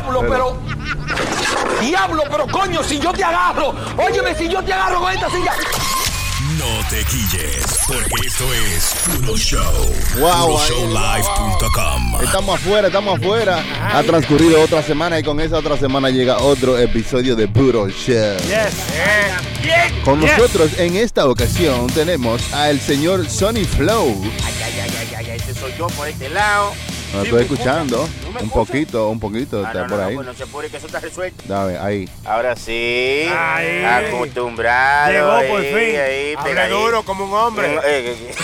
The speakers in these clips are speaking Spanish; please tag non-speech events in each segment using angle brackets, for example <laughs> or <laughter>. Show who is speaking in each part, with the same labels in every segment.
Speaker 1: Diablo, pero. Diablo, pero coño, si yo te agarro. Óyeme, si yo te agarro con esta silla.
Speaker 2: No te quilles, porque esto es Puro Show.
Speaker 3: Wow,
Speaker 2: PuroShowLive.com.
Speaker 3: Estamos afuera, estamos afuera. Ha transcurrido otra semana y con esa otra semana llega otro episodio de Puro Show. Con nosotros en esta ocasión tenemos al señor Sonny Flow.
Speaker 4: Ay, ay, ay, ay, ay, ese soy yo por este lado.
Speaker 3: Lo estoy escuchando.
Speaker 4: Escucha. ¿No me
Speaker 3: Un
Speaker 4: escucha?
Speaker 3: poquito, un poquito.
Speaker 4: Ah,
Speaker 3: Está
Speaker 4: no,
Speaker 3: por
Speaker 4: no,
Speaker 3: ahí.
Speaker 4: no, pues no se apure que eso está resuelto.
Speaker 3: Dame, ahí.
Speaker 4: Ahora sí.
Speaker 5: Ahí.
Speaker 4: Acostumbrado.
Speaker 5: Llegó
Speaker 4: ahí,
Speaker 5: por fin.
Speaker 4: Ahí,
Speaker 5: Habla duro como un hombre.
Speaker 4: Eh, eh, eh.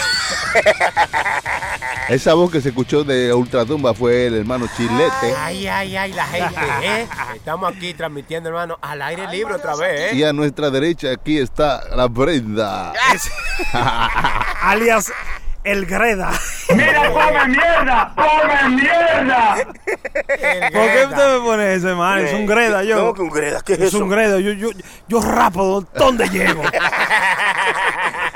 Speaker 3: Esa voz que se escuchó de Ultratumba fue el hermano Chilete.
Speaker 5: Ay, ay, ay, la gente, ¿eh? Estamos aquí transmitiendo, hermano, al aire libre otra vez,
Speaker 3: Y
Speaker 5: ¿eh?
Speaker 3: a nuestra derecha aquí está la Brenda. <laughs>
Speaker 6: alias El Greda.
Speaker 1: Mira, <laughs> come mierda, come mierda.
Speaker 6: ¿Por qué usted me pone eso, hermano? Es un Greda, yo.
Speaker 4: ¿Cómo que un greda? ¿Qué es,
Speaker 6: Es
Speaker 4: eso?
Speaker 6: un Greda, yo, yo, yo rapo donde llego. <laughs>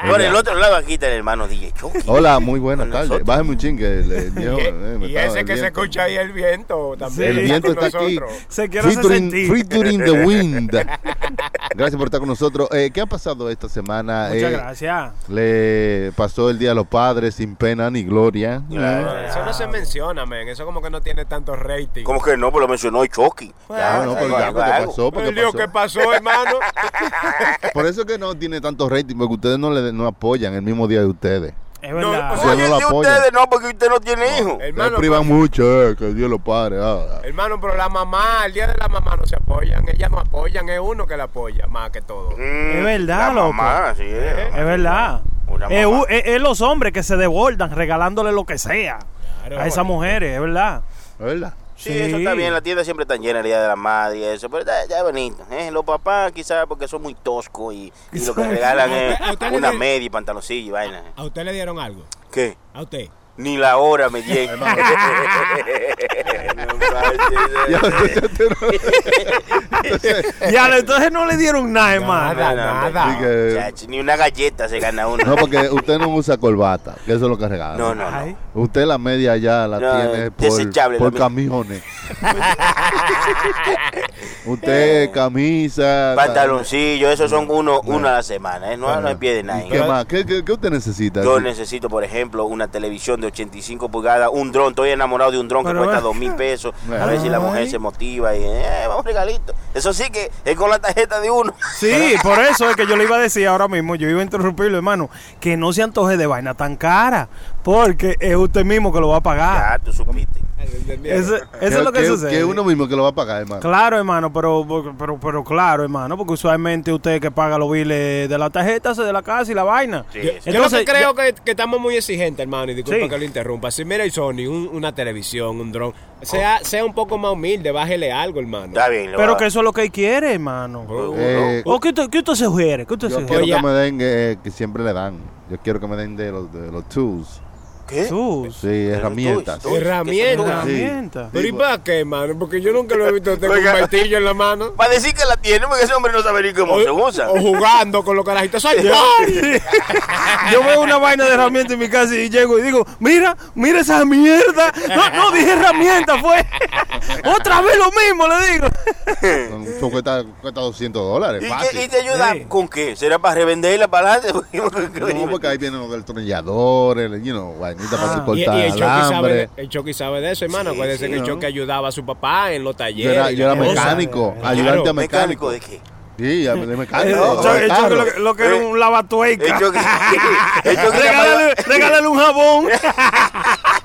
Speaker 4: Por el otro lado aquí está el hermano DJ Chucky.
Speaker 3: Hola, muy buenas tardes. Bájeme un chingue. el <laughs> eh, me
Speaker 5: Y ese
Speaker 3: el
Speaker 5: que se
Speaker 3: viento.
Speaker 5: escucha ahí el viento también.
Speaker 3: El
Speaker 6: Sí.
Speaker 3: viento
Speaker 5: con
Speaker 3: está aquí.
Speaker 5: nosotros.
Speaker 6: Se quiere hacer
Speaker 3: Featuring,
Speaker 6: sentir.
Speaker 3: featuring the wind. Gracias por estar con nosotros. Eh, ¿Qué ha pasado esta semana?
Speaker 6: Muchas
Speaker 3: Eh,
Speaker 6: gracias.
Speaker 3: Le pasó el Día de los Padres sin pena ni gloria.
Speaker 4: Claro.
Speaker 5: Eso no se menciona, men. Eso como que no tiene tanto rating.
Speaker 4: ¿Cómo que no? Pues lo mencionó Chucky.
Speaker 3: Ah, no, pero ya,
Speaker 4: algo,
Speaker 3: ¿qué te
Speaker 4: algo.
Speaker 3: pasó? ¿Por
Speaker 5: El
Speaker 3: qué pasó?
Speaker 5: que pasó, hermano. <laughs>
Speaker 3: Por eso que no tiene tanto rating, porque ustedes no le no apoyan el mismo día de ustedes.
Speaker 6: Es
Speaker 5: No,
Speaker 6: verdad.
Speaker 4: Oye,
Speaker 3: no lo
Speaker 4: de
Speaker 3: apoyan.
Speaker 4: ustedes no, porque usted no tiene hijos.
Speaker 3: Ustedes
Speaker 5: hermano,
Speaker 3: privan mucho, eh, que el Día de los Padres. ah.
Speaker 5: hermano, pero la mamá, el día de la mamá no se apoyan. Ellas no apoyan, es uno que la apoya más que todo.
Speaker 4: Mm,
Speaker 6: Es verdad,
Speaker 4: la
Speaker 6: loco.
Speaker 4: mamá, sí,
Speaker 6: Es verdad. Es, u- es- es los hombres que se desbordan regalándole lo que sea
Speaker 5: Claro,
Speaker 6: a esas mujeres, es verdad.
Speaker 3: ¿Es verdad?
Speaker 4: Sí, eso está bien, la tienda siempre está llena el día de la madre y eso, pero ya, ya es bonito. ¿eh? Los papás quizás porque son muy toscos y, y lo que <laughs> regalan es
Speaker 5: ¿A usted le
Speaker 4: una
Speaker 5: di-
Speaker 4: media y pantaloncillo y vaina.
Speaker 5: ¿A usted le dieron algo?
Speaker 4: ¿Qué?
Speaker 5: ¿A usted?
Speaker 4: Ni la hora me dieron.
Speaker 3: Ya, entonces, no- entonces,
Speaker 6: Ya, entonces no le dieron nada, hermano.
Speaker 5: Nada, nada.
Speaker 3: que-
Speaker 4: ni una galleta se gana uno.
Speaker 3: no, porque usted no usa corbata, que eso es lo que regala.
Speaker 4: no, no. no.
Speaker 6: Ay.
Speaker 3: Usted la media ya la
Speaker 4: No,
Speaker 3: tiene por, por camiones. <laughs> Usted camisa.
Speaker 4: Pantaloncillo, esos son uno, uno a la semana, ¿eh? no, no hay pie de
Speaker 3: ¿Y
Speaker 4: nadie.
Speaker 3: ¿Qué más? ¿Qué, qué, qué usted necesita?
Speaker 4: Yo necesito, por ejemplo, una televisión de 85 pulgadas, un dron. Estoy enamorado de un dron que cuesta
Speaker 6: eh.
Speaker 4: dos mil pesos. A ver si la mujer se motiva y, eh, vamos regalito. Eso sí que es con la tarjeta de uno.
Speaker 6: Sí, <laughs> por eso es que yo le iba a decir ahora mismo, yo iba a interrumpirlo, hermano, que no se antoje de vaina tan cara, porque es usted mismo que lo va a pagar.
Speaker 4: Ya, tú supiste.
Speaker 6: Eso, eso
Speaker 3: Que-
Speaker 6: es lo que,
Speaker 3: que-
Speaker 6: sucede.
Speaker 3: Que uno mismo que lo va a pagar, hermano.
Speaker 6: Claro, hermano, pero, pero, pero claro, hermano, porque usualmente usted que paga los biles de la tarjeta hace de la casa y la vaina.
Speaker 4: Sí,
Speaker 5: Yo, lo que creo que, que estamos muy exigentes, hermano, y disculpa
Speaker 6: Sí.
Speaker 5: que lo interrumpa. Si mira el Sony, un- una televisión, un dron, sea, sea un poco más humilde, bájele algo, hermano.
Speaker 4: Está bien.
Speaker 6: Pero
Speaker 4: va-
Speaker 6: que eso es lo que él quiere, hermano.
Speaker 5: Oh,
Speaker 3: Eh,
Speaker 6: ¿O qué usted, qué usted se sugiere? ¿Qué usted
Speaker 3: yo
Speaker 6: sugiere?
Speaker 3: quiero
Speaker 5: Oye.
Speaker 3: que me den, eh, que siempre le dan. Yo quiero que me den de los, de los tools.
Speaker 4: ¿Qué?
Speaker 6: Sus
Speaker 3: Sí, herramientas.
Speaker 4: Tú- tú-
Speaker 5: Herramientas.
Speaker 6: herramientas.
Speaker 5: Pero ¿y para qué, hermano? Porque yo nunca lo he visto con un martillo en la mano.
Speaker 4: Para decir que la tiene, porque ese hombre no sabe ni cómo
Speaker 5: O,
Speaker 4: se usa.
Speaker 5: o jugando con los carajitos. ¡Ay, <laughs> ay!
Speaker 6: Yo veo una vaina de herramienta en mi casa y llego y digo, mira, mira esa mierda. No, no dije herramienta, fue. <laughs> Otra vez lo mismo, le digo. <laughs>
Speaker 3: Poco cuesta, cuesta 200 dólares,
Speaker 4: ¿Y,
Speaker 3: fácil.
Speaker 4: qué- y te ayuda
Speaker 6: Sí.
Speaker 4: con qué? ¿Será para revenderla para adelante?
Speaker 3: No, porque ahí vienen los destornilladores, you know, vainitas para
Speaker 6: Ah.
Speaker 5: Y, y el, Chucky sabe, el Chucky sabe de eso, hermano.
Speaker 4: Sí,
Speaker 5: Acuérdese
Speaker 4: sí,
Speaker 5: que el
Speaker 3: ¿no?
Speaker 5: Chucky ayudaba a su papá en los
Speaker 3: Yo
Speaker 5: talleres.
Speaker 3: era, yo era
Speaker 5: la cosa.
Speaker 3: mecánico,
Speaker 5: Claro.
Speaker 3: ayudante a
Speaker 4: ¿Mecánico
Speaker 3: mecánico.
Speaker 4: de qué?
Speaker 3: Sí, de
Speaker 6: El,
Speaker 3: mecánico.
Speaker 6: Chucky-
Speaker 3: de
Speaker 6: el Chucky
Speaker 3: carro.
Speaker 6: lo, que- lo que era un lavatueca.
Speaker 4: El Chucky- <laughs> el Chucky
Speaker 6: regálale, regálale un jabón <laughs>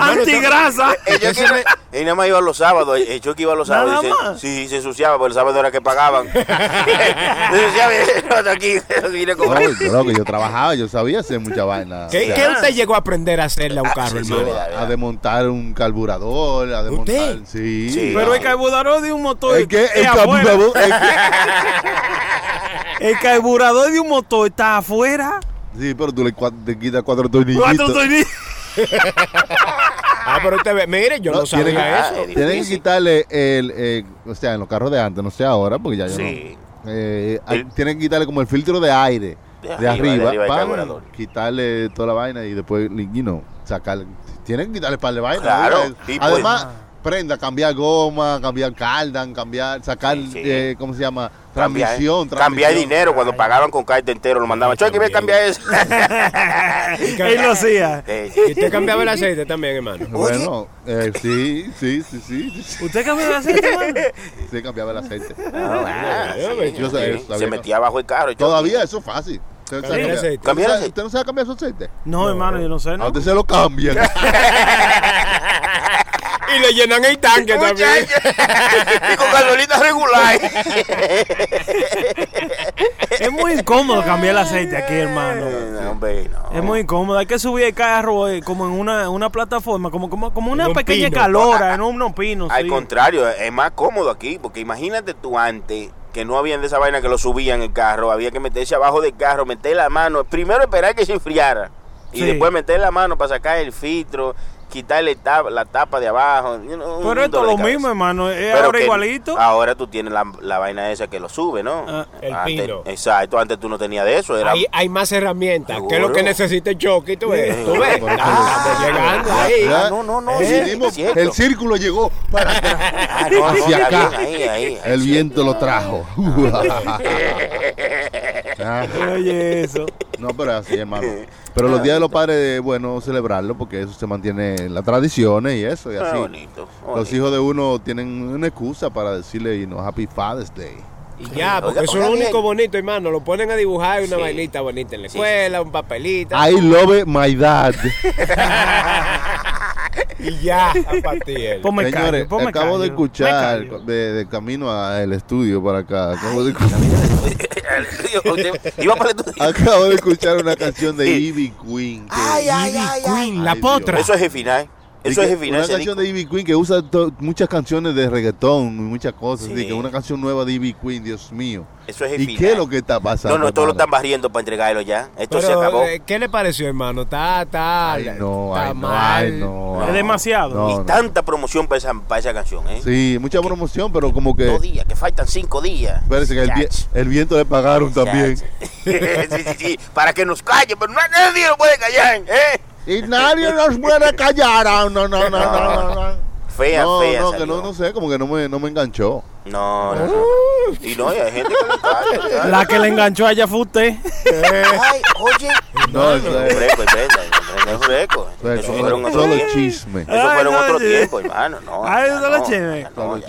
Speaker 6: antigrasa.
Speaker 4: El Chucky iba- él nada más iba los sábados, el Chucky iba los sábados.
Speaker 6: Nada
Speaker 4: y se-
Speaker 6: más.
Speaker 4: Sí, se ensuciaba, porque el sábado era que pagaban. <laughs> se ensuciaba aquí,
Speaker 3: No,
Speaker 4: cobraban.
Speaker 3: yo, loco, yo trabajaba, yo sabía hacer mucha <laughs> vaina.
Speaker 5: ¿Qué,
Speaker 3: O sea,
Speaker 5: qué usted llegó a aprender a hacerle a un
Speaker 4: Ah,
Speaker 5: carro,
Speaker 4: sí, sí,
Speaker 5: hermano?
Speaker 3: a desmontar un carburador, a desmontar.
Speaker 5: ¿Usted?
Speaker 3: Sí.
Speaker 4: Sí.
Speaker 6: Pero el carburador de un motor
Speaker 3: Es que el carburador. <laughs>
Speaker 6: El carburador de un motor está afuera.
Speaker 3: que- sí, pero tú le, te quitas cuatro tornillitos.
Speaker 6: ¿Cuántos tornillos?
Speaker 5: Ah, pero usted ve, mire, yo no,
Speaker 3: No,
Speaker 5: sabía
Speaker 3: que-
Speaker 5: eso.
Speaker 4: Ah,
Speaker 3: Tienen que
Speaker 4: difícil.
Speaker 3: quitarle el, eh, o sea, en los carros de antes, no sé ahora, porque ya yo
Speaker 4: Sí.
Speaker 3: no. Eh,
Speaker 4: El-
Speaker 3: tienen que quitarle como el filtro de aire
Speaker 4: De
Speaker 3: de,
Speaker 4: arriba,
Speaker 3: para quitarle toda la vaina y después, you know, sacarle. Tienen que quitarle par de vaina.
Speaker 4: Claro, pues-
Speaker 3: Además, aprenda a cambiar goma, cambiar cardan, cambiar, sacar,
Speaker 4: Sí, sí.
Speaker 3: eh, ¿cómo se llama?
Speaker 4: Cambiar,
Speaker 3: Transmisión,
Speaker 4: cambiar
Speaker 3: transmisión.
Speaker 4: dinero cuando pagaban con carta entero, lo mandaban. Choy, que me cambia eso. <laughs>
Speaker 6: Él lo hacía. <laughs>
Speaker 4: Eh,
Speaker 5: ¿Y usted cambiaba el aceite también, hermano?
Speaker 3: Bueno, eh, sí, sí, sí, sí, sí,
Speaker 6: ¿Usted cambió de aceite, hermano? <laughs>
Speaker 3: sí, cambiaba el aceite.
Speaker 4: ah,
Speaker 3: Yo sabía
Speaker 4: Se metía bajo el carro.
Speaker 3: Todavía eso es fácil. ¿Usted, sabe
Speaker 5: Cambiar
Speaker 3: cambiar-
Speaker 5: aceite.
Speaker 3: ¿Usted
Speaker 4: Cambiar
Speaker 3: no sabe-
Speaker 4: aceite.
Speaker 3: ¿Usted no sabe cambiar su aceite?
Speaker 6: No, hermano, yo no sé,
Speaker 3: A usted se lo cambian.
Speaker 5: Y le llenan el tanque también. <laughs>
Speaker 4: y con gasolina regular.
Speaker 6: Es muy incómodo cambiar el aceite aquí, hermano.
Speaker 4: No, hombre, no.
Speaker 6: Es muy incómodo. Hay que subir el carro eh, como en una, una plataforma, como, como, como una
Speaker 5: un
Speaker 6: pequeña
Speaker 5: pino.
Speaker 6: calora, en unos pinos.
Speaker 4: Al
Speaker 6: sí.
Speaker 4: contrario, es más cómodo aquí, porque imagínate tú antes que no habían de esa vaina que lo subían el carro, había que meterse abajo del carro, meter la mano, primero esperar que se enfriara y
Speaker 6: Sí.
Speaker 4: después meter la mano para sacar el filtro, quitarle la tapa de abajo.
Speaker 6: Pero esto es lo mismo, hermano. Es
Speaker 4: Pero
Speaker 6: ahora igualito.
Speaker 4: Ahora tú tienes la, la vaina esa que lo sube, ¿no?
Speaker 6: Ah,
Speaker 5: el
Speaker 4: Antes-
Speaker 5: pino.
Speaker 4: Exacto, antes tú no tenías de eso. Era,
Speaker 5: Hay, hay más herramientas. ¿Qué es lo que necesita el choque? ¿Tú ves? ¿Tú ves? Ah, llegando ahí.
Speaker 4: No, no, no, cierto.
Speaker 3: el círculo llegó para atrás.
Speaker 4: Ah, no,
Speaker 3: hacia acá.
Speaker 4: bien, ahí, ahí, ahí
Speaker 3: El viento lo trajo. Ah, <laughs> <laughs>
Speaker 6: Oye, eso.
Speaker 3: no, pero así, hermano. <laughs> Pero los días de los padres es bueno celebrarlo porque eso se mantiene las tradiciones y eso. Y
Speaker 4: Ah,
Speaker 3: así.
Speaker 4: bonito,
Speaker 3: Los hijos de uno tienen una excusa para decirle, you know, Happy Father's Day.
Speaker 5: Y ya, porque
Speaker 4: Oiga,
Speaker 5: eso es lo único bonito, hermano. Lo ponen a dibujar una
Speaker 4: Sí.
Speaker 5: vainita bonita en la
Speaker 4: Sí,
Speaker 5: escuela, un papelito.
Speaker 3: I love my dad. <laughs>
Speaker 5: Y ya, a partir.
Speaker 6: Ponme
Speaker 3: Señores,
Speaker 6: callo,
Speaker 3: acabo de
Speaker 6: callo.
Speaker 3: Escuchar de, de camino al estudio para acá. Acabo de, escuchar,
Speaker 4: Iba para el <laughs>
Speaker 3: acabo de escuchar una canción de Ivy Queen. que-
Speaker 4: Ay, ay, ay, ay.
Speaker 6: Queen, la potra.
Speaker 4: Eso es el final. Eso es.
Speaker 3: Una canción
Speaker 4: disco.
Speaker 3: de Ivy Queen que usa muchas canciones de reggaetón y muchas cosas.
Speaker 4: Sí.
Speaker 3: así que una canción nueva de Ivy Queen, Dios mío.
Speaker 4: Eso es
Speaker 3: ¿Y
Speaker 4: final.
Speaker 3: qué es lo que está pasando?
Speaker 4: No, no, todos lo están barriendo para entregarlo ya. Esto se acabó.
Speaker 5: eh, ¿qué le pareció, hermano? Está, está,
Speaker 3: Ay, no,
Speaker 5: está
Speaker 3: ay, no,
Speaker 5: mal.
Speaker 3: ay, no.
Speaker 6: Es demasiado.
Speaker 3: No,
Speaker 4: y
Speaker 3: no.
Speaker 4: tanta promoción para esa, para esa canción, ¿eh?
Speaker 3: Sí, mucha promoción, pero como que.
Speaker 4: Dos días, que faltan cinco días.
Speaker 3: Parece que el, viento le pagaron también. <laughs>
Speaker 4: Sí, sí, sí. Para que nos calle, pero na- nadie lo puede callar, ¿eh?
Speaker 3: Y nadie nos puede callar. Ah, No, no, no, no, no. no.
Speaker 4: Fea,
Speaker 3: No,
Speaker 4: fea.
Speaker 3: no, que
Speaker 4: salió.
Speaker 3: no, no sé, como que no me, no me enganchó.
Speaker 4: No, no, no. Y no, y hay gente que le <laughs> ya.
Speaker 6: La que le enganchó allá fue usted.
Speaker 4: Ay, oye.
Speaker 3: No, eso es-
Speaker 4: Fresco, es verdad, es fresco.
Speaker 3: eso es
Speaker 4: Eso fueron otros tiempos.
Speaker 3: chisme.
Speaker 4: Eso
Speaker 6: Ay,
Speaker 4: fueron
Speaker 6: no,
Speaker 4: otro
Speaker 6: sí.
Speaker 4: tiempo, hermano. No,
Speaker 6: Ay,
Speaker 4: ya
Speaker 6: solo
Speaker 4: no,
Speaker 6: chisme.
Speaker 4: no. No,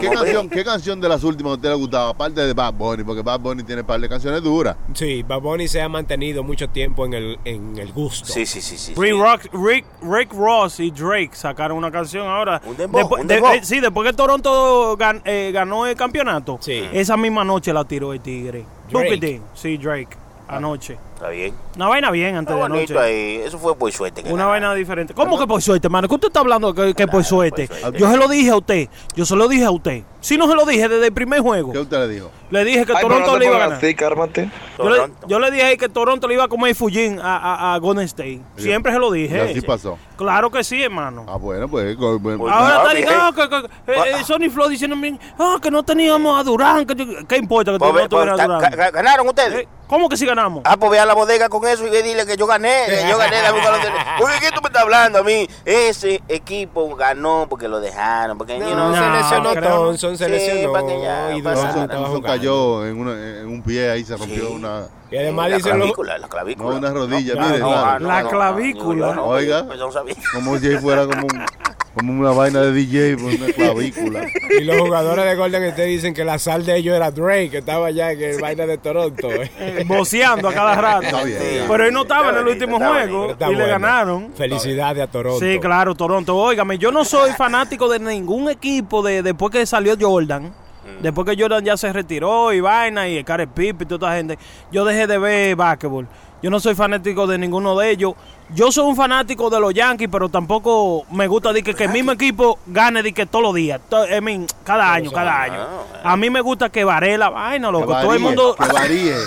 Speaker 3: ¿Qué, canción, ¿Qué canción de las últimas a usted le gustaba? Aparte de Bad Bunny, porque Bad Bunny tiene un par de canciones duras.
Speaker 5: Sí, Bad Bunny se ha mantenido mucho tiempo en el, en el gusto.
Speaker 4: Sí, sí, sí, sí.
Speaker 6: Rick,
Speaker 4: sí.
Speaker 6: Rock- Rick, Rick Ross y Drake sacaron una canción ahora.
Speaker 4: Un dembow,
Speaker 6: Después-
Speaker 4: un
Speaker 6: de- eh, sí, después que Toronto gan- eh, ganó el campeonato,
Speaker 5: Sí.
Speaker 6: esa misma noche la tiró el Tigre.
Speaker 5: Drake.
Speaker 6: Sí, Drake. Anoche.
Speaker 4: Está bien.
Speaker 6: Una vaina bien antes
Speaker 4: Está
Speaker 6: de anoche.
Speaker 4: bonito ahí. Eso fue por suerte. que
Speaker 6: Una vaina diferente. ¿Cómo que por suerte, hermano? ¿Qué usted está hablando que, que por suerte?
Speaker 4: por suerte.
Speaker 6: Yo se lo dije a usted. Yo se lo dije a usted. Si no se lo dije desde el primer juego.
Speaker 3: ¿Qué usted le dijo?
Speaker 6: Le dije que
Speaker 7: Ay, pero
Speaker 6: Toronto
Speaker 7: no
Speaker 6: le iba a
Speaker 7: pongas
Speaker 6: ganar.
Speaker 7: así, cálmate.
Speaker 6: Yo le,
Speaker 4: Toronto.
Speaker 6: yo le dije ahí que Toronto le iba a comer Fujin a, a, a Golden State. Siempre se lo
Speaker 3: Y
Speaker 6: dije.
Speaker 3: así pasó.
Speaker 6: Claro que sí, hermano.
Speaker 3: Ah, bueno, pues. bueno,
Speaker 4: Pues
Speaker 6: Ahora
Speaker 4: Ah,
Speaker 6: está
Speaker 4: bien.
Speaker 6: diciendo que, que- eh, eh, Sony Flow diciendo ah, que no teníamos a Durán. Que, ¿Qué importa que
Speaker 4: Pues,
Speaker 6: no
Speaker 4: pues,
Speaker 6: tuviera a Durán?
Speaker 4: ga- ¿Ganaron ustedes?
Speaker 6: Eh, ¿Cómo que sí ganamos?
Speaker 4: Ah, pues ve a la bodega con eso y dile que yo gané, que yo gané. <laughs> Oye, ¿qué tú me estás hablando a mí? Ese equipo ganó porque lo dejaron, porque
Speaker 5: No,
Speaker 4: you know,
Speaker 6: no,
Speaker 5: se lesionó. Thompson, se
Speaker 4: Sí,
Speaker 5: lesionó.
Speaker 4: para que ya
Speaker 5: y
Speaker 4: pasa
Speaker 5: Durant
Speaker 4: nada.
Speaker 3: Thompson, Thompson cayó en, una- en un pie ahí, se rompió
Speaker 4: Sí.
Speaker 3: una,
Speaker 5: Y además
Speaker 4: la
Speaker 5: dicen
Speaker 4: clavícula, la clavícula.
Speaker 3: no, una rodilla.
Speaker 5: No,
Speaker 3: mire,
Speaker 5: no,
Speaker 3: hermano,
Speaker 4: no,
Speaker 6: La
Speaker 4: no,
Speaker 6: clavícula.
Speaker 4: no, no,
Speaker 3: Oiga.
Speaker 4: pues no sabía.
Speaker 3: como si ahí fuera como, un- <laughs> como una vaina de DJ, pues una clavícula.
Speaker 5: y los jugadores de Golden State dicen que la sal de ellos era Drake, que estaba allá en el vaina de Toronto. <laughs> eh.
Speaker 6: Boceando a cada rato.
Speaker 3: Bien.
Speaker 6: Pero él no estaba en el último juego y le ganaron.
Speaker 5: Felicidades a Toronto.
Speaker 6: Sí, claro, Toronto. Óigame, yo no soy fanático de ningún equipo de después que salió Jordan. Después que Jordan ya se retiró y vaina y Care Pipe y toda esta gente. Yo dejé de ver básquetbol. Yo no soy fanático de ninguno de ellos. Yo soy un fanático de los Yankees, pero tampoco me gusta de que, que el mismo equipo gane de que todos los días. To- I mean, cada año, cada año. A mí me gusta que varíe la vaina,
Speaker 3: Que
Speaker 6: loco. Todo el mundo.
Speaker 3: Que varíe. <laughs>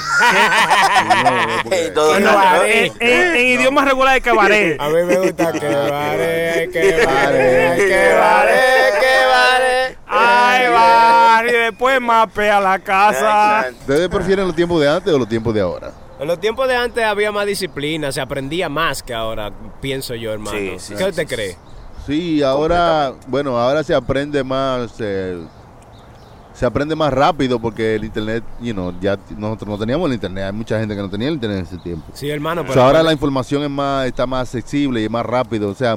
Speaker 3: No, <laughs>
Speaker 4: Eh,
Speaker 6: En, en-
Speaker 4: ¿eh?
Speaker 6: en- en idioma regular es que varíe. <laughs>
Speaker 5: A mí me gusta que vare, que
Speaker 3: vare,
Speaker 5: que vare, que vare.
Speaker 6: Ay, va, y después mapea la casa.
Speaker 3: ¿Ustedes prefieren los tiempos de antes o los tiempos de ahora?
Speaker 5: En los tiempos de antes había más disciplina, se aprendía más que ahora, pienso yo, hermano.
Speaker 4: Sí, sí,
Speaker 5: ¿Qué
Speaker 4: sí,
Speaker 5: usted
Speaker 4: sí,
Speaker 5: cree?
Speaker 3: Sí, ahora, bueno, ahora se aprende más, eh, se aprende más rápido porque el internet, you know, ya nosotros no teníamos el internet, hay mucha gente que no tenía el internet en ese tiempo.
Speaker 5: Sí, hermano,
Speaker 3: O
Speaker 5: pero
Speaker 3: sea, ahora la información es más, está más accesible y más rápido, o sea,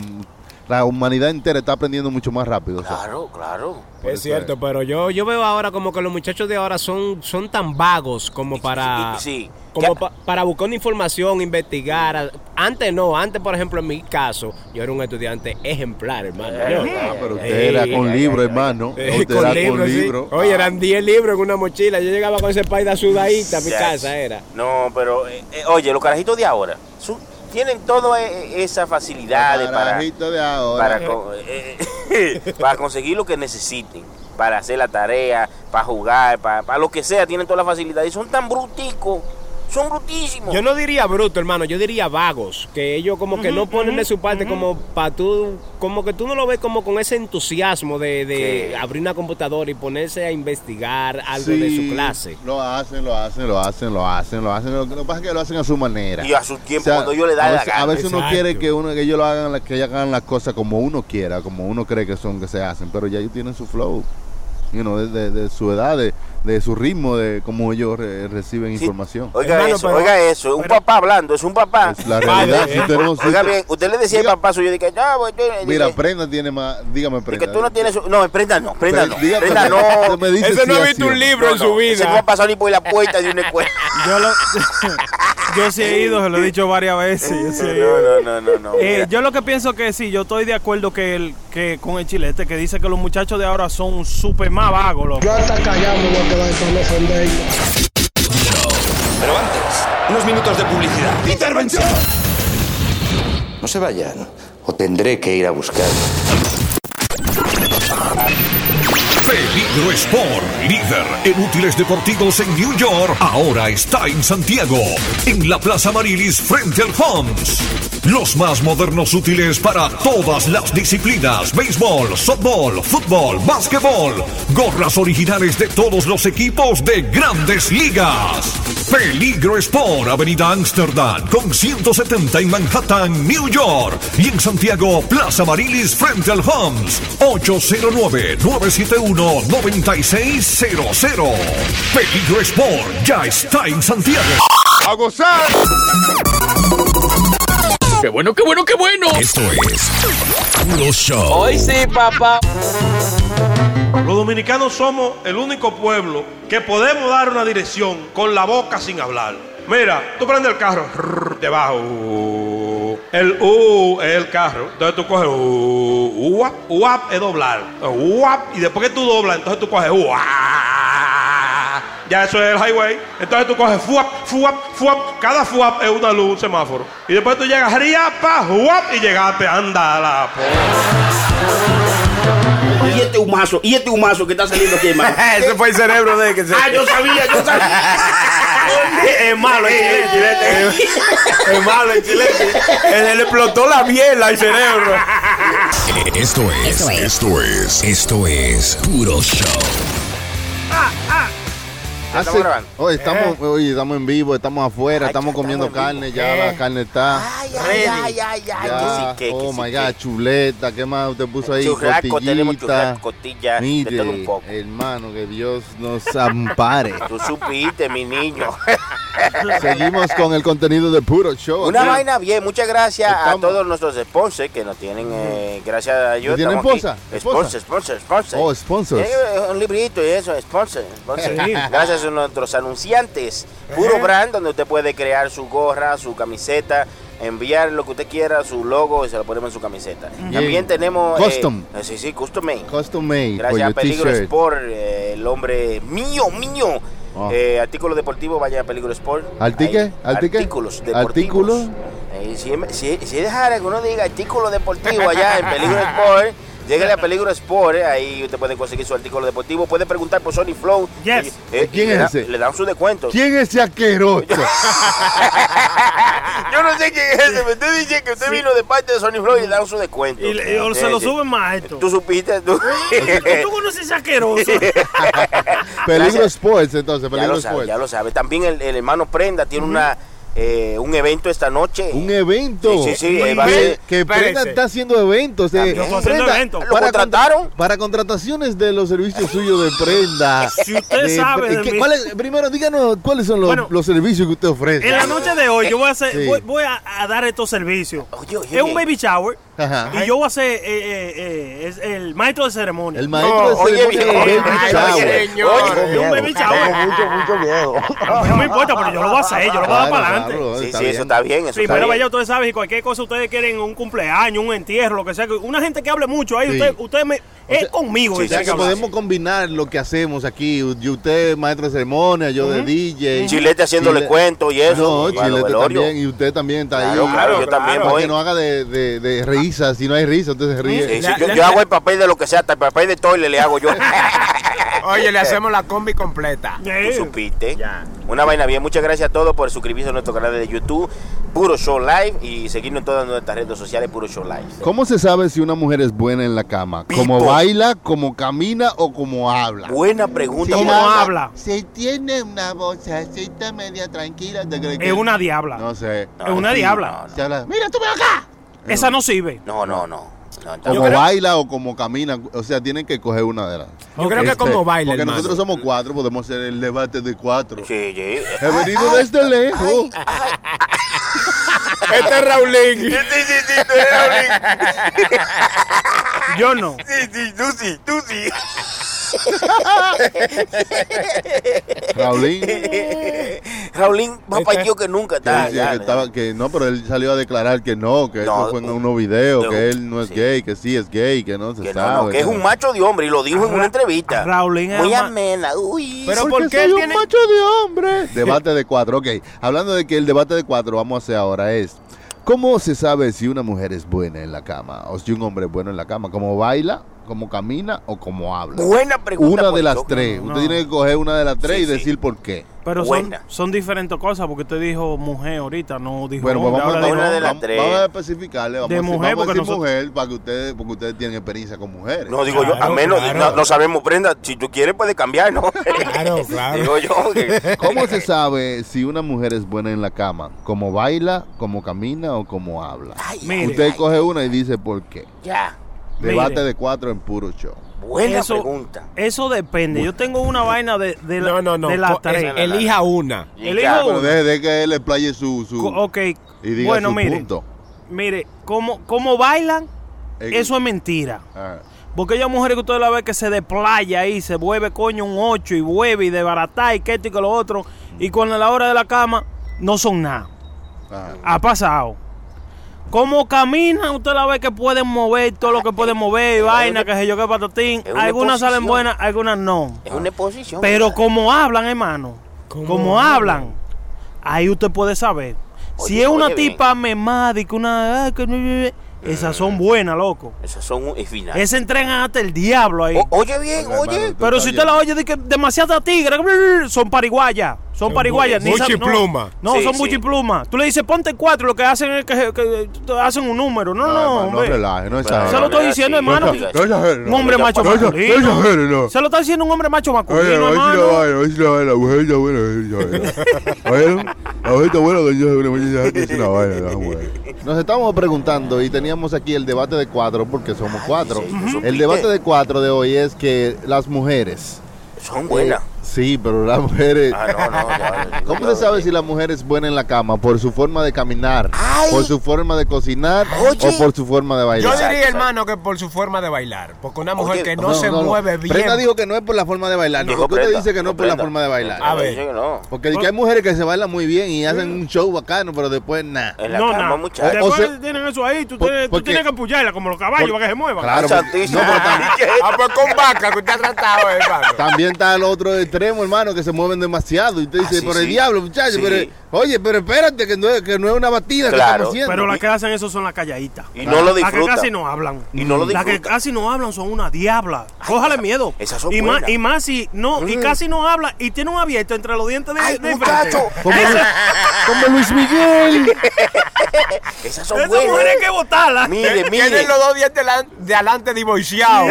Speaker 3: la humanidad entera está aprendiendo mucho más rápido. o sea.
Speaker 4: Claro,
Speaker 5: es cierto, pero yo yo veo ahora como que los muchachos de ahora son son tan vagos como para
Speaker 4: Sí.
Speaker 5: como
Speaker 4: ¿Qué-
Speaker 5: pa- para buscar una información, investigar. Antes no, antes por ejemplo en mi caso, yo era un estudiante ejemplar, hermano. Yo-
Speaker 3: Ah, pero usted
Speaker 5: Ey,
Speaker 3: era con libro,
Speaker 5: ey,
Speaker 3: hermano. Usted
Speaker 5: con
Speaker 3: era
Speaker 5: libro,
Speaker 3: con
Speaker 5: sí.
Speaker 3: libro.
Speaker 5: Oye, eran 10 libros en una mochila. Yo llegaba con ese país de sudadita a mi casa, era.
Speaker 4: No, pero, eh, eh, oye, los carajitos de ahora su- tienen toda eh, esa facilidad de para,
Speaker 3: Carajito de ahora.
Speaker 4: para, co- eh, eh, <laughs> para conseguir lo que necesiten, para hacer la tarea, para jugar, para, para lo que sea, tienen toda la facilidad. Y son tan bruticos, son brutísimos.
Speaker 5: Yo no diría bruto, hermano, yo diría vagos, que ellos como que no ponen de su parte como para tú, como que tú no lo ves como con ese entusiasmo de, abrir una computadora y ponerse a investigar algo de su clase.
Speaker 3: Lo hacen, lo hacen, lo hacen, lo hacen, lo hacen. Lo que pasa es que lo hacen a su manera.
Speaker 4: Y a su tiempo,
Speaker 3: O sea,
Speaker 4: cuando yo le da
Speaker 3: a
Speaker 4: la
Speaker 3: veces,
Speaker 4: gana.
Speaker 3: a veces uno quiere que, uno, que ellos lo hagan, la- que ellos hagan las cosas como uno quiera, como uno cree que son, que se hacen, pero ya ellos tienen su flow, you know, de, de- de su edad, de, de su ritmo, de cómo ellos re- reciben
Speaker 4: Sí.
Speaker 3: información.
Speaker 4: Oiga
Speaker 5: Hermano,
Speaker 4: eso,
Speaker 5: pero-
Speaker 4: oiga eso, un papá hablando, es un papá.
Speaker 3: Es la realidad. Si usted no- si
Speaker 4: Oiga bien, usted le decía al papá suyo, dije, no, pues, yo-
Speaker 3: Mira,
Speaker 4: dije,
Speaker 3: Prenda tiene más, dígame Prenda.
Speaker 4: que tú no tienes, no, prenda no, prenda no,
Speaker 3: Dígame,
Speaker 4: prenda no.
Speaker 3: me dice
Speaker 5: Ese no ha visto un
Speaker 3: no.
Speaker 5: libro en su
Speaker 4: Ese no ha
Speaker 5: vida.
Speaker 4: pasado ni por la puerta de una escuela. <laughs>
Speaker 6: Yo, lo, <laughs> yo sí he ido, se lo he dicho varias veces. Yo, sí he ido.
Speaker 4: No, no, no, no, no.
Speaker 6: Eh, yo lo que pienso que sí, yo estoy de acuerdo que, el, que con el chilete que dice que los muchachos de ahora son súper más vagos. loco.
Speaker 7: Yo hasta callado me voy a quedar para no ofender.
Speaker 1: Pero antes, unos minutos de publicidad. ¡Intervención!
Speaker 8: No se vayan, o tendré que ir a buscar.
Speaker 2: Peligro Sport, líder en útiles deportivos en New York, ahora está en Santiago, en la Plaza Marilis frente al Homs. Los más modernos útiles para todas las disciplinas, béisbol, softball, fútbol, básquetbol, gorras originales de todos los equipos de grandes ligas. Peligro Sport, Avenida Amsterdam, con 170 en Manhattan, New York. Y en Santiago, Plaza Marilis frente al Homs. 809-971-9600. Peligro Sport ya está en Santiago.
Speaker 3: ¡A gozar!
Speaker 1: ¡Qué bueno, qué bueno, qué bueno!
Speaker 2: Esto es Puro Show.
Speaker 1: Hoy sí, papá.
Speaker 9: Los dominicanos somos el único pueblo que podemos dar una dirección con la boca sin hablar. Mira, tú prendes el carro debajo. El U es el carro. Entonces tú coges U, uap, uap es doblar. Uap, y después que tú doblas, entonces tú coges uap. Ya eso es el highway. Entonces tú coges fuap, fuap, fuap. Cada fuap es una luz, un semáforo. Y después tú llegas riapa, fuap, y llegaste, anda la po-
Speaker 10: Y este humazo, y este humazo que está saliendo aquí, hermano. <laughs>
Speaker 5: Ese fue el cerebro de que se...
Speaker 10: Ah, yo sabía, yo sabía. <laughs>
Speaker 5: es malo el <laughs> chilete, Es malo el chilete. Él le explotó la mierda al cerebro.
Speaker 2: Esto es, esto es, esto es Puro Show.
Speaker 3: Hace-
Speaker 4: ¿Estamos grabando?
Speaker 3: Oye, estamos, oye, estamos en vivo, estamos afuera,
Speaker 4: Ay,
Speaker 3: estamos comiendo
Speaker 4: estamos
Speaker 3: carne,
Speaker 4: vivo.
Speaker 3: ya la carne está.
Speaker 4: Ay, ay, ay, ay, ay,
Speaker 3: ya,
Speaker 4: que sí, que, que
Speaker 3: oh
Speaker 4: sí,
Speaker 3: my
Speaker 4: que.
Speaker 3: God, chuleta, ¿qué más usted puso ahí?
Speaker 4: Churrasco, tenemos costilla, de
Speaker 3: Mire,
Speaker 4: todo un poco.
Speaker 3: hermano, que Dios nos <laughs> ampare.
Speaker 4: Tú supiste, mi niño. <laughs>
Speaker 3: Seguimos con el contenido de Puro Show.
Speaker 4: Una vaina bien, muchas gracias
Speaker 3: Estamos-
Speaker 4: a todos nuestros sponsors que nos tienen, eh, gracias a ellos.
Speaker 3: ¿Que tienen esposa?
Speaker 4: Sponsors,
Speaker 3: ¿Esposa?
Speaker 4: sponsors, sponsors.
Speaker 3: Oh, sponsors.
Speaker 4: Eh, un librito y eso, sponsors. sponsors. Gracias a nuestros anunciantes. Puro brand, donde usted puede crear su gorra, su camiseta, enviar lo que usted quiera, su logo y se lo ponemos en su camiseta. También tenemos... eh,
Speaker 3: Custom.
Speaker 4: eh, sí, sí, custom made.
Speaker 3: Custom made
Speaker 4: Gracias a Peligro. Sport, eh, el hombre mío, mío.
Speaker 3: Oh.
Speaker 4: Eh, artículo deportivo, vaya a Peligro Sport.
Speaker 3: ¿Artique?
Speaker 4: Artículos deportivos.
Speaker 3: ¿Artículo?
Speaker 4: Eh, si, si, si dejara que uno diga artículo deportivo allá en Peligro <laughs> Sport, lléguele a Peligro Sport, eh, ahí usted puede conseguir su artículo deportivo. Puede preguntar por Sony Flow.
Speaker 6: Yes.
Speaker 4: Eh,
Speaker 3: ¿Quién
Speaker 4: y
Speaker 3: es
Speaker 4: le, da-
Speaker 3: ese?
Speaker 4: le dan su descuento.
Speaker 3: ¿Quién es ese asqueroso? <laughs>
Speaker 4: Yo no sé quién es ese, pero usted dice que usted vino de parte de Sony Flow y le dan su descuento.
Speaker 6: Y, le- y se
Speaker 4: Eh,
Speaker 6: lo
Speaker 4: sí.
Speaker 6: suben más esto.
Speaker 4: Tú supiste, tú.
Speaker 6: ¿Tú <laughs> conoces ese asqueroso? <laughs>
Speaker 3: Peligro. Sports, entonces,
Speaker 4: Ya
Speaker 3: Peligro
Speaker 4: lo sabe,
Speaker 3: Sports.
Speaker 4: ya lo sabe. También el, el hermano Prenda tiene una eh, un evento esta noche.
Speaker 3: Un evento.
Speaker 4: Sí, sí, sí, eh,
Speaker 3: Que-
Speaker 4: va a ser-
Speaker 3: que Prenda está haciendo eventos. eh.
Speaker 4: También.
Speaker 6: Yo estoy haciendo
Speaker 3: Prenda,
Speaker 6: eventos.
Speaker 4: ¿Lo
Speaker 3: para
Speaker 4: contrataron?
Speaker 3: contra- Para contrataciones de los servicios suyos de prenda. <laughs>
Speaker 6: Si usted
Speaker 3: De-
Speaker 6: sabe
Speaker 3: de-
Speaker 6: de
Speaker 3: ¿qué-
Speaker 6: mí-
Speaker 3: cuál es- primero, díganos cuáles son los,
Speaker 6: Bueno,
Speaker 3: los servicios que usted ofrece.
Speaker 6: En la noche de hoy yo voy a hacer,
Speaker 3: Sí.
Speaker 6: voy, voy a, a dar estos servicios.
Speaker 4: Oye, oye,
Speaker 6: es un baby shower
Speaker 3: Ajá.
Speaker 6: y yo voy a ser eh, eh, eh, es el maestro de ceremonia.
Speaker 3: El maestro
Speaker 4: No,
Speaker 3: de
Speaker 4: oye,
Speaker 3: ceremonia baby shower.
Speaker 4: oye,
Speaker 5: señor.
Speaker 6: Es un baby shower.
Speaker 10: mucho, mucho miedo.
Speaker 6: No me importa, pero yo lo voy a hacer, yo lo voy a dar para adelante.
Speaker 3: Claro,
Speaker 4: Sí,
Speaker 3: está
Speaker 4: sí,
Speaker 3: bien.
Speaker 4: eso está bien. Eso está
Speaker 6: Primero
Speaker 4: bien.
Speaker 6: vaya, ustedes saben, si cualquier cosa ustedes quieren, un cumpleaños, un entierro, lo que sea, una gente que hable mucho ahí,
Speaker 3: Sí.
Speaker 6: usted, usted me, es conmigo.
Speaker 4: sí,
Speaker 3: O sea que podemos combinar lo que hacemos aquí. Y usted, maestro de ceremonia, yo de DJ.
Speaker 4: Chilete haciéndole
Speaker 3: Chile-
Speaker 4: cuento y eso.
Speaker 3: No,
Speaker 4: los
Speaker 3: Chilete también. Y usted también está
Speaker 4: Claro,
Speaker 3: ahí.
Speaker 4: claro, yo también
Speaker 3: Para
Speaker 4: voy.
Speaker 3: que no haga de, de, de risas. Si no hay risa, usted se ríe.
Speaker 4: Sí, sí,
Speaker 5: La-
Speaker 4: yo, hago el papel de lo que sea, hasta el papel de toile le hago yo. <laughs>
Speaker 5: Oye, le hacemos la combi completa.
Speaker 4: Tú supiste.
Speaker 5: Ya.
Speaker 4: Una vaina bien. Muchas gracias a todos por suscribirse a nuestro canal de YouTube, Puro Show Live, y seguirnos en todas nuestras redes sociales, Puro Show Live.
Speaker 3: ¿Cómo se sabe si una mujer es buena en la cama? ¿Cómo baila, cómo camina o cómo habla?
Speaker 4: Buena pregunta.
Speaker 6: ¿Cómo
Speaker 4: porque-
Speaker 6: habla?
Speaker 3: Si tiene una vocecita media tranquila, ¿te crees que-
Speaker 6: Es una diabla.
Speaker 3: No sé.
Speaker 6: es una
Speaker 4: sí,
Speaker 6: diabla.
Speaker 3: Mira, tú ven acá.
Speaker 6: Esa no sirve.
Speaker 4: No, no, no. No.
Speaker 3: Como baila o como camina, o sea, tienen que coger una de las.
Speaker 5: Yo creo que
Speaker 3: Este,
Speaker 5: como baila,
Speaker 3: Porque
Speaker 5: hermano.
Speaker 3: nosotros somos cuatro, podemos hacer el debate de cuatro.
Speaker 4: Sí, sí.
Speaker 3: He venido desde lejos.
Speaker 5: Este es Raulín.
Speaker 4: Sí, sí, sí, tú eres Raulín.
Speaker 6: Yo no.
Speaker 4: Sí, sí, tú sí, tú sí. <laughs>
Speaker 3: Raulín.
Speaker 4: Raulín, más para yo que nunca está. ya,
Speaker 3: que, estaba, que no, pero él salió a declarar que no, que
Speaker 4: No,
Speaker 3: eso fue en unos videos,
Speaker 4: de-
Speaker 3: que él no es
Speaker 4: sí.
Speaker 3: gay, que sí es gay, que no se
Speaker 4: Que
Speaker 3: sabe.
Speaker 4: no, que es un macho de hombre y lo dijo en una entrevista.
Speaker 6: Raulín es
Speaker 4: Muy amena. Uy.
Speaker 5: Pero
Speaker 3: Porque
Speaker 5: ¿por qué
Speaker 3: soy
Speaker 5: él
Speaker 3: un
Speaker 5: tiene-
Speaker 3: macho de hombre. Debate de cuatro, ok. Hablando de que el debate de cuatro vamos a hacer ahora es, ¿cómo se sabe si una mujer es buena en la cama o si un hombre es bueno en la cama? ¿Cómo baila, cómo camina o cómo habla?
Speaker 4: Buena pregunta.
Speaker 3: Una de
Speaker 4: pues,
Speaker 3: las tres.
Speaker 6: no.
Speaker 3: Usted tiene que coger una de las tres
Speaker 4: Sí,
Speaker 3: y
Speaker 4: sí.
Speaker 3: decir por qué.
Speaker 6: Pero son, son diferentes cosas, porque usted dijo mujer ahorita, no dijo
Speaker 3: Bueno, pues vamos, vamos-
Speaker 4: Una de las
Speaker 3: vamos-
Speaker 4: tres.
Speaker 3: vamos a especificarle. Vamos
Speaker 6: De
Speaker 3: a decir,
Speaker 6: mujer,
Speaker 3: vamos a
Speaker 6: porque
Speaker 3: decir
Speaker 6: nosotros-
Speaker 3: mujer para que ustedes, porque ustedes tienen experiencia con mujeres.
Speaker 4: No, digo yo, a menos,
Speaker 5: claro.
Speaker 4: no, no sabemos, Brenda, si tú quieres puedes cambiar, ¿no?
Speaker 5: Claro, <laughs> claro.
Speaker 4: Digo yo que... <laughs>
Speaker 3: ¿Cómo se sabe si una mujer es buena en la cama? ¿Cómo baila, cómo camina o cómo habla?
Speaker 4: Ay.
Speaker 3: Usted coge una y dice por qué.
Speaker 4: Ya,
Speaker 3: Debate
Speaker 6: Mire.
Speaker 3: de cuatro en puro show.
Speaker 4: buena
Speaker 6: Eso-
Speaker 4: pregunta.
Speaker 6: Eso depende. Yo tengo una vaina de, de, la-
Speaker 5: No, no, no.
Speaker 6: de las tres.
Speaker 5: eh, Elija una.
Speaker 6: El
Speaker 4: Ya,
Speaker 6: hijo-
Speaker 3: Pero deje de que él le playe su, su
Speaker 6: Ok.
Speaker 3: y diga
Speaker 6: bueno,
Speaker 3: su
Speaker 6: mire.
Speaker 3: punto.
Speaker 6: Mire, cómo, cómo bailan, eso es mentira.
Speaker 3: ah,
Speaker 6: Porque hay mujeres que usted la ve que se desplaya ahí, se vuelve coño un 8 y vuelve y de barata y que esto y que lo otro. Y cuando a la hora de la cama no son nada.
Speaker 3: ah.
Speaker 6: Ha pasado. Como caminan, usted la ve que pueden mover todo lo que pueden mover y vaina, que sé yo, que patatín. Algunas salen buenas, algunas no.
Speaker 4: Es una exposición.
Speaker 6: Pero como hablan, hermano,
Speaker 5: ¿Cómo
Speaker 6: como
Speaker 5: hablan?
Speaker 6: ahí usted puede saber. si es una
Speaker 4: oye
Speaker 6: tipa memada y que una... esas son buenas, loco.
Speaker 4: Esas son es final.
Speaker 6: Esas entregan hasta el diablo ahí.
Speaker 4: O- oye bien, oye.
Speaker 6: Pero si usted la oye de que demasiada tigre, son pariguayas. Son
Speaker 5: Son
Speaker 6: pariguayas. sa- no.
Speaker 5: buchipluma.
Speaker 6: No,
Speaker 4: Sí,
Speaker 6: son
Speaker 4: sí.
Speaker 6: buchipluma. Tú le dices ponte cuatro, lo que hacen es que, que- que hacen un número. No, no,
Speaker 3: no
Speaker 6: hombre.
Speaker 3: relaje, no exagere.
Speaker 6: Se lo estoy diciendo, hermano.
Speaker 4: no,
Speaker 3: No
Speaker 6: Un hombre
Speaker 3: no.
Speaker 6: macho
Speaker 3: No, no,
Speaker 6: masculino.
Speaker 3: No no.
Speaker 6: Se lo está diciendo un hombre macho masculino,
Speaker 3: a ver si la
Speaker 6: hermano.
Speaker 3: la vaina, la mujer está buena, a ver si la vaina. Oye, a ver está buena, que yo una vaina, la. Nos estábamos preguntando y teníamos aquí el debate de cuatro porque somos cuatro.
Speaker 4: tú supiste.
Speaker 3: El debate de cuatro de hoy es que las mujeres.
Speaker 4: Son buenas.
Speaker 3: eh, sí, pero las mujeres.
Speaker 4: Ah, no, no, ya,
Speaker 3: ¿Cómo se sabe si la mujer es buena en la cama? ¿Por su forma de caminar?
Speaker 4: Ay.
Speaker 3: ¿Por su forma de cocinar?
Speaker 4: Oye.
Speaker 3: ¿O por su forma de
Speaker 5: Yo
Speaker 3: bailar?
Speaker 4: Exacto,
Speaker 5: diría,
Speaker 4: exacto.
Speaker 5: hermano, que por su forma de bailar. Porque una mujer
Speaker 4: Oye,
Speaker 5: que no, se mueve bien.
Speaker 3: Brenda dijo que no es por la forma de bailar. ¿Por qué usted dice que no es por la forma de bailar?
Speaker 5: A ver.
Speaker 4: Dice que no.
Speaker 3: Porque que hay mujeres que se bailan muy bien y hacen un show bacano, pero después nada.
Speaker 4: En la
Speaker 6: No,
Speaker 4: cama,
Speaker 6: no.
Speaker 4: muchachos.
Speaker 3: O
Speaker 6: Después
Speaker 3: sea-
Speaker 6: tienen eso ahí, tú,
Speaker 3: Por-
Speaker 6: tienes, tú
Speaker 3: porque-
Speaker 6: tienes que apoyarla como los caballos para que se muevan.
Speaker 3: Claro, no, pero tam-
Speaker 5: Ah, pues con vaca que usted ha tratado, hermano.
Speaker 3: también está el otro extremo, hermano, que se mueven demasiado. Y usted dice,
Speaker 4: Ah, sí,
Speaker 3: por el diablo, muchacho,
Speaker 4: Sí.
Speaker 3: pero, oye, pero espérate, que no es, que no es una batida que
Speaker 4: Claro.
Speaker 3: estamos haciendo.
Speaker 6: Pero las que hacen eso son las calladitas.
Speaker 4: Y no lo
Speaker 6: Las que
Speaker 4: disfrutan.
Speaker 6: casi no hablan.
Speaker 4: Y no lo
Speaker 6: Las que
Speaker 4: disfrutan.
Speaker 6: casi no hablan son una diabla. Cójale miedo.
Speaker 4: esas son
Speaker 6: y más,
Speaker 4: buenas.
Speaker 6: y más si no, y
Speaker 4: Mm.
Speaker 6: casi no habla y tiene un abierto entre los dientes de,
Speaker 4: Ay,
Speaker 6: de
Speaker 4: muchacho.
Speaker 3: como, Luis, como Luis Miguel. <laughs>
Speaker 4: Esas son
Speaker 6: Esa
Speaker 4: buenas.
Speaker 6: mujer hay que botarla.
Speaker 4: Mire,
Speaker 5: Tienen
Speaker 4: mire.
Speaker 5: los dos dientes de adelante divorciados.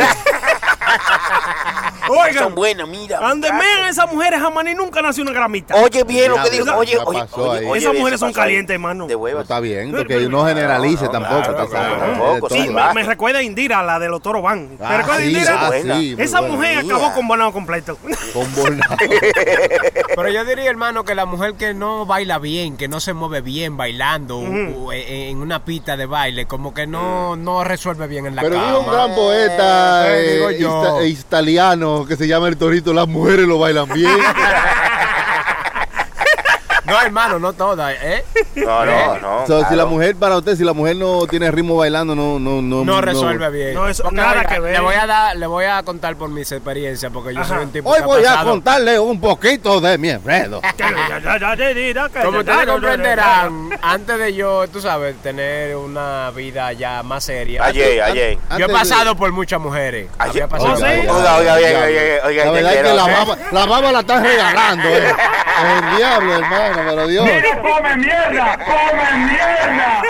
Speaker 6: Oigan,
Speaker 4: son buenas, mira.
Speaker 6: Ande
Speaker 4: muchacho.
Speaker 6: mean esas mujeres jamás ni nunca nació una gramita.
Speaker 4: Oye bien lo que dijo. Oye,
Speaker 3: ¿qué
Speaker 4: oye,
Speaker 6: esas mujeres
Speaker 4: ¿qué
Speaker 6: son calientes, hermano.
Speaker 4: De
Speaker 3: No
Speaker 4: huevas.
Speaker 3: está bien, porque no generalice
Speaker 4: no,
Speaker 3: tampoco.
Speaker 4: tampoco.
Speaker 6: Sí,
Speaker 4: sí,
Speaker 6: me, recuerda a Indira, la de los toros van.
Speaker 3: Ah,
Speaker 6: ¿Me recuerda a
Speaker 3: sí,
Speaker 6: Indira?
Speaker 3: ah,
Speaker 6: Esa mujer
Speaker 4: Mía.
Speaker 6: acabó con Bonao completo. <laughs>
Speaker 3: Con Bonao. <laughs>
Speaker 5: Pero yo diría, hermano, que la mujer que no baila bien, que no se mueve bien bailando o en una pista de baile, como que no, no resuelve bien en la
Speaker 3: Pero
Speaker 5: cama.
Speaker 3: dijo un gran poeta
Speaker 5: Eh,
Speaker 3: eh,
Speaker 5: digo yo.
Speaker 3: ista- italiano que se llama El Torito, las mujeres lo bailan bien. <laughs>
Speaker 5: No, hermano, no todas, ¿eh?
Speaker 4: No, no, no.
Speaker 3: So, Si
Speaker 4: claro.
Speaker 3: la mujer, para usted, si la mujer no tiene ritmo bailando, no no no
Speaker 5: No resuelve bien.
Speaker 6: No, eso-
Speaker 5: Porque,
Speaker 6: nada
Speaker 5: oiga,
Speaker 6: que ver.
Speaker 5: Le voy a dar, le voy a contar por mis experiencias, porque yo
Speaker 6: Ajá.
Speaker 5: soy un tipo
Speaker 3: Hoy
Speaker 5: que ha
Speaker 3: voy a contarle un poquito de mi enredo.
Speaker 5: Como ustedes comprenderán, antes de yo, tú sabes, tener una vida ya más seria.
Speaker 4: Ayer, ayer.
Speaker 5: Yo he pasado por muchas mujeres.
Speaker 4: Ayer.
Speaker 5: Había pasado
Speaker 6: Oh,
Speaker 4: Oiga, oiga, oiga, oiga, oiga,
Speaker 3: La verdad es que la baba la están regalando, eh. El diablo, hermano, pero Dios.
Speaker 10: come mierda! ¡Come mierda!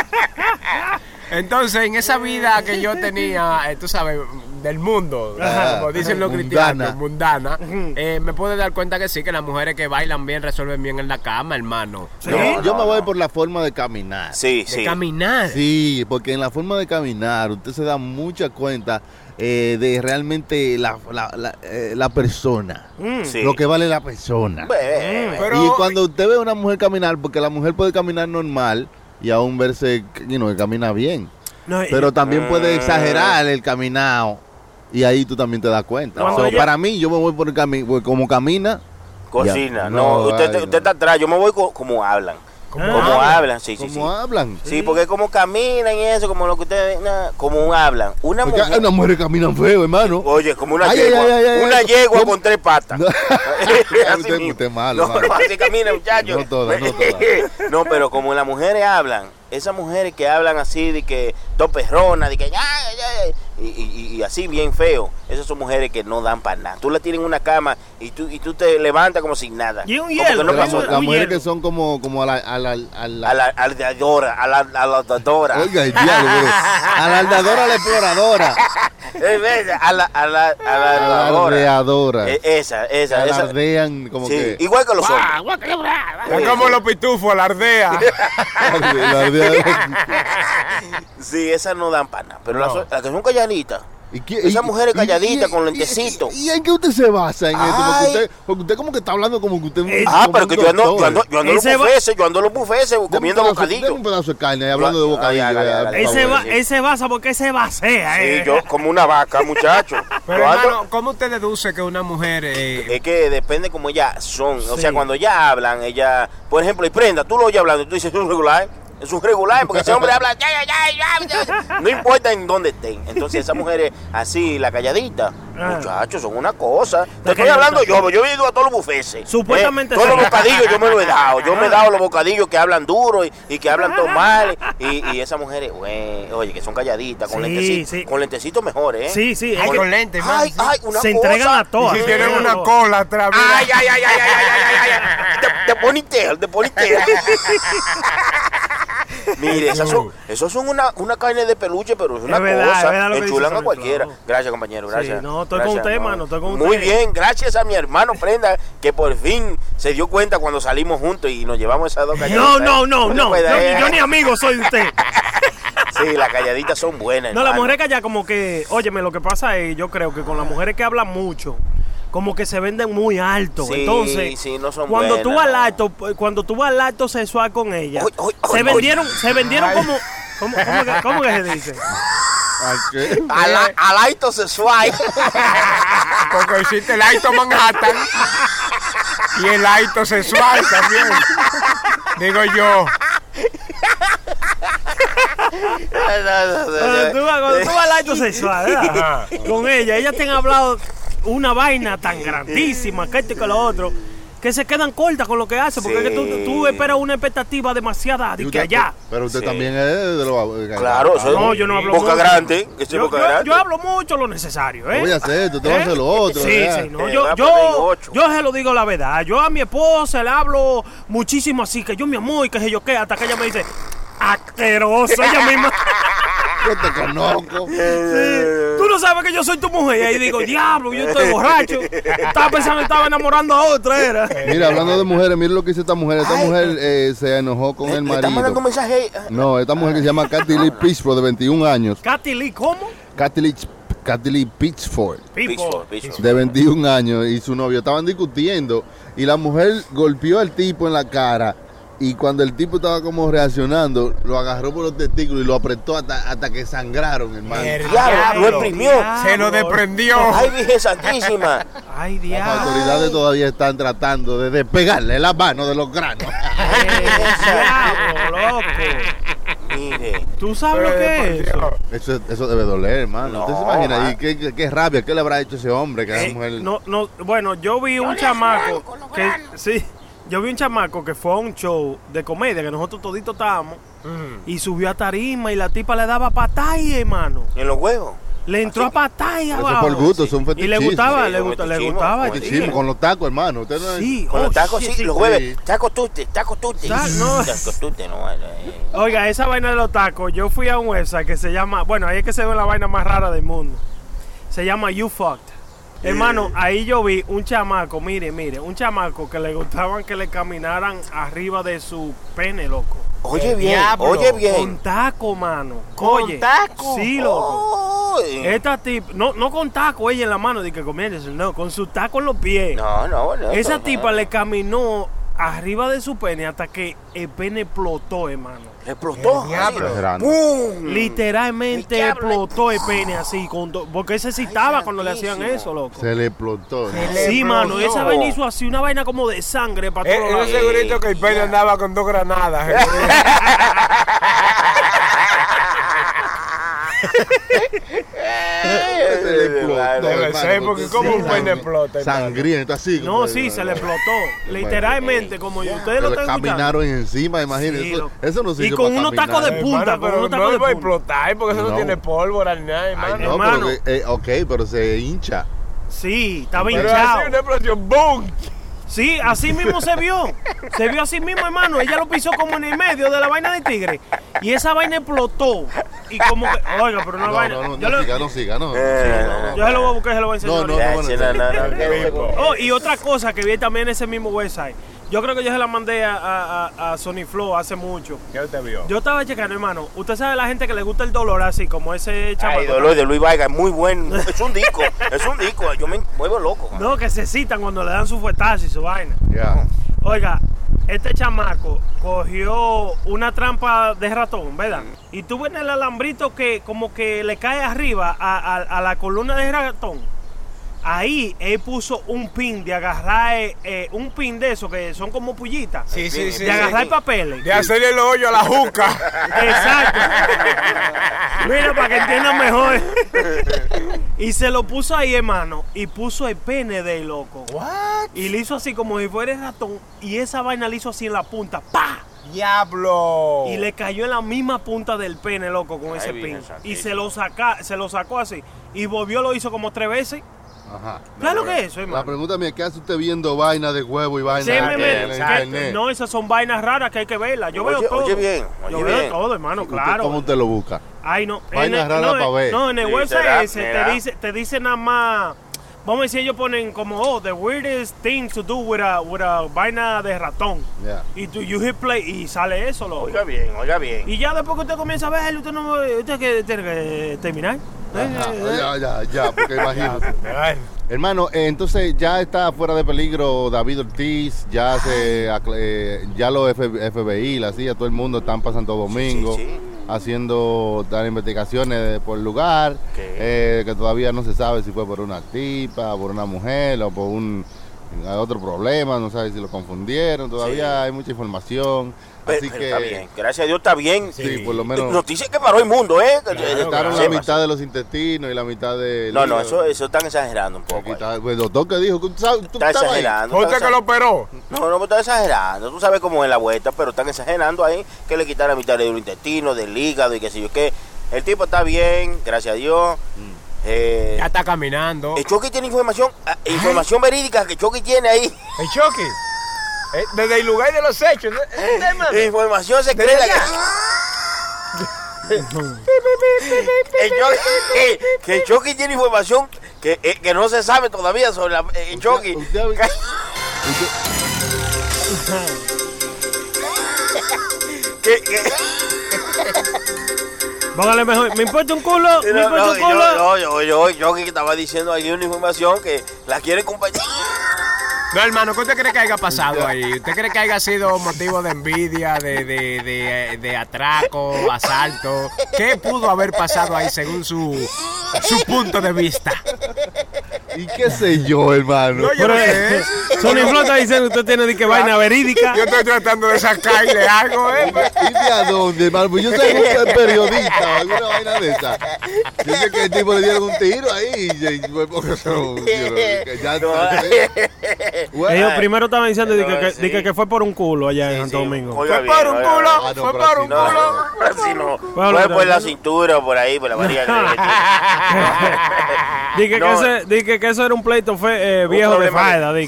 Speaker 5: Entonces, en esa vida que yo tenía, eh, tú sabes, del mundo,
Speaker 3: Ajá.
Speaker 5: como dicen los
Speaker 3: Mundana.
Speaker 5: cristianos, mundana, eh, me puedo dar cuenta que sí, que las mujeres que bailan bien resuelven bien en la cama, hermano.
Speaker 3: Yo-
Speaker 4: No,
Speaker 3: yo
Speaker 4: no,
Speaker 3: me voy
Speaker 4: no.
Speaker 3: por la forma de caminar.
Speaker 4: Sí,
Speaker 5: De
Speaker 4: sí.
Speaker 5: caminar.
Speaker 3: Sí, porque en la forma de caminar usted se da mucha cuenta eh, de realmente la, la, la, eh, la persona.
Speaker 4: Sí.
Speaker 3: Lo que vale la persona.
Speaker 5: Pero-
Speaker 3: y cuando usted ve a una mujer caminar, porque la mujer puede caminar normal y aún verse you know, que camina bien.
Speaker 6: No, y-
Speaker 3: Pero también puede
Speaker 4: Mm.
Speaker 3: exagerar el caminado y ahí tú también te das cuenta.
Speaker 6: Cuando
Speaker 3: So,
Speaker 6: ella-
Speaker 3: Para mí, yo me voy por el camino, como camina.
Speaker 4: Cocina.
Speaker 3: Ya,
Speaker 4: No,
Speaker 3: no,
Speaker 4: usted,
Speaker 3: ay,
Speaker 4: usted está atrás. Yo me voy co- como hablan. Como,
Speaker 6: hablan?
Speaker 4: hablan, sí, sí, sí.
Speaker 3: como hablan.
Speaker 4: Sí, porque como caminan y eso, como lo que ustedes, na- como hablan. Una
Speaker 3: Porque
Speaker 4: mujer,
Speaker 3: unas mujeres caminan feo, hermano.
Speaker 4: oye, como una
Speaker 3: Ay,
Speaker 4: yegua,
Speaker 3: ay, ay,
Speaker 4: una yegua
Speaker 3: ¿Cómo?
Speaker 4: con tres patas.
Speaker 3: No. <laughs> <laughs>
Speaker 4: Así
Speaker 3: Usted- usted malo,
Speaker 4: No,
Speaker 3: malo.
Speaker 4: no, así camina, muchachos.
Speaker 3: No todas, no todas. <laughs>
Speaker 4: No, pero como las mujeres hablan, esas mujeres que hablan así de que dos perronas, de que ya, ya, y, y- y así bien feo, esas son mujeres que no dan para nada. Tú la tienes en una cama y tú, y tú te levantas como sin nada.
Speaker 6: Y un hielo,
Speaker 4: no
Speaker 3: Las
Speaker 6: un
Speaker 3: mujeres que son como, como a la... A la, a la-
Speaker 4: A la aldadora, a la aldadora.
Speaker 3: Oiga, el diablo, pero a la aldadora, a la exploradora, <laughs>
Speaker 4: A la, a la, a la
Speaker 3: a la
Speaker 4: Esa, esa, esa.
Speaker 3: Alardean como
Speaker 4: Sí,
Speaker 3: que...
Speaker 4: igual que los hombres.
Speaker 5: Es como los pitufos, la ardea. <laughs> <laughs>
Speaker 4: Sí, esas no dan pana. Pero las, las que son calladitas.
Speaker 3: ¿Y qué-
Speaker 4: Esas
Speaker 3: y-
Speaker 4: mujeres
Speaker 3: y-
Speaker 4: calladitas
Speaker 3: y-
Speaker 4: con
Speaker 3: y-
Speaker 4: lentecito.
Speaker 3: ¿Y, y en qué usted se basa en esto? Porque usted, porque usted como que está hablando como que usted... es
Speaker 4: Ah, pero que yo ando, yo ando, yo ando los bufeses, yo ando los bufeses comiendo
Speaker 3: pedazo-
Speaker 4: bocadillo.
Speaker 3: deme un pedazo de carne ahí, hablando de
Speaker 4: Ay,
Speaker 3: bocadillo.
Speaker 4: hágale,
Speaker 3: eh,
Speaker 4: hágale.
Speaker 3: por
Speaker 6: Ese,
Speaker 3: favor.
Speaker 6: va, ese basa porque se basea, eh.
Speaker 4: Sí, yo como una vaca, muchacho. <laughs>
Speaker 5: Pero hermano, ¿cómo usted deduce que una mujer eh,
Speaker 4: es que depende como ellas son. O sea, cuando ellas hablan, ella, por ejemplo, y prenda, tú lo oyes hablando, tú dices, es un regular es un regular, porque ese hombre habla, ya, ya, ya, no importa en dónde estén. Entonces esas mujeres así, la calladita, muchachos, son una cosa. Te estoy hablando yo, yo he ido a todos los bufeses.
Speaker 6: Supuestamente.
Speaker 4: Eh, todos los bocadillos yo me los he dado. Yo me he dado los bocadillos que hablan duro y, que hablan todo mal. Y, y esas mujeres, güey, oye, que son calladitas, con
Speaker 6: sí,
Speaker 4: lentecitos.
Speaker 6: Sí.
Speaker 4: Con lentecitos mejores, ¿eh?
Speaker 6: Sí, sí.
Speaker 5: Con lentes.
Speaker 4: Ay, ay, una
Speaker 6: Se entregan a todas.
Speaker 5: Si tienen una cola atrás.
Speaker 4: Ay, ay, ay, ay, ay, ay, ay, ay. De, de ponytail, de ponytail. Mire, esas son, esos son una, una carne de peluche, pero es una
Speaker 6: Es verdad, es verdad
Speaker 4: cosa.
Speaker 6: lo que
Speaker 4: Enchulan
Speaker 6: dice
Speaker 4: a cualquiera.
Speaker 6: Claro.
Speaker 4: Gracias, compañero, gracias.
Speaker 6: Sí, no, estoy con
Speaker 4: Gracias,
Speaker 6: usted, mano, estoy con
Speaker 4: Muy
Speaker 6: usted.
Speaker 4: bien, gracias a mi hermano Prenda, que por fin se dio cuenta cuando salimos juntos y nos llevamos esas dos
Speaker 6: No,
Speaker 4: calladitas.
Speaker 6: no, no, no. Yo, ni amigo soy de usted. <laughs>
Speaker 4: Sí, las calladitas son buenas.
Speaker 6: No, las
Speaker 4: hermano.
Speaker 6: mujeres que allá como que, óyeme, lo que pasa es, yo creo que con las mujeres que hablan mucho, como que se venden muy alto.
Speaker 4: Sí,
Speaker 6: Entonces,
Speaker 4: sí, no son
Speaker 6: cuando tú
Speaker 4: buenas,
Speaker 6: vas al acto, cuando tú vas al acto sexual con ella,
Speaker 4: Oy, oy,
Speaker 6: se
Speaker 4: oy,
Speaker 6: vendieron, se vendieron como, ¿cómo, cómo que, cómo que se dice?
Speaker 4: Al, al aito sexual. <laughs>
Speaker 5: Porque existe el Aito Manhattan y el Aito sexual también. Digo yo.
Speaker 6: Cuando tú, vas- cuando tú vas al acto sexual, ¿verdad? con ella, ellas te han hablado una vaina tan grandísima, que esto y que lo otro, que se quedan cortas con lo que hace, porque
Speaker 4: Sí.
Speaker 6: es que tú, tú esperas una expectativa demasiada de
Speaker 3: Y
Speaker 6: que allá.
Speaker 3: Pero usted
Speaker 4: Sí.
Speaker 3: también es de los...
Speaker 4: Claro, soy
Speaker 6: No, yo no hablo
Speaker 4: boca
Speaker 6: mucho.
Speaker 4: grande. Que soy
Speaker 6: Yo,
Speaker 4: boca
Speaker 6: yo-
Speaker 4: grande.
Speaker 6: yo hablo mucho lo necesario, ¿eh?
Speaker 3: Voy a hacer, tú te vas a hacer lo otro.
Speaker 6: Sí,
Speaker 3: ¿verdad?
Speaker 6: sí, no,
Speaker 4: Eh,
Speaker 6: yo, yo, yo se lo digo la verdad. Yo a mi esposa le hablo muchísimo así, que yo mi amor y que sé yo qué, hasta que ella me dice, asqueroso, ella misma. <laughs>
Speaker 3: Yo te conozco.
Speaker 6: Sí. No sabes que yo soy tu mujer. Y ahí digo, diablo, yo estoy borracho. Estaba pensando que estaba enamorando a otra, era.
Speaker 3: Mira, hablando de mujeres, mira lo que hizo esta mujer. Esta mujer eh, se enojó con el
Speaker 4: ¿Le están mandando un
Speaker 3: marido.
Speaker 4: mensaje?
Speaker 3: No, esta mujer que se llama Kathy Lee Pitchford, de 21 años.
Speaker 6: Katy Lee, ¿cómo?
Speaker 3: Kathy Lee, Kathy Lee Pitchford.
Speaker 4: Pitchfork, Pitchfork.
Speaker 3: de 21 años y su novio estaban discutiendo y la mujer golpeó al tipo en la cara y cuando el tipo estaba como reaccionando, lo agarró por los testículos y lo apretó hasta, hasta que sangraron, hermano.
Speaker 4: Diablo, lo exprimió.
Speaker 5: Se lo desprendió.
Speaker 4: Ay, Virgen Santísima. <laughs>
Speaker 6: Ay,
Speaker 3: Las
Speaker 6: diablo.
Speaker 3: autoridades todavía están tratando de despegarle la mano de los granos. <laughs>
Speaker 6: Diablo, loco.
Speaker 4: Mire.
Speaker 6: ¿Tú sabes lo que es eso?
Speaker 3: Eso, eso debe doler, hermano. ¿Usted se
Speaker 4: No,
Speaker 3: imagina? ¿Y qué, qué- qué rabia? ¿Qué le habrá hecho ese hombre? Que
Speaker 6: Eh,
Speaker 3: mujer...
Speaker 6: no, no, bueno, yo vi un chamaco que sí, yo vi un chamaco que fue a un show de comedia que nosotros toditos estábamos y subió a tarima y la tipa le daba patalla, hermano.
Speaker 4: En los huevos.
Speaker 6: Le entró a patalla
Speaker 3: Eso
Speaker 6: abajo.
Speaker 3: por gusto, son
Speaker 6: Y
Speaker 3: fetichismo.
Speaker 6: le gustaba,
Speaker 4: Sí,
Speaker 6: le,
Speaker 4: un
Speaker 6: gusta- le gustaba.
Speaker 3: Fetichismo, con los tacos, hermano. Usted no
Speaker 6: Sí,
Speaker 4: Con
Speaker 6: oh,
Speaker 4: los tacos,
Speaker 6: shit,
Speaker 4: sí,
Speaker 6: sí.
Speaker 4: los jueves. Taco tute, taco tute.
Speaker 6: Ta- no.
Speaker 4: Taco tute, no. eh.
Speaker 6: Oiga, esa vaina de los tacos, yo fui a un website que se llama, bueno, ahí es que se ve la vaina más rara del mundo. Se llama You Fucked. Hermano, ahí yo vi un chamaco, mire, mire, un chamaco que le gustaban que le caminaran arriba de su pene, loco.
Speaker 4: Oye bien,
Speaker 5: diablo,
Speaker 4: oye
Speaker 6: Con
Speaker 4: bien.
Speaker 6: taco, mano.
Speaker 5: ¿Con
Speaker 6: Oye,
Speaker 5: taco?
Speaker 6: Sí, loco.
Speaker 4: Ay.
Speaker 6: Esta tip, no, no con taco ella en la mano, de que comienza, no, con su taco en los pies.
Speaker 4: No, no, bueno.
Speaker 6: Esa
Speaker 4: no,
Speaker 6: tipa
Speaker 4: no.
Speaker 6: le caminó arriba de su pene hasta que el pene explotó, hermano.
Speaker 4: Explotó.
Speaker 5: El diablo.
Speaker 3: Exagerando.
Speaker 4: ¡Pum!
Speaker 6: Literalmente
Speaker 4: El diablo.
Speaker 6: explotó el pene así, con do- porque ese sí estaba cuando le hacían eso, loco.
Speaker 3: Se le explotó. ¿no?
Speaker 5: le
Speaker 6: Sí, mano,
Speaker 5: explotó.
Speaker 6: esa vaina hizo así, una vaina como de sangre para
Speaker 5: Eh,
Speaker 6: todos
Speaker 5: Yo
Speaker 6: lados.
Speaker 5: segurito que el pene andaba con dos granadas. <laughs>
Speaker 3: Se le explotó,
Speaker 5: Debe ser, porque como un pene explota.
Speaker 3: Sangriento, así.
Speaker 6: No, sí, se le explotó. Literalmente, como yo- ustedes lo están escuchando.
Speaker 3: caminaron encima, imagínate.
Speaker 6: Sí,
Speaker 3: eso, no
Speaker 6: Y
Speaker 3: sirve
Speaker 6: con
Speaker 3: para
Speaker 6: unos tacos de punta, con
Speaker 5: pero
Speaker 6: unos
Speaker 5: no
Speaker 6: tacos de
Speaker 5: va a
Speaker 6: punta.
Speaker 5: explotar porque eso no,
Speaker 3: No.
Speaker 5: tiene pólvora ni nada, hermano.
Speaker 3: no, pero eh, ok, pero se hincha.
Speaker 6: Sí, estaba
Speaker 5: Pero
Speaker 6: hinchado.
Speaker 5: así una explosión, ¡boom!
Speaker 6: Sí, así mismo se vio. Se vio así mismo, hermano. Ella lo pisó como en el medio de la vaina de tigre. Y esa vaina explotó. Y como que. Oiga, pero una
Speaker 3: No,
Speaker 6: vaina.
Speaker 3: no, no,
Speaker 6: yo,
Speaker 3: no
Speaker 6: le-
Speaker 3: siga, no siga, no.
Speaker 4: Eh,
Speaker 3: no, no,
Speaker 6: yo se lo voy a buscar y se lo voy a enseñar.
Speaker 3: No, no, no,
Speaker 4: no, no, no, que-
Speaker 6: Oh, y otra cosa que vi también en ese mismo website. Yo creo que yo se la mandé a, a, a- Sony Flow hace mucho.
Speaker 5: ¿Qué usted vio?
Speaker 6: Yo estaba checando, hermano. Usted sabe la gente que le gusta el dolor así, como ese chamaco.
Speaker 4: Ay, dolor de Luis Vargas, muy bueno. <laughs> Es un disco, es un disco. Yo me muevo loco. man.
Speaker 6: No, que se citan cuando le dan su fuetazo y su vaina.
Speaker 3: Ya.
Speaker 6: Oiga, este chamaco cogió una trampa de ratón, ¿verdad? Y tú ves el alambrito que como que le cae arriba a, a- a la columna de ratón. Ahí él puso un pin de agarrar, eh, un pin de esos que son como pullitas.
Speaker 5: Sí, sí, sí.
Speaker 6: de agarrar
Speaker 4: sí.
Speaker 6: papeles.
Speaker 5: De hacerle el hoyo a la juca.
Speaker 6: Exacto. <laughs> Mira, para que entiendan mejor. y se lo puso ahí, hermano. Y puso el pene de loco.
Speaker 5: ¿What?
Speaker 6: Y le hizo así como si fuera el ratón. Y esa vaina le hizo así en la punta. ¡Pa!
Speaker 5: Diablo.
Speaker 6: Y le cayó en la misma punta del pene, loco, con ese pin. Y se lo, saca, se lo sacó así. Y volvió, lo hizo como tres veces.
Speaker 3: Ajá.
Speaker 6: ¿Sabes lo que es eso,
Speaker 3: La
Speaker 6: hermano?
Speaker 3: pregunta mía, ¿qué hace usted viendo vaina de huevo y vaina
Speaker 6: Simplemente,
Speaker 3: en
Speaker 6: que-
Speaker 3: internet?
Speaker 6: no, esas son vainas raras que hay que verlas. Yo
Speaker 4: Oye,
Speaker 6: veo todo.
Speaker 4: oye bien, oye
Speaker 6: Yo veo todo, hermano,
Speaker 3: ¿Usted-
Speaker 6: claro.
Speaker 3: ¿Cómo usted lo busca?
Speaker 6: Ay, no.
Speaker 3: Vainas raras
Speaker 6: no,
Speaker 3: pa'
Speaker 6: en-
Speaker 3: ver.
Speaker 6: No, en el
Speaker 4: Sí,
Speaker 6: website ese te dice, te dice nada más. Vamos a decir, ellos ponen como, oh, the weirdest thing to do with a, with a vaina de ratón. Y tú, you hit play y sale eso, loco.
Speaker 4: Oiga bien, oiga bien.
Speaker 6: Y ya después que usted comienza a ver, usted no usted que tiene que terminar.
Speaker 3: Ajá,
Speaker 6: Eh,
Speaker 3: ya, ya, ya, porque <laughs> imagínate. Hermano, eh, entonces ya está fuera de peligro David Ortiz, ya se eh, ya los F- FBI, la CIA, todo el mundo están para Santo Domingo
Speaker 4: sí, sí.
Speaker 3: haciendo dar investigaciones por lugar,
Speaker 4: ¿Qué?
Speaker 3: eh, que todavía no se sabe si fue por una tipa, por una mujer o por un hay otro problema, no sabe si lo confundieron, todavía
Speaker 4: Sí.
Speaker 3: hay mucha información,
Speaker 4: Pero,
Speaker 3: así
Speaker 4: pero
Speaker 3: que
Speaker 4: está bien, gracias a Dios está bien.
Speaker 3: sí, por lo menos
Speaker 4: Noticia que paró el mundo, ¿eh?
Speaker 3: Quitaron
Speaker 4: que
Speaker 3: la
Speaker 4: sepas.
Speaker 3: mitad de los intestinos y la mitad de
Speaker 4: No, no, eso, eso están exagerando un poco. ahí.
Speaker 3: Pues, el doctor que dijo, ¿tú sabes? ¿Tú
Speaker 4: Está exagerando.
Speaker 5: ¿Fue
Speaker 4: está
Speaker 5: usted que lo operó?
Speaker 4: No, no, me está exagerando. Tú sabes cómo es la vuelta, pero están exagerando ahí que le quitaron la mitad del intestino, del hígado y qué sé yo qué. El tipo está bien, gracias a Dios. Eh,
Speaker 5: Ya está caminando.
Speaker 4: el Chucky tiene información, ah, información verídica que Chucky tiene ahí.
Speaker 5: El Chucky. Eh, desde el lugar de los hechos. ¿no? Eh, tema.
Speaker 4: Información secreta. el Chucky, que el Chucky tiene información que, eh, que no se sabe todavía sobre la, el Chucky. que, que,
Speaker 6: Póngale mejor. ¿Me importa un culo? ¿Me
Speaker 4: no,
Speaker 6: importa
Speaker 4: no,
Speaker 6: un
Speaker 4: yo,
Speaker 6: culo?
Speaker 4: no, yo, yo, yo que estaba diciendo ahí una información que la quiere compartir.
Speaker 5: No, hermano, ¿qué usted cree que haya pasado ahí? ¿Usted cree que haya sido motivo de envidia, de, de, de, de atraco, asalto? ¿Qué pudo haber pasado ahí según su, su punto de vista?
Speaker 3: ¿Y qué sé yo, hermano?
Speaker 5: No, yo
Speaker 6: Pero,
Speaker 5: no sé.
Speaker 6: eh, Sony Flow está diciendo que usted tiene de que vaina verídica.
Speaker 5: Yo estoy tratando de sacarle algo, ¿eh?
Speaker 3: ¿Y de a dónde, hermano? Pues yo soy un periodista o alguna vaina de esa. Dice que el tipo le dieron un tiro ahí. y- y- pues, yo no- que ya Bueno,
Speaker 6: Ellos primero estaban diciendo de que,
Speaker 4: No,
Speaker 6: que,
Speaker 4: sí.
Speaker 6: de que, que fue por un culo allá en Santo
Speaker 4: sí.
Speaker 6: Domingo.
Speaker 4: Oiga
Speaker 5: Fue
Speaker 4: bien,
Speaker 5: por un culo,
Speaker 3: Ah, no,
Speaker 5: fue por un
Speaker 3: no.
Speaker 5: culo.
Speaker 4: No. <laughs> Fue por la cintura, por ahí, por la varilla. <laughs> <laughs>
Speaker 6: Dije que, ese- dije que eso era un pleito eh, viejo de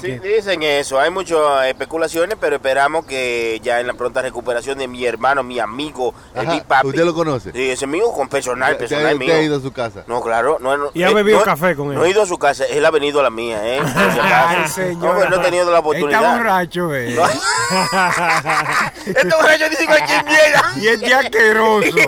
Speaker 4: Sí,
Speaker 6: dije.
Speaker 4: dicen eso, hay muchas especulaciones, pero esperamos que ya en la pronta recuperación de mi hermano, mi amigo, el Papi.
Speaker 3: ¿Usted lo conoce?
Speaker 4: Sí, ese mío con personal,
Speaker 3: ¿Usted-
Speaker 4: personal mío.
Speaker 3: ha ido a su casa?
Speaker 4: No, claro. No, no,
Speaker 6: Y ha
Speaker 4: eh,
Speaker 6: bebido café con él.
Speaker 4: No he ido a su casa, él ha venido a la mía, ¿eh?
Speaker 5: Ay, señor.
Speaker 4: No, no he tenido la oportunidad.
Speaker 5: Está borracho, eh. <laughs>
Speaker 4: este borracho dice cualquier mierda.
Speaker 5: Y es de asqueroso. <laughs>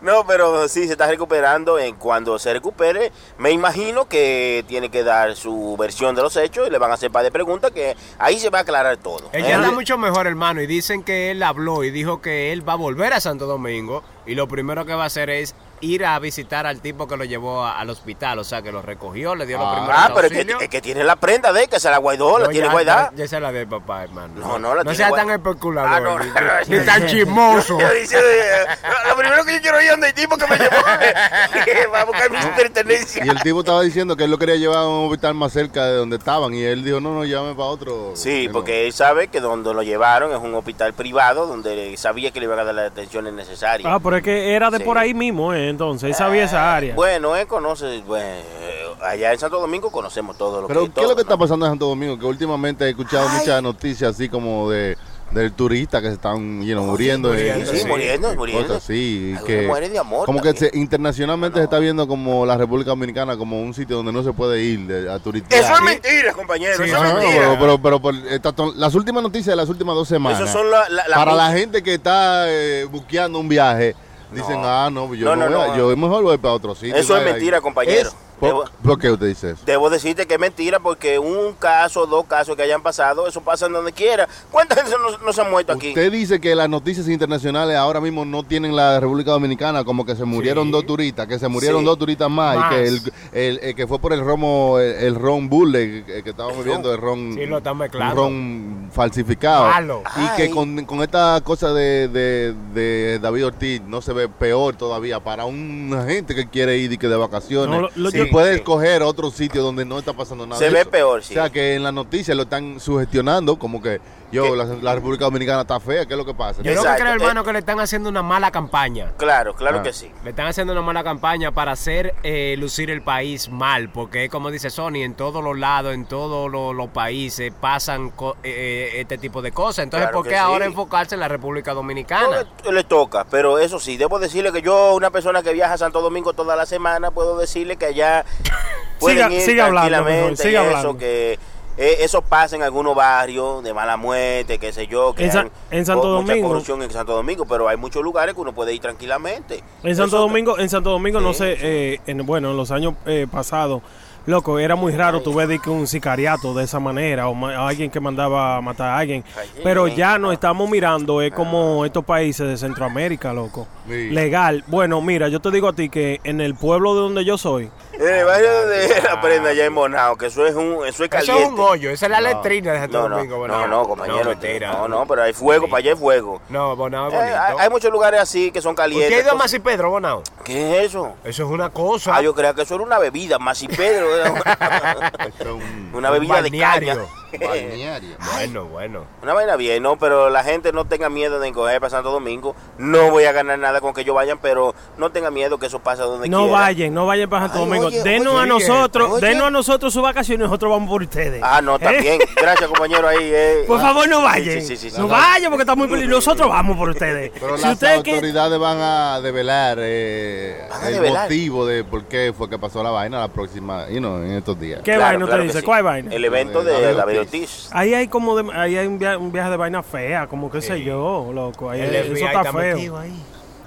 Speaker 4: No, pero sí, se está recuperando. En cuando se recupere, me imagino que tiene que dar su versión de los hechos y le van a hacer par de preguntas que ahí se va a aclarar todo. ¿eh?
Speaker 5: ya está mucho mejor, hermano, y dicen que él habló y dijo que él va a volver a Santo Domingo y lo primero que va a hacer es ir a visitar al tipo que lo llevó a- al hospital, o sea, que lo recogió, le dio los primeros
Speaker 4: Ah, pero es que,
Speaker 5: auxilios.
Speaker 4: es que tiene la prenda de que se la guardó, la
Speaker 5: No,
Speaker 4: tiene
Speaker 5: ya,
Speaker 4: guardada.
Speaker 5: ya- se la de papá, hermano.
Speaker 4: No, no, la
Speaker 5: No
Speaker 4: tiene
Speaker 5: sea
Speaker 4: guay-
Speaker 5: tan especulador,
Speaker 4: Ah, no,
Speaker 5: ni,
Speaker 4: no, no, <laughs>
Speaker 5: ni tan chismoso.
Speaker 4: Yo dice, eh, lo primero que yo quiero ir es donde el tipo que me llevó <laughs> va a buscar mis pertenencias.
Speaker 3: Y el tipo estaba diciendo que él lo quería llevar a un hospital más cerca de donde estaban. Y él dijo, no, no, llévame para otro.
Speaker 4: Sí, porque él sabe que donde lo llevaron es un hospital privado donde sabía que le iban a dar las atenciones necesarias.
Speaker 6: Ah, pero es que era de
Speaker 4: Sí.
Speaker 6: por ahí mismo, eh, entonces. Él sabía esa área.
Speaker 4: Bueno, él conoce, bueno, eh, allá en Santo Domingo conocemos todo lo
Speaker 3: Pero,
Speaker 4: que
Speaker 3: ¿qué es lo que está pasando en Santo Domingo? Que últimamente he escuchado muchas noticias así como de del turista que se están you know, muriendo.
Speaker 4: Sí,
Speaker 3: en-
Speaker 4: sí,
Speaker 3: en-
Speaker 4: muriendo,
Speaker 3: en
Speaker 4: muriendo.
Speaker 3: cosas así,
Speaker 4: Algunos
Speaker 3: que
Speaker 4: mueren de amor
Speaker 3: como que se- internacionalmente se está viendo como la República Dominicana como un sitio donde no se puede ir de- a turistear.
Speaker 4: Eso es mentira, compañero,
Speaker 5: Sí,
Speaker 4: eso
Speaker 3: No,
Speaker 4: es
Speaker 3: no,
Speaker 4: mentira.
Speaker 3: pero, pero, las últimas noticias de las últimas dos semanas.
Speaker 4: Esos son la- la- la-
Speaker 3: para la gente que está eh, buqueando un viaje, dicen,
Speaker 4: No.
Speaker 3: ah, no, yo,
Speaker 4: No,
Speaker 3: no
Speaker 4: no,
Speaker 3: voy a-
Speaker 4: no.
Speaker 3: yo mejor voy para otro sitio.
Speaker 4: Eso es mentira, compañero.
Speaker 3: Es- ¿Por, por qué usted dice eso?
Speaker 4: Debo decirte que es mentira porque un caso, dos casos que hayan pasado, eso pasa en donde quiera. ¿Cuántas gente no, no se han muerto aquí?
Speaker 3: Usted dice que las noticias internacionales ahora mismo no tienen la República Dominicana, como que se murieron
Speaker 5: Sí.
Speaker 3: dos turistas, que se murieron
Speaker 4: Sí.
Speaker 3: dos turistas más,
Speaker 5: Más.
Speaker 3: y que el, el- el que fue por el romo, el, el ron bull, el, el que estábamos viendo, el ron,
Speaker 5: Sí, lo están mezclando.
Speaker 3: un ron falsificado.
Speaker 5: Malo.
Speaker 3: Y que con, con esta cosa de, de- de David Ortiz no se ve peor todavía para una gente que quiere ir y que de vacaciones.
Speaker 6: No, lo- lo-
Speaker 3: y puede
Speaker 4: sí.
Speaker 3: escoger otro sitio donde no está pasando nada.
Speaker 4: Se
Speaker 3: de
Speaker 4: ve
Speaker 3: eso.
Speaker 4: peor, sí.
Speaker 3: O sea que en las noticias lo están sugestionando como que yo, la, la República Dominicana está fea, ¿qué es lo que pasa?
Speaker 5: Yo lo que
Speaker 4: Exacto,
Speaker 5: creo, hermano,
Speaker 4: eh.
Speaker 5: que le están haciendo una mala campaña.
Speaker 4: Claro, claro
Speaker 3: Ah.
Speaker 4: que sí.
Speaker 5: Le están haciendo una mala campaña para hacer eh, lucir el país mal, porque como dice Sony, en todos los lados, en todos los, los países pasan co- eh, eh, este tipo de cosas. Entonces,
Speaker 4: Claro
Speaker 5: ¿por qué ahora
Speaker 4: sí.
Speaker 5: enfocarse en la República
Speaker 4: No,
Speaker 5: Dominicana?
Speaker 4: le, le toca, pero eso sí, debo decirle que yo, una persona que viaja a Santo Domingo toda la semana, puedo decirle que allá <laughs> pueden
Speaker 6: Siga-
Speaker 4: ir
Speaker 6: siga hablando, mejor, siga
Speaker 4: y eso,
Speaker 6: hablando.
Speaker 4: que eh, eso pasa en algunos barrios de mala muerte, qué sé yo, que
Speaker 6: En Santo
Speaker 4: mucha
Speaker 6: Domingo.
Speaker 4: corrupción en Santo Domingo, pero hay muchos lugares que uno puede ir tranquilamente.
Speaker 6: En Santo
Speaker 4: Eso-
Speaker 6: Domingo, en Santo Domingo, no sé, eh, en, bueno, en los años eh, pasados, loco, era muy raro tú ves de que un sicariato de esa manera o ma- alguien que mandaba a matar a alguien. Pero ya no estamos mirando, es como estos países de Centroamérica, loco.
Speaker 3: Sí.
Speaker 6: Legal. Bueno, mira, yo te digo a ti que en el pueblo de donde yo soy,
Speaker 4: En el barrio de la prenda allá en Bonao, que eso es un, eso es
Speaker 5: Eso
Speaker 4: caliente.
Speaker 5: es un hoyo, esa es la letrina de Santo
Speaker 4: No, no,
Speaker 5: Domingo.
Speaker 4: no,
Speaker 5: Bonao.
Speaker 4: no, compañero.
Speaker 5: No.
Speaker 4: No, no, pero hay fuego, para allá hay fuego.
Speaker 5: No, Bonao es
Speaker 4: Eh,
Speaker 5: bonito.
Speaker 4: hay, hay muchos lugares así que son
Speaker 5: ¿Usted ha
Speaker 4: calientes.
Speaker 5: ido a Masi Pedro, Bonao?
Speaker 4: ¿Qué es eso?
Speaker 5: Eso es una cosa.
Speaker 4: Ah, yo creía que eso era una bebida, más y Pedro. <laughs> una- bebida de caña. <laughs>
Speaker 3: Balneario.
Speaker 5: Bueno, bueno.
Speaker 4: Una vaina bien, ¿no? Pero la gente no tenga miedo de encoger para Santo Domingo. No voy a ganar nada con que ellos vayan, pero no tenga miedo que eso pase donde
Speaker 6: No
Speaker 4: quiera.
Speaker 6: vayan, no vayan para Santo
Speaker 4: Ay,
Speaker 6: Domingo.
Speaker 4: oye,
Speaker 6: denos
Speaker 4: oye,
Speaker 6: a nosotros,
Speaker 4: oye.
Speaker 6: denos a nosotros sus vacaciones y nosotros vamos por ustedes.
Speaker 4: Ah, no,
Speaker 6: ¿Eh?
Speaker 4: también. Gracias, compañero, ahí. eh. <laughs>
Speaker 6: Por favor, no vayan.
Speaker 4: Sí, sí, sí, sí.
Speaker 6: no vayan porque está muy peligroso. Nosotros vamos por ustedes.
Speaker 3: Pero
Speaker 6: si
Speaker 3: las
Speaker 6: ustedes que
Speaker 3: autoridades van a develar eh,
Speaker 4: Van a
Speaker 3: el
Speaker 4: develar.
Speaker 3: motivo de por qué fue que pasó la vaina la próxima, you know, en estos días.
Speaker 6: ¿Qué
Speaker 4: Claro,
Speaker 6: vaina usted
Speaker 4: claro que
Speaker 6: dice?
Speaker 4: sí.
Speaker 6: ¿Cuál vaina?
Speaker 4: El evento
Speaker 3: De
Speaker 4: de
Speaker 3: David
Speaker 4: David
Speaker 3: Ortiz.
Speaker 6: Ahí hay como de- ahí hay un viaje, un viaje de vaina fea, como qué sé yo, loco. Ahí-
Speaker 5: El
Speaker 6: eso está feo.
Speaker 5: ahí.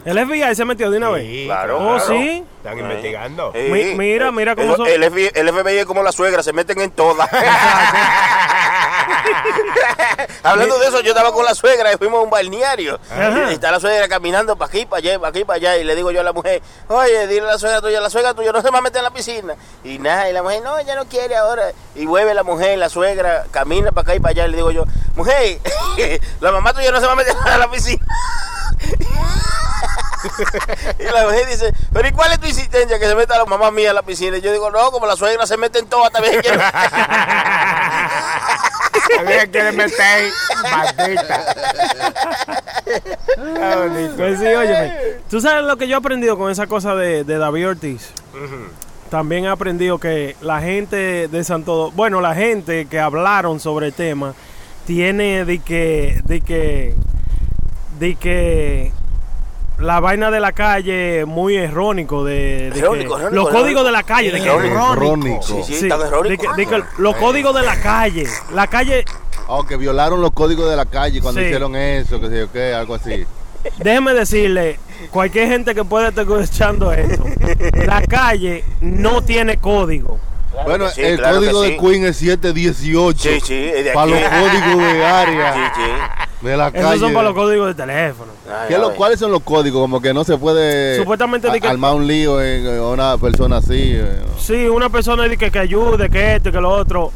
Speaker 6: El FBI se metió de una vez.
Speaker 4: Claro,
Speaker 6: Oh,
Speaker 4: claro.
Speaker 6: sí.
Speaker 5: Están investigando.
Speaker 4: Eh,
Speaker 6: Mi- mira, mira cómo
Speaker 4: el,
Speaker 6: son-
Speaker 4: el FBI, el FBI es como la suegra, se meten en todas. <laughs> <laughs> Hablando de eso, yo estaba con la suegra y fuimos a un balneario.
Speaker 6: Ajá.
Speaker 4: Y está la suegra caminando para aquí, para allá, para aquí, para allá. Y le digo yo a la mujer, oye, dile a la suegra tuya, la suegra tuya no se va a meter en la piscina. Y nada, y la mujer, no, ella no quiere ahora. Y vuelve la mujer, la suegra, camina para acá y para allá. Y le digo yo, mujer, <laughs> la mamá tuya no se va a meter en la piscina. <laughs> Y la mujer dice, pero ¿y cuál es tu insistencia que se meta la mamá mía en la piscina? Y yo digo, no, como la suegra se mete en todas, <laughs> también quiero.
Speaker 5: También quieren meter maldita. Qué bonito.
Speaker 6: Pues sí, óyeme. Tú sabes lo que yo he aprendido con esa cosa de, de David Ortiz. También he aprendido que la gente de Santo bueno, la gente que hablaron sobre el tema tiene de que de que de que la vaina de la calle muy errónico de, de que
Speaker 4: Errónico, errónico,
Speaker 6: los códigos de la calle de que
Speaker 4: Errónico.
Speaker 3: Errónico.
Speaker 4: Sí, sí,
Speaker 6: Sí,
Speaker 4: tan errónico.
Speaker 6: de que, de que los códigos de la calle la calle
Speaker 3: Aunque violaron los códigos de la calle cuando
Speaker 6: Sí.
Speaker 3: hicieron eso, que sé yo qué, algo así. <laughs>
Speaker 6: Déjeme decirle, cualquier gente que pueda estar escuchando esto, la calle no tiene código.
Speaker 3: bueno,
Speaker 4: sí,
Speaker 3: el
Speaker 4: claro
Speaker 3: código
Speaker 4: sí.
Speaker 3: de Queen es 718.
Speaker 4: Sí,
Speaker 3: Para los códigos de área <laughs>
Speaker 4: Sí, sí.
Speaker 3: De la calle.
Speaker 6: Esos son para los códigos de teléfono.
Speaker 4: Ay,
Speaker 3: ¿Qué es lo-. ¿Cuáles son los códigos? Como que no se puede
Speaker 6: Supuestamente
Speaker 3: a-
Speaker 6: di que-
Speaker 3: armar un lío en en una persona así. eh.
Speaker 6: Sí, una persona que, que ayude, que esto y que lo otro.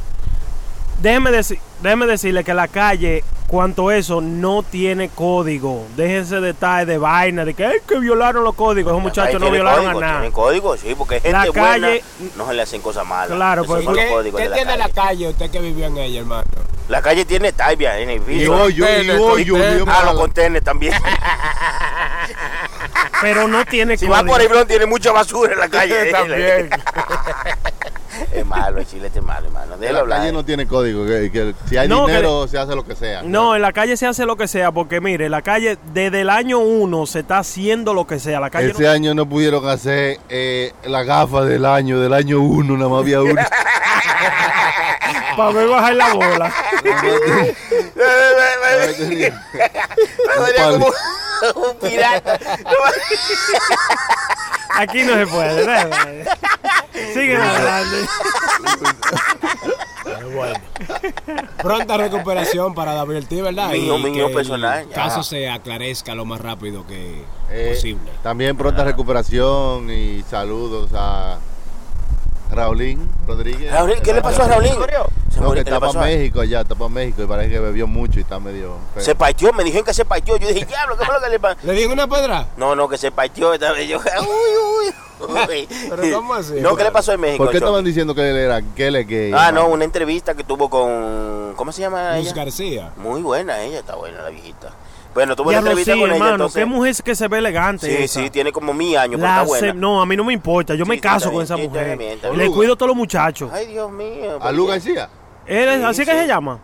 Speaker 6: Déjeme, deci- déjeme decirle que la calle, cuanto eso, no tiene código. Déjense de estar de vaina, de que, "Ay, que violaron los códigos. Esos muchachos no violaron
Speaker 4: código,
Speaker 6: a nada.
Speaker 4: Tienen código, sí, porque gente
Speaker 6: La
Speaker 4: buena
Speaker 6: calle-
Speaker 4: no se le hacen cosas malas.
Speaker 6: Claro, pues,
Speaker 4: son
Speaker 5: ¿Qué,
Speaker 4: los códigos
Speaker 5: qué
Speaker 4: de la
Speaker 5: tiene
Speaker 4: calle.
Speaker 5: la calle usted que vivió en ella, hermano?
Speaker 4: La calle tiene taibia en el piso.
Speaker 3: hoyo, y
Speaker 5: Contener,
Speaker 3: hoyo,
Speaker 5: contener.
Speaker 3: bien
Speaker 4: Ah, los contenes también.
Speaker 6: Pero no tiene
Speaker 4: si
Speaker 6: código.
Speaker 4: vas por ahí, tiene mucha basura en la calle. <laughs>
Speaker 5: También. <laughs> <laughs>
Speaker 4: es malo, el chilete es malo, hermano. Déjalo
Speaker 3: La
Speaker 4: hablar.
Speaker 3: calle no tiene código. Que, que si hay
Speaker 6: No, que
Speaker 3: dinero, se hace lo que sea.
Speaker 6: No, en la calle se hace lo que sea, porque mire, la calle desde el año uno se está haciendo lo que sea. La calle
Speaker 3: Ese
Speaker 6: no-
Speaker 3: año no pudieron hacer eh, la gafa del año, del año uno, nada más había una. <laughs>
Speaker 6: para ver bajar la bola.
Speaker 4: Como un pirata.
Speaker 6: Aquí no se puede. Sigue adelante. <laughs>
Speaker 5: Pronta recuperación para David Ortiz, ¿verdad?
Speaker 4: Mío,
Speaker 5: Y
Speaker 4: mío
Speaker 5: que
Speaker 4: personal,
Speaker 5: El
Speaker 4: ya.
Speaker 5: caso se aclarezca lo más rápido que
Speaker 3: Eh,
Speaker 5: posible.
Speaker 3: También pronta recuperación y saludos a Raulín Rodríguez.
Speaker 4: Raulín, ¿Qué le pasó a Raulín? Se
Speaker 3: No,
Speaker 4: murió,
Speaker 3: que
Speaker 4: ¿qué le
Speaker 3: está para? México allá, está para México y parece que bebió mucho y está medio... feo.
Speaker 4: Se partió, me dijeron que se partió. Yo dije, diablo, ¿qué fue lo que le pasó?
Speaker 5: ¿Le dieron una pedra?
Speaker 4: No, no, que se partió esta vez. Yo, <laughs> uy, uy, uy.
Speaker 5: ¿Pero cómo así?
Speaker 4: No, ¿qué le pasó en México?
Speaker 3: ¿Por qué estaban diciendo que él era que él es gay?
Speaker 4: Ah, no, una entrevista que tuvo con. ¿Cómo se llama
Speaker 5: Luz
Speaker 4: ella?
Speaker 5: García.
Speaker 4: Muy buena, ella está buena, la viejita. Bueno, tuvo una entrevista
Speaker 6: sí,
Speaker 4: con ella.
Speaker 6: hermano.
Speaker 4: Entonces,
Speaker 6: Qué mujer que se ve elegante.
Speaker 4: sí,
Speaker 6: esa.
Speaker 4: sí, tiene como mi año, pero está buena.
Speaker 6: se- no, a mí no me importa. Yo
Speaker 4: Sí,
Speaker 6: me
Speaker 4: sí,
Speaker 6: caso con esa mujer.
Speaker 4: bien.
Speaker 6: Le cuido a todos los muchachos.
Speaker 4: Ay, Dios mío.
Speaker 3: ¿A Lu García?
Speaker 6: Él es- ¿Así
Speaker 4: sí.
Speaker 6: que se llama?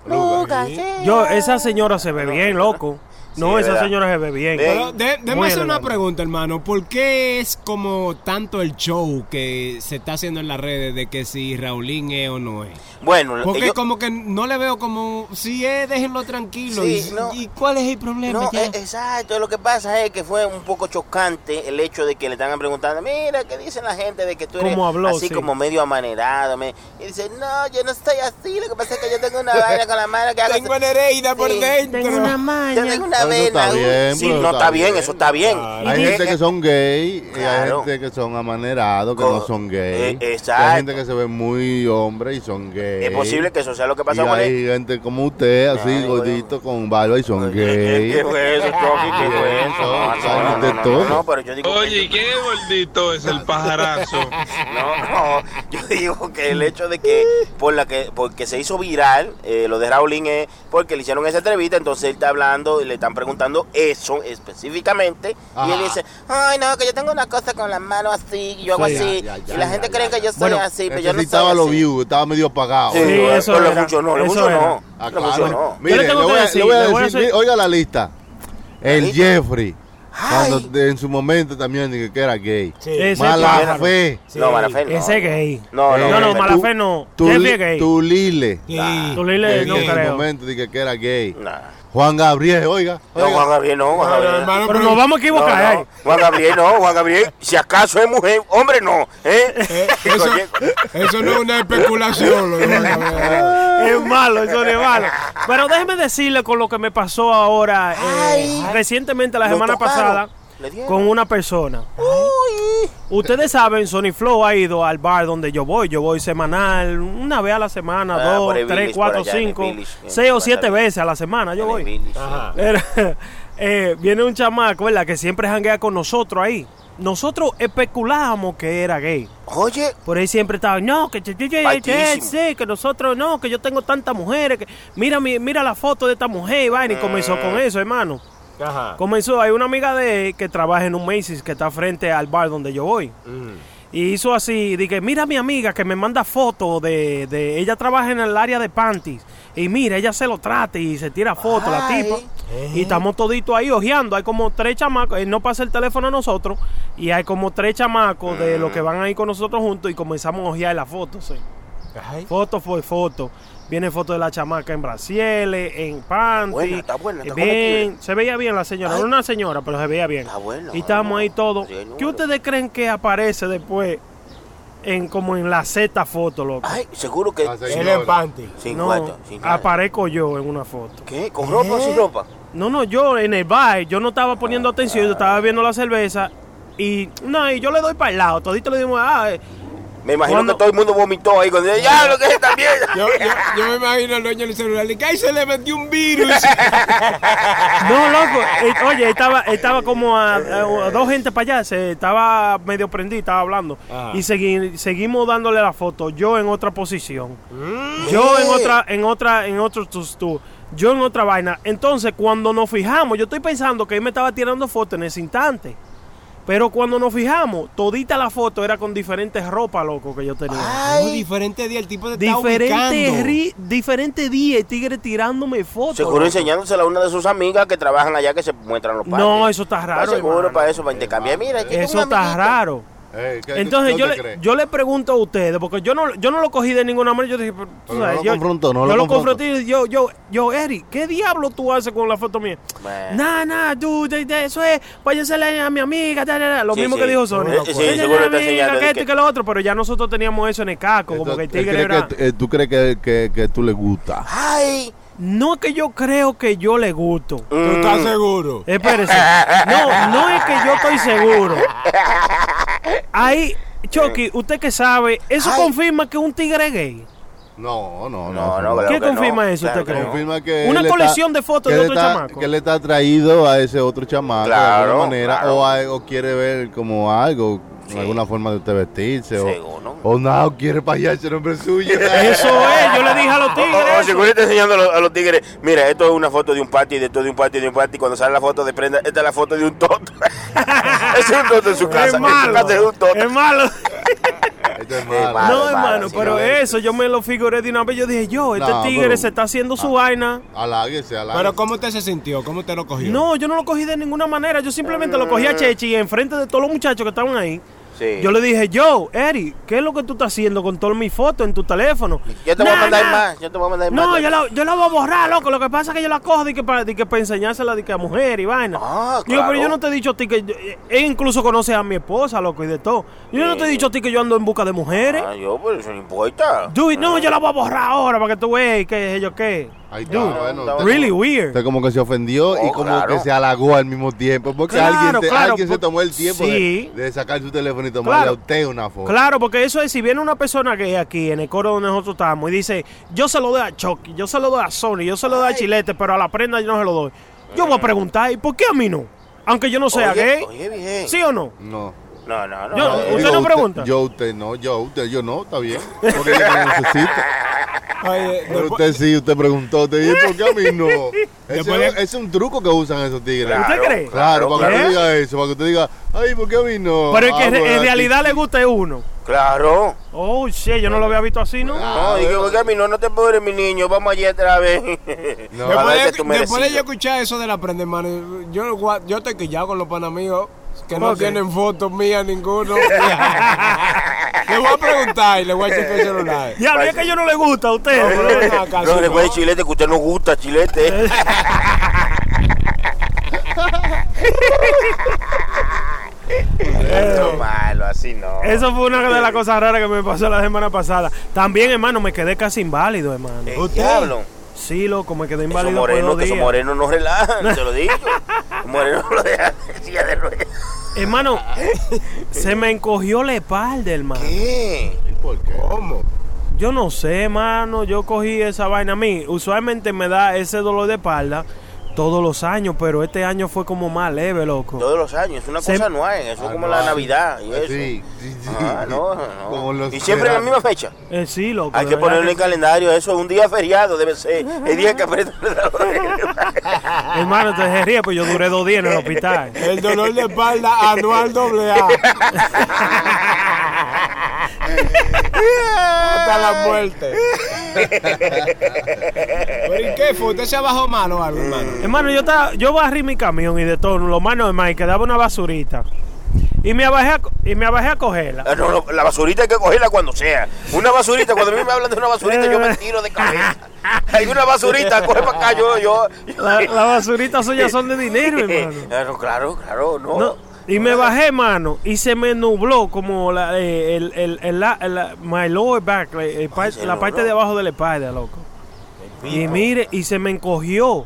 Speaker 6: Yo, esa señora se ve bien, loco. No,
Speaker 4: es
Speaker 6: esa
Speaker 4: verdad.
Speaker 6: señora se ve bien.
Speaker 5: Pero de- déjame hacer una pregunta, hermano. ¿Por qué es como tanto el show que se está haciendo en las redes de que si Raulín es o no es?
Speaker 4: Bueno,
Speaker 5: Porque
Speaker 4: yo-
Speaker 5: como que no le veo como, si es, déjenlo tranquilo.
Speaker 4: Sí,
Speaker 5: y,
Speaker 4: no.
Speaker 5: ¿y cuál es el problema?
Speaker 4: No, eh, exacto. Lo que pasa es que fue un poco chocante el hecho de que le estaban preguntando, mira, ¿qué dicen la gente de que tú eres así
Speaker 6: Sí.
Speaker 4: como medio amanerado? me-?" Y dice, no, yo no estoy así. Lo que pasa es que yo tengo una <laughs> vaina con la mano que hago...
Speaker 5: Tengo por
Speaker 4: Sí.
Speaker 5: dentro.
Speaker 6: Tengo una
Speaker 4: Yo
Speaker 6: maña.
Speaker 4: tengo una
Speaker 3: Pero eso está
Speaker 4: vena.
Speaker 3: bien,
Speaker 4: sí,
Speaker 3: pero
Speaker 4: no
Speaker 3: está
Speaker 4: está bien,
Speaker 3: bien.
Speaker 4: eso está bien.
Speaker 3: Hay gente que son gay y hay gente que son amanerados, que
Speaker 4: Co-
Speaker 3: no son gay.
Speaker 4: eh, exacto.
Speaker 3: Hay gente que se ve muy hombre y son gay.
Speaker 4: Es posible que eso sea lo que pasa
Speaker 3: y
Speaker 4: con él.
Speaker 3: hay gente como usted, así
Speaker 4: Ay,
Speaker 3: gordito, con barba y son
Speaker 4: ¿Qué,
Speaker 3: gay.
Speaker 4: qué fue eso? ¿Qué fue eso? No,
Speaker 3: Hay
Speaker 4: no, no,
Speaker 3: de
Speaker 4: no,
Speaker 3: todo.
Speaker 4: no, no, pero yo digo...
Speaker 11: Oye, ¿y qué gordito es el pajarazo? <laughs>
Speaker 4: No, no, yo, digo que el hecho de que por la que porque se hizo viral eh, lo de Raulín es porque le hicieron esa entrevista, entonces él está hablando y le están preguntando eso específicamente y él
Speaker 3: Ajá.
Speaker 4: dice, ay no, que yo tengo una cosa con la mano así, y yo hago
Speaker 3: Sí,
Speaker 4: así,
Speaker 3: ya, ya,
Speaker 4: y la
Speaker 3: ya,
Speaker 4: gente
Speaker 3: ya,
Speaker 4: cree
Speaker 3: ya.
Speaker 4: que yo soy
Speaker 3: Bueno,
Speaker 4: así, pero yo no soy
Speaker 3: necesitaba los
Speaker 4: así.
Speaker 3: views, estaba medio apagado.
Speaker 4: Sí,
Speaker 6: Sí,
Speaker 4: pero
Speaker 6: eso
Speaker 4: funcionó, le
Speaker 6: eso
Speaker 4: funcionó.
Speaker 3: Ah,
Speaker 4: Le
Speaker 3: claro.
Speaker 4: funcionó.
Speaker 3: Mire,
Speaker 6: Yo le
Speaker 3: voy a,
Speaker 6: decir,
Speaker 3: voy a
Speaker 6: le voy a
Speaker 3: decir, oiga la lista. El
Speaker 4: lista?
Speaker 3: Jeffrey, cuando
Speaker 4: Ay.
Speaker 3: en su momento también dije que era gay.
Speaker 5: Sí.
Speaker 6: Ese
Speaker 3: Mala fe.
Speaker 4: No, Marafe, no.
Speaker 6: Ese es gay.
Speaker 4: No, no,
Speaker 6: No, no,
Speaker 4: no,
Speaker 6: mala
Speaker 3: Tu-
Speaker 6: fe no.
Speaker 3: Tu,
Speaker 6: gay.
Speaker 3: tu Lile.
Speaker 5: Sí.
Speaker 6: Tu Lile no
Speaker 3: en su momento dije que era gay.
Speaker 4: Nah.
Speaker 3: Juan Gabriel, oiga.
Speaker 4: No. Juan Gabriel no, Juan
Speaker 5: no,
Speaker 4: Gabriel.
Speaker 5: hermano,
Speaker 6: Pero nos vamos a
Speaker 4: No,
Speaker 6: equivocar.
Speaker 4: no,
Speaker 6: ¿eh?
Speaker 4: Juan Gabriel no, Juan Gabriel, si acaso es mujer, hombre no, ¿eh?
Speaker 5: Eh, eso, eso no es una especulación.
Speaker 6: Es malo, eso no es malo. Pero déjeme decirle con lo que me pasó ahora, eh,
Speaker 4: Ay.
Speaker 6: recientemente, la semana
Speaker 4: tocaron.
Speaker 6: pasada. Con una persona. Ustedes saben, Sony Flow ha ido al bar donde yo voy. Yo voy semanal, una vez a la semana,
Speaker 4: Ah,
Speaker 6: dos, tres,
Speaker 4: Village,
Speaker 6: cuatro, cinco,
Speaker 4: Village,
Speaker 6: seis o siete veces a la semana. Yo voy.
Speaker 5: Ajá.
Speaker 6: Era- <laughs> eh, viene un chamaco, ¿verdad? Que siempre janguea con nosotros ahí. Nosotros especulábamos que era gay.
Speaker 4: Oye,
Speaker 6: Por ahí siempre estaba, no, que, que, que- que-
Speaker 4: Altísimo.
Speaker 6: sí, que nosotros no, que yo tengo tantas mujeres, que mira mi, mira la foto de esta mujer, y vaina, y comenzó
Speaker 4: Mm.
Speaker 6: con eso, hermano.
Speaker 5: Ajá.
Speaker 6: Comenzó, hay una amiga de él que trabaja en un Macy's que está frente al bar donde yo voy. Y hizo así, dije, mira mi amiga que me manda fotos de, de, ella trabaja en el área de panties. Y mira, ella se lo trata y se tira fotos, la tipa. Y estamos toditos ahí ojeando. Hay como tres chamacos, él no pasa el teléfono a nosotros. Y hay como tres chamacos de los que van ahí con nosotros juntos y comenzamos a ojear las fotos. sí.
Speaker 5: Ay.
Speaker 6: Foto fue foto. Viene foto de la chamaca en brasieles, en panty.
Speaker 4: Buena, está buena, está
Speaker 6: bien, se veía bien la señora.
Speaker 4: Ay.
Speaker 6: No una señora, pero se veía bien.
Speaker 4: Está bueno,
Speaker 6: y estábamos
Speaker 4: bueno.
Speaker 6: ahí todos. ¿Qué ustedes creen que aparece después en como en la Z foto, loco?
Speaker 4: ay, seguro que.
Speaker 5: Él en panty.
Speaker 4: sin
Speaker 6: no,
Speaker 4: cuarto, sin
Speaker 6: aparezco yo en una foto.
Speaker 4: ¿Qué? ¿Con ropa o sin ropa?
Speaker 6: No, no, yo en el bar, yo no estaba poniendo atención, yo estaba bebiendo la cerveza y no, y yo le doy para el lado, todito le dimos, ah, eh,
Speaker 4: Me imagino que todo el mundo vomitó ahí cuando ya lo que es esta mierda.
Speaker 5: Yo, yo, yo me imagino al dueño del celular. Que ahí se le metió un virus. <laughs>
Speaker 6: No, loco. eh, oye, estaba, estaba como a, a dos gente para allá. Se estaba medio prendido, estaba hablando.
Speaker 5: Ajá.
Speaker 6: Y segui- seguimos dándole la foto. Yo en otra posición. Yo en otra, en otra, en otro tú. Yo en otra vaina. Entonces, cuando nos fijamos, yo estoy pensando que él me estaba tirando fotos en ese instante. Pero cuando nos fijamos, todita la foto era con diferentes ropas, loco, que yo tenía.
Speaker 5: No, diferente día el tipo te está
Speaker 6: Diferentes
Speaker 5: ubicando.
Speaker 6: ri- diferentes días, el tigre tirándome fotos.
Speaker 4: Seguro
Speaker 6: loco.
Speaker 4: enseñándosela a una de sus amigas que trabajan allá que se muestran los padres.
Speaker 6: No, eso está raro.
Speaker 4: seguro
Speaker 6: hermano.
Speaker 4: para eso, para intercambiar. Mira, aquí
Speaker 6: Eso está raro.
Speaker 3: ¿Qué-
Speaker 6: Entonces
Speaker 3: qué
Speaker 6: yo le, yo le pregunto a ustedes, porque yo no, yo no lo cogí de ninguna manera, yo dije, pero, tú sabes,
Speaker 3: no lo
Speaker 6: yo,
Speaker 3: confrontó, no
Speaker 6: yo
Speaker 3: lo confrontó.
Speaker 6: confronté y yo, yo, yo, Eric, ¿qué diablo tú haces con la foto mía? Nah, nah, tú, de- de- eso es, váyasele a mi amiga, da, da, da", lo
Speaker 4: Sí,
Speaker 6: mismo
Speaker 4: sí.
Speaker 6: que dijo Sony.
Speaker 4: Eh, sí,
Speaker 6: Váyasele
Speaker 4: seguro
Speaker 6: que esto y
Speaker 4: que-
Speaker 6: lo otro, pero ya nosotros teníamos eso en el caco, como que el tigre era...
Speaker 3: que, eh, ¿Tú crees que, que, que tú le gusta?
Speaker 4: Ay,
Speaker 6: No es que yo creo que yo le gusto.
Speaker 5: ¿Tú estás seguro?
Speaker 6: Espérese. No, no es que yo estoy seguro. <laughs> Ahí, Chucky, usted que sabe, eso
Speaker 4: Ay.
Speaker 6: confirma que un tigre es gay.
Speaker 3: No, no, no.
Speaker 4: No,
Speaker 6: ¿Qué
Speaker 4: que
Speaker 6: confirma
Speaker 4: no,
Speaker 6: eso
Speaker 4: claro
Speaker 6: usted cree?
Speaker 3: Confirma que
Speaker 6: Una
Speaker 3: está-
Speaker 6: colección de fotos de otro
Speaker 3: está-
Speaker 6: chamaco.
Speaker 3: Que él está atraído a ese otro chamaco de
Speaker 4: Claro,
Speaker 3: alguna manera
Speaker 4: claro.
Speaker 3: o, a- o quiere ver como algo,
Speaker 4: Sí.
Speaker 3: alguna forma de usted vestirse
Speaker 4: Seguro.
Speaker 3: o, o no, quiere payaso el nombre suyo. <laughs>
Speaker 6: Eso es, yo le dije a los <laughs> tigres. eso.
Speaker 4: seguro está enseñando a los, a los tigres. Mira, esto es una foto de un party, de esto de un party, de un party. Cuando sale la foto de prenda, esta es la foto de un toto. Ese <laughs> es un toto en su casa.
Speaker 6: Es
Speaker 4: En su
Speaker 6: malo.
Speaker 4: casa es un toto.
Speaker 6: Es malo.
Speaker 3: Esto es malo.
Speaker 6: No, hermano, pero
Speaker 4: no,
Speaker 6: eso yo me lo figuré de una vez. Yo dije, yo, este
Speaker 3: No,
Speaker 6: tigre se está haciendo su
Speaker 3: Ah.
Speaker 6: vaina.
Speaker 3: Aláguese, aláguese.
Speaker 5: Pero ¿cómo usted se sintió? ¿Cómo usted lo cogió?
Speaker 6: No, yo no lo cogí de ninguna manera. Yo simplemente lo cogí a Chechi y enfrente de todos los muchachos que estaban ahí.
Speaker 4: Sí.
Speaker 6: Yo le dije, yo, Eri, ¿qué es lo que tú estás haciendo con todas mis fotos en tu teléfono?
Speaker 4: Yo te voy a mandar
Speaker 6: nah.
Speaker 4: más. Yo te voy a mandar más.
Speaker 6: No, yo la, yo la voy a borrar, loco. Lo que pasa es que yo la cojo de que para, de que para enseñársela de que a mujer y vaina.
Speaker 4: Ah,
Speaker 6: Digo, pero
Speaker 4: claro.
Speaker 6: yo no te he dicho a ti que. yo- eh, Él incluso conoce a mi esposa, loco, y de todo. Yo no te he dicho a ti que yo ando en busca de mujeres.
Speaker 4: Ah, yo, pero eso no importa.
Speaker 6: Dude, no, yo la voy a borrar ahora para que tú veas qué es yo qué.
Speaker 3: Ahí está,
Speaker 6: Dude,
Speaker 3: bueno, usted
Speaker 6: really
Speaker 3: como-
Speaker 6: weird.
Speaker 3: Usted como que se ofendió y
Speaker 4: Oh,
Speaker 3: como
Speaker 4: claro.
Speaker 3: que se halagó al mismo tiempo. Porque
Speaker 6: Claro,
Speaker 3: alguien, te-
Speaker 6: claro,
Speaker 3: alguien se
Speaker 6: por-
Speaker 3: tomó el tiempo
Speaker 6: sí.
Speaker 3: de, de sacar su teléfono y tomarle
Speaker 6: Claro.
Speaker 3: a usted una foto.
Speaker 6: Claro, porque eso es, si viene una persona gay aquí en el coro donde nosotros estamos y dice, yo se lo doy a Chucky, yo se lo doy a Sony, yo se lo doy a Chilete, pero a la prenda yo no se lo doy. Yo voy a preguntar, ¿y por qué a mí no? Aunque yo no sea
Speaker 4: Oye,
Speaker 6: gay.
Speaker 4: Oye, bien.
Speaker 6: ¿Sí o no?
Speaker 3: No.
Speaker 4: No, no, no.
Speaker 6: Yo-
Speaker 4: Eh,
Speaker 6: ¿Usted no pregunta?
Speaker 3: Yo, usted no, yo, usted, yo no, está bien. Porque yo no necesito. <laughs>
Speaker 5: Oye,
Speaker 3: Pero
Speaker 5: después-
Speaker 3: usted sí, usted preguntó, usted dice, ¿por qué a mí no? <laughs> Ese
Speaker 5: Después
Speaker 3: es,
Speaker 5: de-
Speaker 3: es un truco que usan esos tigres.
Speaker 6: ¿Usted cree?
Speaker 3: Claro, para que
Speaker 6: ¿Eh?
Speaker 3: usted diga eso, para que usted diga, ay, ¿por qué a mí no?
Speaker 6: Pero es que
Speaker 3: Ah,
Speaker 6: en-
Speaker 3: pues,
Speaker 6: en
Speaker 3: aquí
Speaker 6: realidad le gusta es uno.
Speaker 4: Claro.
Speaker 6: Oh, shit, yo no lo había visto así, ¿no?
Speaker 4: No, y que porque a mí no, no te puedes, mi niño. Vamos allí otra vez. <laughs>
Speaker 3: No.
Speaker 5: Después de, después de yo
Speaker 4: merecido.
Speaker 5: escuchar eso de la prende mano, yo, yo estoy quillado con los panamigos que no tienen fotos mías ninguno. <laughs> le voy a preguntar y le voy a checar el celular.
Speaker 6: Ya, es que yo no le gusta a usted.
Speaker 5: No, pero
Speaker 4: No,
Speaker 5: si
Speaker 4: después de
Speaker 5: no.
Speaker 4: chilete, que usted no gusta, chilete. <laughs> Eso es malo, así no.
Speaker 6: Eso fue una de las cosas raras que me pasó la semana pasada. También, hermano, me quedé casi inválido, hermano.
Speaker 4: Eh, diablo.
Speaker 6: Sí, loco, me quedé
Speaker 4: Esos
Speaker 6: inválido por
Speaker 4: morenos, que esos morenos no relajan, te lo digo. <laughs> Los morenos no lo dejan en silla de ruedas.
Speaker 6: Hermano, <laughs> se me encogió la espalda, hermano.
Speaker 4: ¿Qué?
Speaker 3: ¿Y por qué?
Speaker 5: ¿Cómo?
Speaker 6: Yo no sé, hermano, yo cogí esa vaina. A mí, usualmente me da ese dolor de espalda todos los años, pero este año fue como más leve, loco.
Speaker 4: Todos los años, es una
Speaker 6: Se-
Speaker 4: cosa anual, eso es como la Navidad y eso.
Speaker 3: Sí, sí, sí.
Speaker 4: Ah, no,
Speaker 3: Como
Speaker 4: no.
Speaker 3: los
Speaker 4: Y siempre en la misma fecha.
Speaker 6: Eh, sí, loco.
Speaker 4: Hay que ponerlo en el calendario, eso es un día feriado, debe ser. El día que aprieta <laughs>
Speaker 6: Hermano, te se ríe, pues yo duré dos días en el hospital. <laughs>
Speaker 5: El dolor de espalda anual doble A. <laughs> Hasta la muerte. <laughs> ¿Pero y qué fue? ¿Usted se bajó mal o algo, hermano?
Speaker 6: Hermano, yo, estaba, yo barrí mi camión y de todo, lo más normal, y quedaba una basurita. Y me abajé a, y me abajé a cogerla.
Speaker 4: Ah, no, no, la basurita hay que cogerla cuando sea. Una basurita, cuando a mí me hablan de una basurita, yo me <laughs> tiro de cabeza. Hay una basurita, coge para acá, yo, yo.
Speaker 6: La, la basurita suya son de dinero, <laughs> hermano.
Speaker 4: Claro, claro, claro, no.
Speaker 6: No, y me bajé, hermano, y se me nubló como la, eh, el, el, el, la- el- my lower back, la, parte de abajo de la espalda, loco. Y mire, y se me encogió.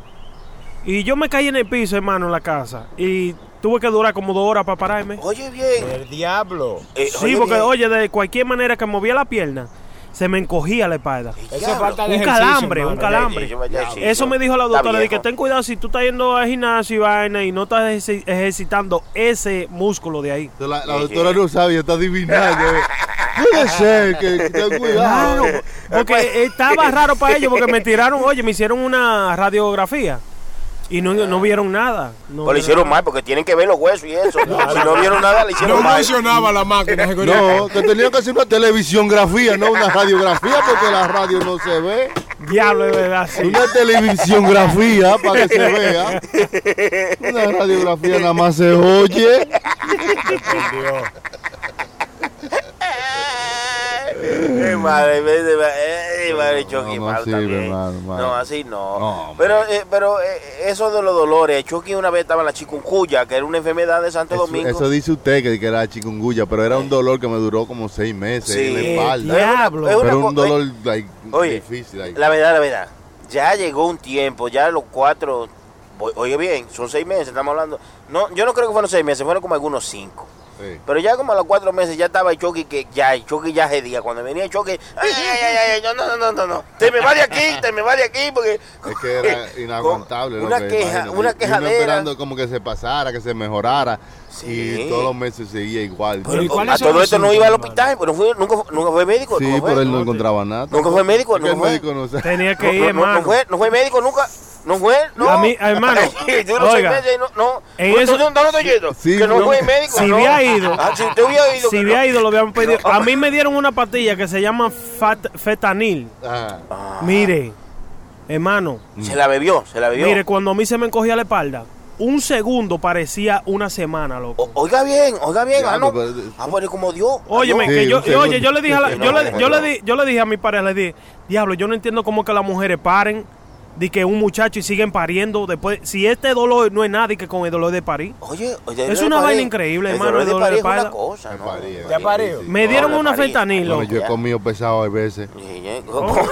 Speaker 6: Y yo me caí en el piso, hermano, en la casa. Y tuve que durar como dos horas para pararme.
Speaker 4: Oye, bien.
Speaker 5: El diablo.
Speaker 4: Eh,
Speaker 6: Sí, porque,
Speaker 4: bien.
Speaker 6: oye, de cualquier manera que movía la pierna, se me encogía la espalda.
Speaker 5: Eso
Speaker 4: Diablo.
Speaker 5: falta de
Speaker 6: Un calambre, un calambre.
Speaker 4: Eso
Speaker 6: me dijo la doctora, de que ten cuidado si tú estás yendo al gimnasio y vaina y no estás ejerci- ejercitando ese músculo de ahí.
Speaker 3: La, la doctora no sabe, está adivinando. <laughs> Puede ser que, que ten cuidado.
Speaker 6: Claro, porque estaba <laughs> raro para ellos porque me tiraron, oye, me hicieron una radiografía y no, no vieron nada. No
Speaker 4: Pues lo hicieron mal porque tienen que ver los huesos y eso. Si no vieron nada, le hicieron
Speaker 5: No
Speaker 4: mal.
Speaker 5: funcionaba la máquina. <laughs>
Speaker 3: No, que tenía que hacer una televisiografía, no una radiografía, porque la radio no se ve.
Speaker 6: Diablo, de verdad, sí.
Speaker 3: Una televisiografía para que se vea. <laughs> Una radiografía nada más se oye. <laughs>
Speaker 4: Eh, madre, eh, eh, madre, Chucky,
Speaker 3: no
Speaker 4: mal
Speaker 3: sirve,
Speaker 4: también.
Speaker 3: mal, mal.
Speaker 4: No, así no.
Speaker 3: No,
Speaker 4: pero eh, pero eh, eso de los dolores, Chucky una vez estaba en la chikungunya, que era una enfermedad de Santo
Speaker 3: Eso,
Speaker 4: Domingo.
Speaker 3: eso dice usted que, que era chikungunya, pero era un dolor que me duró como seis meses en la
Speaker 4: Sí.
Speaker 3: espalda.
Speaker 6: Diablo.
Speaker 4: Es una
Speaker 3: Pero
Speaker 4: co-
Speaker 3: un dolor like,
Speaker 4: Oye,
Speaker 3: difícil. like.
Speaker 4: La verdad, la verdad. Ya llegó un tiempo, ya los cuatro. Oye bien, son seis meses, estamos hablando. No, yo no creo que fueron seis meses, fueron como algunos cinco.
Speaker 3: Sí.
Speaker 4: Pero ya como a los cuatro meses ya estaba el Chucky que ya, el Chucky ya día Cuando venía el Chucky, ay, ay, ay, no, no, no, no, no. Te me va de aquí, te me va de aquí, porque.
Speaker 3: Es que era <laughs> inaguantable.
Speaker 4: Una
Speaker 3: loco,
Speaker 4: queja,
Speaker 3: imagínate.
Speaker 4: una
Speaker 3: Y uno
Speaker 4: quejadera.
Speaker 3: esperando como que se pasara, que se mejorara.
Speaker 4: Sí.
Speaker 3: Y todos los meses seguía igual.
Speaker 5: Pero ¿y
Speaker 4: a todo esto no iba al hospital, pero fue, nunca, fue- nunca fue médico.
Speaker 3: Sí, pero él no encontraba nada.
Speaker 4: Nunca fue médico, nunca fue.
Speaker 3: médico no.
Speaker 6: Tenía que
Speaker 4: No,
Speaker 6: ir,
Speaker 4: no, no fue, no fue médico nunca. No fue, no.
Speaker 6: A mí, hermano, <laughs>
Speaker 4: Duró seis
Speaker 6: oiga,
Speaker 4: meses y no, no.
Speaker 6: en
Speaker 4: No,
Speaker 6: eso-
Speaker 4: no, no, no estoy yendo.
Speaker 3: Sí,
Speaker 4: que no
Speaker 3: no.
Speaker 4: fue médico.
Speaker 6: Si
Speaker 4: no.
Speaker 6: hubiera ido.
Speaker 4: Ah, si usted hubiera ido.
Speaker 6: Si había
Speaker 4: no.
Speaker 6: ido, lo habían pedido. A mí me dieron una pastilla que se llama fat- fetanil.
Speaker 3: Ajá.
Speaker 6: Mire, hermano,
Speaker 4: Se la bebió, se la bebió.
Speaker 6: mire, cuando a mí se me encogía la espalda, un segundo parecía una semana, loco.
Speaker 4: O- oiga bien, oiga bien.
Speaker 3: Ya,
Speaker 4: ah, no. Ah, pero como Dios.
Speaker 6: Óyeme,
Speaker 3: Sí,
Speaker 6: que yo,
Speaker 3: un segundo.
Speaker 6: oye, yo le dije a la-
Speaker 4: Sí,
Speaker 6: yo,
Speaker 4: no,
Speaker 6: le,
Speaker 4: no,
Speaker 6: yo,
Speaker 4: no.
Speaker 6: le di- yo le dije a mi pareja, le dije, diablo, yo no entiendo cómo que las mujeres paren de que un muchacho y siguen pariendo después. Si este dolor no es nada y que con el dolor de parir.
Speaker 4: Oye, oye,
Speaker 6: Es una vaina increíble,
Speaker 4: el
Speaker 6: hermano,
Speaker 4: dolor
Speaker 6: el
Speaker 4: de
Speaker 6: dolor de
Speaker 4: parir es una
Speaker 6: espalda.
Speaker 4: cosa,
Speaker 3: Me
Speaker 4: ¿no?
Speaker 3: parí,
Speaker 5: ¿Ya parió?
Speaker 3: sí.
Speaker 6: Me dieron una
Speaker 4: parir.
Speaker 6: fentanil,
Speaker 3: Bueno,
Speaker 6: loco.
Speaker 3: yo he comido pesado a veces.
Speaker 4: ¿Cómo? <laughs>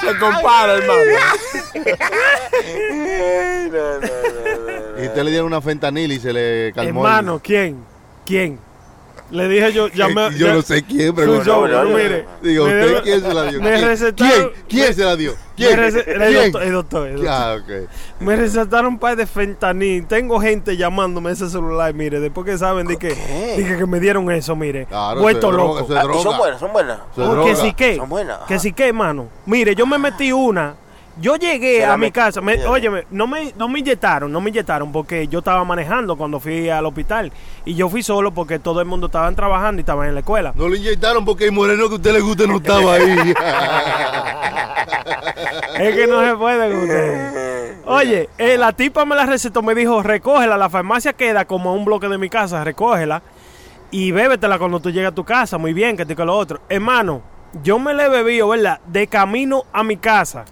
Speaker 5: Se compara, hermano. <laughs>
Speaker 4: No, no, no, no, no.
Speaker 3: Y usted le dieron una fentanil y se le calmó. el-
Speaker 6: Hermano, ¿quién? ¿Quién? Le dije yo, llamé.
Speaker 3: Yo no sé quién, pero
Speaker 6: Su
Speaker 3: no,
Speaker 6: show,
Speaker 3: no, no.
Speaker 6: mire.
Speaker 3: Digo,
Speaker 6: Me-
Speaker 3: ¿usted quién se la dio?
Speaker 6: me
Speaker 3: ¿Quién? ¿Quién? ¿Quién se la dio?
Speaker 6: Me
Speaker 3: ¿Quién?
Speaker 6: el doctor, el doctor, el doctor.
Speaker 3: Ah, ok.
Speaker 6: Me recetaron un par de fentanil. Tengo gente llamándome ese celular, mire, después que saben de que, de que, me dieron eso, mire.
Speaker 3: Claro,
Speaker 6: vuelto
Speaker 3: droga,
Speaker 6: loco.
Speaker 3: es
Speaker 4: Ah, y
Speaker 3: droga.
Speaker 4: son buenas, son buenas.
Speaker 3: Es
Speaker 6: Oh, que
Speaker 3: droga.
Speaker 6: sí que,
Speaker 4: Son buenas.
Speaker 6: que sí que, hermano. Mire, yo me metí una. Yo llegué a mi casa, me, óyeme, no me, no me inyectaron, no me inyectaron porque yo estaba manejando cuando fui al hospital y yo fui solo porque todo el mundo estaban trabajando y estaban en la escuela.
Speaker 3: No le inyectaron porque el moreno que a usted le gusta no estaba ahí. <laughs> <laughs>
Speaker 6: Es que no se puede con ustedes. Oye, eh, la tipa me la recetó, me dijo, recógela, la farmacia queda como a un bloque de mi casa, recógela y bébetela cuando tú llegues a tu casa, muy bien, que te que lo otro. Hermano, yo me la he bebido, ¿verdad? De camino a mi casa.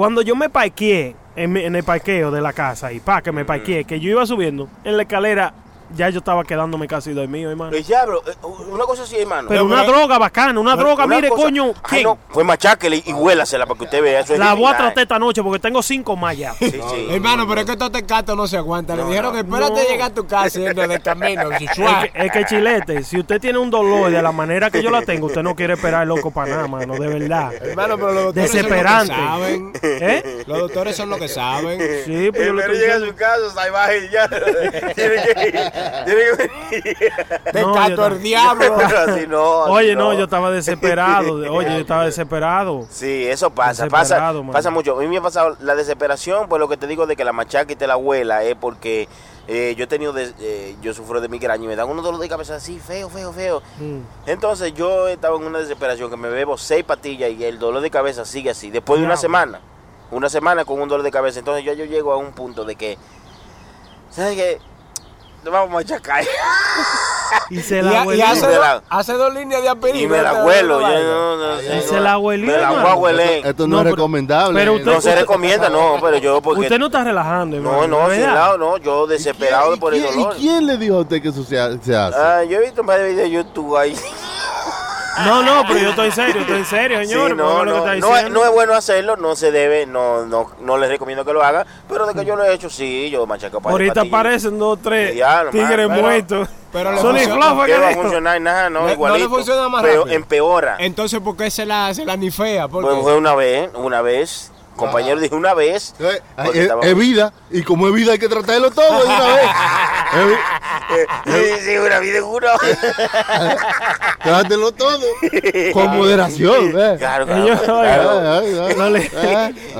Speaker 6: Cuando yo me parqueé en, el parqueo de la casa y pa, que me parqueé, que yo iba subiendo en la escalera, ya yo estaba quedándome casi dormido, hermano.
Speaker 4: El diablo, eh, una cosa así, hermano.
Speaker 6: Pero una droga bacana, una droga,
Speaker 4: Una
Speaker 6: mire,
Speaker 4: cosa-
Speaker 6: coño,
Speaker 4: Ay, no, pues macháquele y, huélasela para que usted vea. Eso es
Speaker 6: La voy a tratar esta noche porque tengo cinco más ya.
Speaker 4: Sí, sí. <laughs>
Speaker 5: Hermano, pero es que estos tecatos no se aguantan. Le dijeron, espérate
Speaker 6: No.
Speaker 5: llegar a tu casa <laughs> yendo de camino.
Speaker 6: Es que, es que, chilete, si usted tiene un dolor de la manera que yo la tengo, usted no quiere esperar loco para nada, mano, de verdad.
Speaker 5: Hermano, pero los doctores
Speaker 6: Desesperante.
Speaker 5: son lo que saben.
Speaker 6: ¿Eh?
Speaker 5: Los doctores son lo que saben.
Speaker 6: Sí, pues
Speaker 4: El
Speaker 6: estoy
Speaker 4: llega a su casa, salvaje y ya. <laughs> tiene que <laughs> tiene que venir. <laughs>
Speaker 6: No,
Speaker 5: Tecato
Speaker 6: yo-
Speaker 5: el diablo. <laughs>
Speaker 4: Pero así no. así
Speaker 6: Oye, no, yo estaba desesperado. Oye, yo estaba desesperado.
Speaker 4: Sí, eso pasa, pasa, pasa mucho. A mí me ha pasado la desesperación, pues lo que te digo de que la machaca y te la abuela es porque eh, yo he tenido, des- eh, yo sufro de migraña y me dan unos dolores de cabeza así, feo, feo, feo.
Speaker 6: Mm.
Speaker 4: Entonces yo estaba en una desesperación que me bebo seis pastillas y el dolor de cabeza sigue así. Después de una semana, una semana con un dolor de cabeza. Entonces yo, yo llego a un punto de que, ¿sabes qué? Nos vamos a machacar. <laughs>
Speaker 6: Y se la
Speaker 5: y
Speaker 6: abueló.
Speaker 5: hace,
Speaker 4: la-
Speaker 5: hace dos líneas de aspirina.
Speaker 4: y me la no, no sé,
Speaker 6: Y se
Speaker 4: no.
Speaker 6: la huelió,
Speaker 4: Me la voy a
Speaker 6: hermano.
Speaker 4: hueler.
Speaker 3: Esto no,
Speaker 6: No,
Speaker 3: es recomendable.
Speaker 6: pero usted-
Speaker 4: No se recomienda, no, pero yo porque...
Speaker 6: Usted no está relajando,
Speaker 4: No,
Speaker 6: hermano,
Speaker 4: no,
Speaker 6: ¿de
Speaker 4: sin
Speaker 6: verdad?
Speaker 4: lado, no, yo desesperado
Speaker 3: ¿Y
Speaker 4: por el
Speaker 3: quién-
Speaker 4: dolor.
Speaker 3: ¿Y quién le dijo a usted que eso se hace?
Speaker 4: Ah, yo he visto un par de videos de YouTube ahí.
Speaker 6: No, no, pero yo estoy serio, estoy en serio,
Speaker 4: Sí,
Speaker 6: señor.
Speaker 4: no,
Speaker 6: que
Speaker 4: no,
Speaker 6: está
Speaker 4: no, es,
Speaker 6: diciendo.
Speaker 4: no es bueno hacerlo, no se debe, no, no, no les recomiendo que lo hagan, pero de que yo lo he hecho, sí, yo machaco para
Speaker 6: Ahorita aparecen dos, tres tigres
Speaker 4: man,
Speaker 6: muertos.
Speaker 5: pero le
Speaker 6: Sony
Speaker 5: funciona-
Speaker 6: Flow fue
Speaker 4: Que va a funcionar nada, no,
Speaker 5: No- no le
Speaker 4: igualito.
Speaker 5: funciona más
Speaker 4: pero
Speaker 5: rápido.
Speaker 4: empeora.
Speaker 5: Entonces, ¿por qué se la, se la nifea? ¿Por
Speaker 4: Pues
Speaker 5: qué?
Speaker 4: fue una vez, una vez, compañero dijo una vez.
Speaker 3: Eh, es,
Speaker 4: estaba-
Speaker 3: es vida, y como es vida hay que tratarlo todo de una vez. <laughs>
Speaker 4: Sí, sí, una vida uno. <laughs>
Speaker 3: Trátelo todo con moderación. ¿eh?
Speaker 4: Claro, claro.
Speaker 6: Ellos.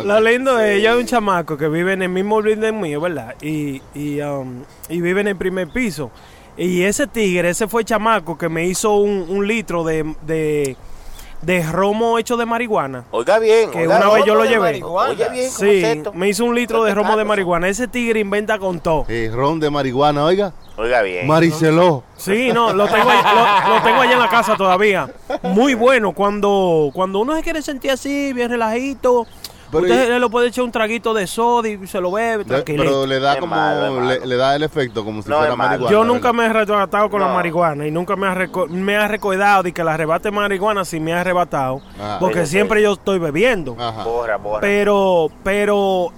Speaker 6: Lo, <laughs>
Speaker 3: Ah,
Speaker 6: lindo es, ella es un chamaco que vive en el mismo building mío, ¿verdad? Y, y, um, y vive en el primer piso. Y ese tigre, ese fue el chamaco que me hizo un, un litro de, de, de romo hecho de marihuana.
Speaker 4: Oiga bien.
Speaker 6: Que
Speaker 4: oiga,
Speaker 6: una vez yo lo llevé.
Speaker 4: Oye bien, ¿cómo
Speaker 6: Sí,
Speaker 4: es
Speaker 6: me hizo un litro de romo de marihuana. Ese tigre inventa con todo.
Speaker 3: Eh, ron de marihuana, oiga.
Speaker 4: Oiga bien.
Speaker 3: Mariceló.
Speaker 6: Sí, no, lo tengo, ahí- lo, lo tengo allá en la casa todavía. Muy bueno cuando, cuando uno se quiere sentir así, bien relajito.
Speaker 3: Pero
Speaker 6: usted
Speaker 3: y-
Speaker 6: le puede echar un traguito de soda y se lo bebe tranquilo.
Speaker 3: pero le da
Speaker 4: Es
Speaker 3: como
Speaker 4: malo,
Speaker 3: le, le da el efecto como si
Speaker 4: No,
Speaker 3: fuera marihuana.
Speaker 6: Yo nunca me he retratado con la
Speaker 4: No.
Speaker 6: marihuana y nunca me ha, reco- me ha recordado de que la arrebate marihuana sí me ha arrebatado.
Speaker 3: Ah.
Speaker 6: porque siempre yo estoy bebiendo.
Speaker 3: Ajá.
Speaker 4: Borra, borra.
Speaker 6: Pero, pero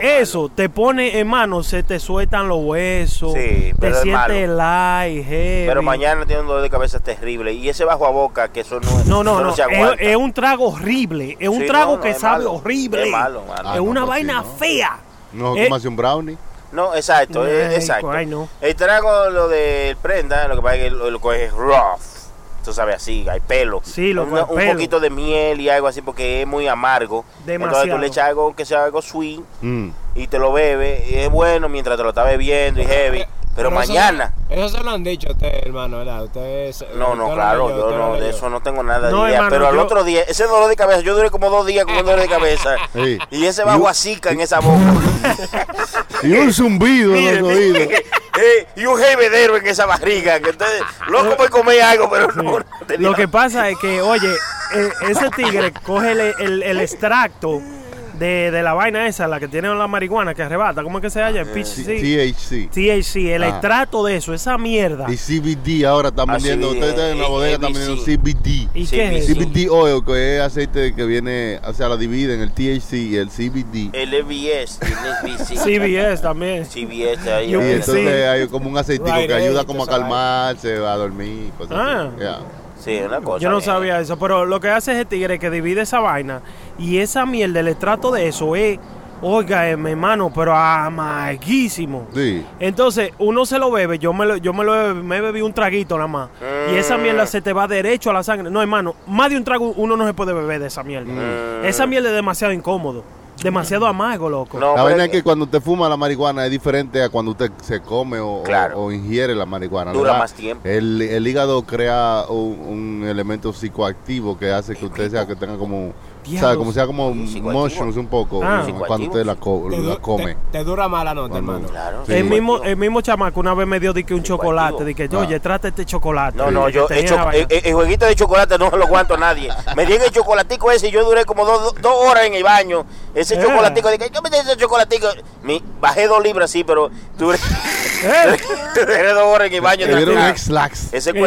Speaker 6: eso te pone, hermano, se te sueltan los huesos.
Speaker 4: Sí, pero
Speaker 6: te
Speaker 4: es
Speaker 6: sientes light, heavy.
Speaker 4: Pero mañana tiene un dolor de cabeza terrible. Y ese bajo a boca, que eso no,
Speaker 6: No, no,
Speaker 4: eso
Speaker 6: no.
Speaker 4: se
Speaker 6: Es,
Speaker 4: aguanta.
Speaker 6: es un trago horrible. Es un trago
Speaker 4: no, no,
Speaker 6: que sabe
Speaker 4: malo.
Speaker 6: Horrible.
Speaker 4: Es malo, malo.
Speaker 3: Ah,
Speaker 6: es
Speaker 3: no,
Speaker 6: una
Speaker 3: pues
Speaker 6: vaina
Speaker 3: sí, ¿no?
Speaker 6: fea.
Speaker 3: No,
Speaker 6: Eh,
Speaker 3: como hace un brownie.
Speaker 4: No, exacto,
Speaker 6: Ay,
Speaker 4: eh, exacto.
Speaker 6: ay, no.
Speaker 4: El trago, lo del prenda, lo que pasa es que lo, lo coges rough. Tú sabes, así, hay pelo.
Speaker 6: Sí, lo
Speaker 4: Un
Speaker 6: pelo.
Speaker 4: poquito de miel y algo así porque es muy amargo. Entonces
Speaker 6: Demasiado.
Speaker 4: tú le echas algo que sea algo sweet
Speaker 3: Mm.
Speaker 4: y te lo bebes. Y es bueno mientras te lo estás bebiendo y heavy. Pero, mañana.
Speaker 5: Eso, se lo han dicho a usted, hermano, ¿verdad? Usted es-
Speaker 4: No, no, claro, yo no, de eso no tengo nada de
Speaker 6: No,
Speaker 4: idea.
Speaker 6: hermano,
Speaker 4: pero al
Speaker 6: yo-
Speaker 4: otro día, ese dolor de cabeza, yo duré como dos días con un dolor de cabeza. <laughs>
Speaker 3: Sí.
Speaker 4: Y ese bajo asica en esa boca.
Speaker 3: Y un <laughs> zumbido en los oídos.
Speaker 4: eh, y un jebedero en esa barriga. Que entonces, loco por comer algo, pero no, no tenía
Speaker 6: Lo que pasa es que, oye, eh, ese tigre coge el, el- el extracto de, de la vaina esa, la que tiene la marihuana que arrebata, ¿cómo es que se llama? El
Speaker 3: THC.
Speaker 6: THC, el
Speaker 3: Ah.
Speaker 6: extracto de eso, esa mierda.
Speaker 3: Y CBD ahora están
Speaker 4: Ah,
Speaker 3: vendiendo, ustedes están en la
Speaker 4: eh,
Speaker 3: bodega
Speaker 4: eh,
Speaker 3: están vendiendo. CBD.
Speaker 6: ¿Y qué es?
Speaker 3: CBD oil, que es aceite que viene, o sea, la dividen, el THC y el CBD.
Speaker 4: El EBS, el NBC.
Speaker 6: CBS <laughs> también.
Speaker 4: CBS ahí.
Speaker 3: Y entonces hay como un aceitico que ayuda
Speaker 5: eh,
Speaker 3: como a calmarse, a dormir, cosas
Speaker 6: Ah.
Speaker 3: así.
Speaker 4: Sí, una cosa.
Speaker 6: Yo no
Speaker 4: bien.
Speaker 6: sabía eso, pero lo que hace es el tigre que divide esa vaina y esa mierda, el extracto de eso es, oiga, eh, mi hermano, pero amarguísimo.
Speaker 3: Sí.
Speaker 6: Entonces, uno se lo bebe, yo me lo, yo me lo he- me bebí un traguito nada más. Y esa mierda se te va derecho a la sangre. No, hermano, más de un trago uno no se puede beber de esa mierda. Esa mierda es demasiado incómodo. Demasiado amargo, loco.
Speaker 4: No,
Speaker 3: La vaina
Speaker 4: es
Speaker 3: que cuando usted fuma la marihuana es diferente a cuando usted se come o, o-
Speaker 4: Claro.
Speaker 3: o ingiere la marihuana.
Speaker 4: Dura
Speaker 3: ¿verdad?
Speaker 4: más tiempo.
Speaker 3: El, el hígado crea un, un elemento psicoactivo que hace que usted sea que tenga como,
Speaker 6: Diablo.
Speaker 3: sabe, como sea como motions un poco
Speaker 6: Ah.
Speaker 3: cuando usted la, co-
Speaker 5: Te,
Speaker 3: la come.
Speaker 5: te- te dura más la nota,
Speaker 3: Cuando-
Speaker 5: hermano.
Speaker 4: Claro.
Speaker 3: Sí.
Speaker 6: el, mismo, el mismo chamaco una vez me dio que un chocolate, que,
Speaker 3: Ah.
Speaker 6: oye, trata este chocolate.
Speaker 4: No, no, yo el, jueguito de chocolate no se lo aguanto a nadie. Me dieron el chocolatico ese y yo duré como dos, dos horas en el baño. Ese
Speaker 6: Eh.
Speaker 4: chocolatico, dije, yo me di ese chocolatico. Mi- bajé dos libras, sí, pero duré,
Speaker 6: Eh, <laughs>
Speaker 4: duré dos horas en el baño.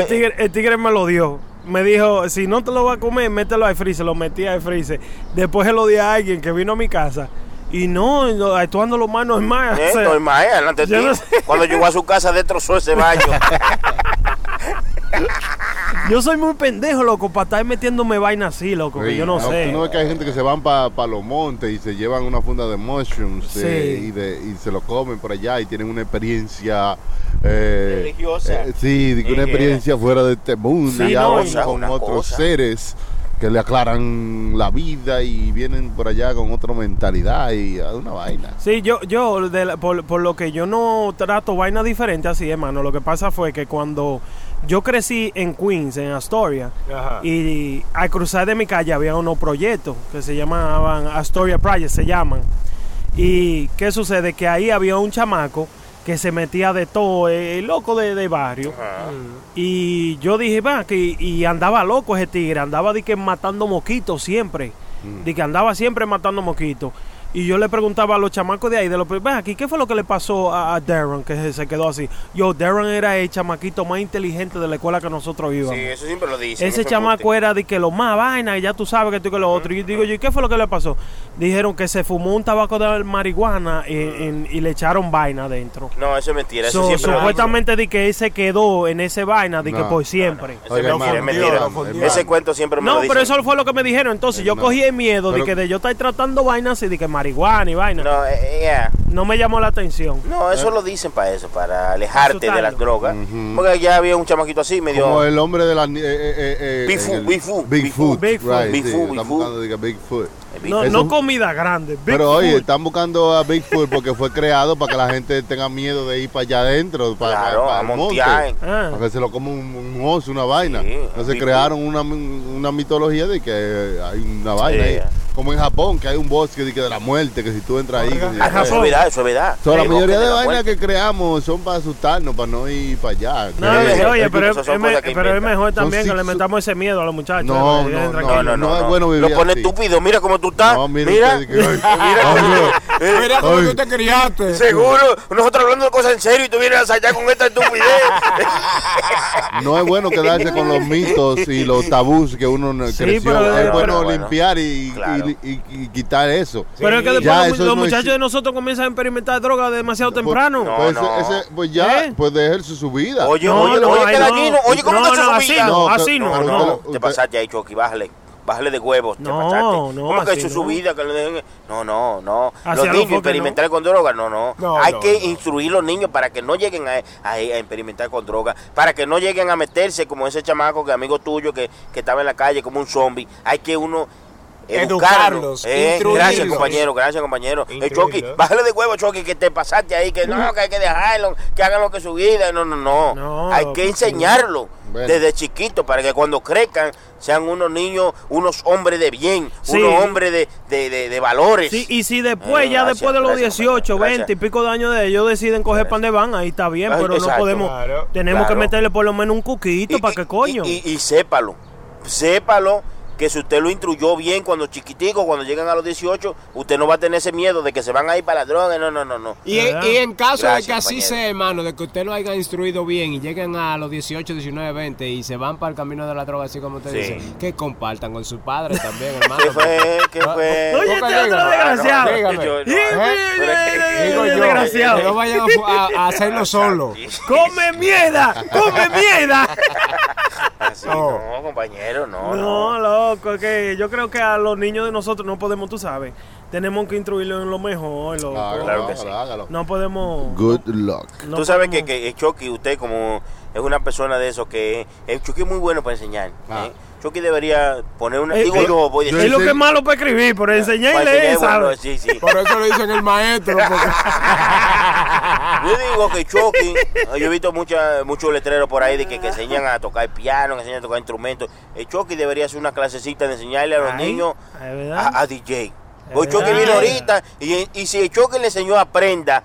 Speaker 6: Tigre, el tigre me lo dio. Me dijo, si no te lo vas a comer, mételo al freezer. Lo metí al freezer. Después se lo di a alguien que vino a mi casa. Y no, actuando lo más normal.
Speaker 4: Eh,
Speaker 6: o sea,
Speaker 4: normal, delante de
Speaker 6: yo
Speaker 4: ti.
Speaker 6: no sé.
Speaker 4: Cuando llegó a su casa destrozó ese baño. <laughs>
Speaker 6: yo soy muy pendejo, loco, para estar metiéndome vaina así, loco, que yo no, sé.
Speaker 3: Tú no ves que hay gente que se van para los montes y se llevan una funda de mushrooms de-
Speaker 6: Sí.
Speaker 3: y, de- y se lo comen por allá y tienen una experiencia eh,
Speaker 4: Religiosa.
Speaker 3: eh, sí, una
Speaker 4: Eh,
Speaker 3: experiencia fuera de este mundo.
Speaker 6: Sí,
Speaker 3: y
Speaker 6: no,
Speaker 4: cosa,
Speaker 3: con otros
Speaker 4: cosa.
Speaker 3: seres que le aclaran la vida y vienen por allá con otra mentalidad y una vaina.
Speaker 6: Sí, yo, yo de la- por, por lo que yo no trato vaina diferente así, hermano, lo que pasa fue que cuando yo crecí en Queens, en Astoria,
Speaker 5: Ajá.
Speaker 6: y al cruzar de mi calle había unos proyectos que se llamaban Astoria Projects, se llaman. Y qué sucede, que ahí había un chamaco que se metía de todo, el loco de, de barrio. Y yo dije, va, que y andaba loco ese tigre, andaba de que matando moquitos siempre. De que andaba siempre matando moquitos. Y yo le preguntaba a los chamacos de ahí, de los ven aquí, ¿qué fue lo que le pasó a, a Darren que se, se quedó así? Yo, Darren era el chamaquito más inteligente de la escuela que nosotros íbamos.
Speaker 4: Sí, eso siempre lo dice.
Speaker 6: Ese chamaco era de que lo más vaina, y ya tú sabes que tú que lo otro. Y yo digo, yo, ¿y qué fue lo que le pasó? Dijeron que se fumó un tabaco de marihuana en- y le echaron vaina adentro.
Speaker 4: No, eso es mentira. Eso
Speaker 6: So,
Speaker 4: siempre lo dice.
Speaker 6: supuestamente de que él se quedó en ese vaina de que
Speaker 3: No,
Speaker 6: por siempre.
Speaker 3: Oiga,
Speaker 4: es mentira, es. Ese cuento siempre me
Speaker 6: No,
Speaker 4: lo dice.
Speaker 6: pero eso fue lo que me dijeron. Entonces yo
Speaker 3: No.
Speaker 6: cogí el miedo de que de yo estar tratando vainas así, de que marihuana y vaina. No,
Speaker 4: No, eh, yeah.
Speaker 6: me llamó la atención.
Speaker 4: No, eso lo dicen para eso, para alejarte de las drogas. Porque ya había un chamaquito así, medio.
Speaker 3: Como el hombre de la... eh, eh, eh, eh,
Speaker 4: Bigfoot, Bigfoot,
Speaker 3: Bigfoot,
Speaker 6: Bigfoot.
Speaker 4: Bigfoot, Bigfoot.
Speaker 6: No, no comida grande.
Speaker 3: Pero oye, están buscando a Bigfoot porque fue creado para que la gente tenga miedo de ir para allá adentro, para,
Speaker 4: Claro,
Speaker 3: para- para
Speaker 4: a
Speaker 3: el monte,
Speaker 4: montear.
Speaker 6: Ah.
Speaker 3: para que se lo coma un, un oso, una vaina.
Speaker 4: Sí,
Speaker 3: Entonces crearon una, una mitología de que hay una vaina
Speaker 4: Sí.
Speaker 3: ahí. Como en Japón, que hay un bosque de, que de la muerte, que si tú entras ahí... que
Speaker 4: Ah, eso es verdad, eso es verdad.
Speaker 3: So, la mayoría de vainas que creamos son para asustarnos, para no ir para allá.
Speaker 6: No, oye, pero, es, me- pero es mejor también
Speaker 3: Son
Speaker 6: que le metamos ese miedo a los muchachos.
Speaker 3: No, no, no.
Speaker 4: No, no, no.
Speaker 3: No es bueno vivir
Speaker 4: Lo pone estúpido, mira cómo tú estás.
Speaker 3: No,
Speaker 4: mira. mira <laughs> cómo-
Speaker 5: Mira tú te criaste.
Speaker 4: Seguro, nosotros hablando de cosas en serio y tú vienes a ensayar con esta estupidez. <laughs>
Speaker 3: No es bueno quedarse con los mitos y los tabús que uno
Speaker 6: Sí,
Speaker 3: creció.
Speaker 6: pero-
Speaker 3: es bueno limpiar y. y- y- y quitar eso.
Speaker 6: Pero es que después los, los
Speaker 3: no
Speaker 6: muchachos
Speaker 3: existe.
Speaker 6: de nosotros comienzan a experimentar droga demasiado temprano.
Speaker 4: No,
Speaker 3: Pues,
Speaker 4: no.
Speaker 3: ese- pues ya,
Speaker 6: ¿Eh?
Speaker 3: pues dejar su, su vida.
Speaker 4: Oye,
Speaker 6: No,
Speaker 4: oye,
Speaker 6: no,
Speaker 4: oye,
Speaker 6: no.
Speaker 4: dañino. Oye, ¿cómo
Speaker 6: No,
Speaker 4: que
Speaker 6: no, así
Speaker 4: vida?
Speaker 6: no,
Speaker 3: No,
Speaker 6: así no,
Speaker 4: No, no, te pasaste ahí, Chucky, bájale. Bájale de huevos, te
Speaker 6: No,
Speaker 4: pasaste.
Speaker 6: no,
Speaker 4: ¿Cómo que eso es
Speaker 6: no.
Speaker 4: su vida? Que le dejen- No, no, no. Los niños experimentar con droga, no, no.
Speaker 5: No,
Speaker 4: Hay
Speaker 5: no,
Speaker 4: que
Speaker 5: no.
Speaker 4: instruir a los niños para que no lleguen a, a- a experimentar con droga, para que no lleguen a meterse como ese chamaco que amigo tuyo que, que estaba en la calle como un zombie. Hay que uno educarlos. Eh,
Speaker 5: instruirlos.
Speaker 4: gracias, compañero, gracias, compañero. Eh. Chucky, bájale de huevo, Chucky, que te pasaste ahí, que no, que hay que dejarlo, que hagan lo que su vida. No, no, no.
Speaker 6: No,
Speaker 4: hay que enseñarlo
Speaker 3: Bueno.
Speaker 4: desde chiquito para que cuando crezcan sean unos niños, unos hombres de bien,
Speaker 6: Sí.
Speaker 4: unos hombres de, de, de- de valores.
Speaker 6: Sí, y si después,
Speaker 4: Eh,
Speaker 6: ya
Speaker 4: gracias,
Speaker 6: después de los
Speaker 4: gracias,
Speaker 6: 18,
Speaker 4: compañero,
Speaker 6: 20 y
Speaker 4: gracias.
Speaker 6: pico de años de ellos deciden coger pan de van, ahí está bien, pero no podemos.
Speaker 5: Claro,
Speaker 6: tenemos
Speaker 4: claro.
Speaker 6: que meterle por lo menos un cuquito
Speaker 4: Y-
Speaker 6: para
Speaker 4: y-
Speaker 6: que coño.
Speaker 4: Y, y- y sépalo, sépalo que si usted lo instruyó bien cuando chiquitico, cuando llegan a los 18, usted no va a tener ese miedo de que se van a ir para la droga. No, no, no, no.
Speaker 5: Y, y en caso de
Speaker 4: Gracias,
Speaker 5: que así
Speaker 4: compañero.
Speaker 5: sea, hermano, de que usted lo haya instruido bien y lleguen a los 18, 19, 20 y se van para el camino de la droga, así como usted
Speaker 4: Sí.
Speaker 5: dice, que compartan con sus padres también, hermano.
Speaker 4: ¿Qué fue? ¿Qué fue?
Speaker 6: Oye, este otro desgraciado.
Speaker 5: dígame. ¿Eh? Digo yo,
Speaker 6: desgraciado.
Speaker 5: que no vayan a, a- a hacerlo solo.
Speaker 6: ¡Come mierda! ¡Come mierda!
Speaker 4: No, compañero, no, no.
Speaker 6: No, loco, es que yo creo que a los niños de nosotros no podemos, tú sabes, tenemos que instruirlos en lo mejor, loco.
Speaker 3: Hágalo,
Speaker 4: Claro que sí.
Speaker 3: hágalo.
Speaker 6: No podemos...
Speaker 3: Good luck.
Speaker 6: no
Speaker 4: Tú sabes que, que Chucky, usted como es una persona de eso que el Chucky es muy bueno para enseñar.
Speaker 3: Ah.
Speaker 4: ¿eh? Chucky debería poner una.
Speaker 6: Eh,
Speaker 4: digo
Speaker 6: eh,
Speaker 4: yo, voy a
Speaker 3: yo
Speaker 6: Es
Speaker 4: decir.
Speaker 6: lo que es malo para escribir, pero enseñar y
Speaker 4: para
Speaker 6: leer,
Speaker 4: enseñar, bueno,
Speaker 6: ¿sabes?
Speaker 4: sí, sí.
Speaker 5: Por eso lo dicen el maestro. porque- <laughs>
Speaker 4: Yo digo que Chucky, yo he visto mucha, muchos letreros por ahí de que, que enseñan a tocar piano, que enseñan a tocar instrumentos. El Chucky debería hacer una clasecita de enseñarle a los
Speaker 6: Ay,
Speaker 4: niños
Speaker 6: es
Speaker 4: a, a DJ. Porque
Speaker 6: Es
Speaker 4: Chucky vino ahorita y, y si el Chucky le enseñó a Prenda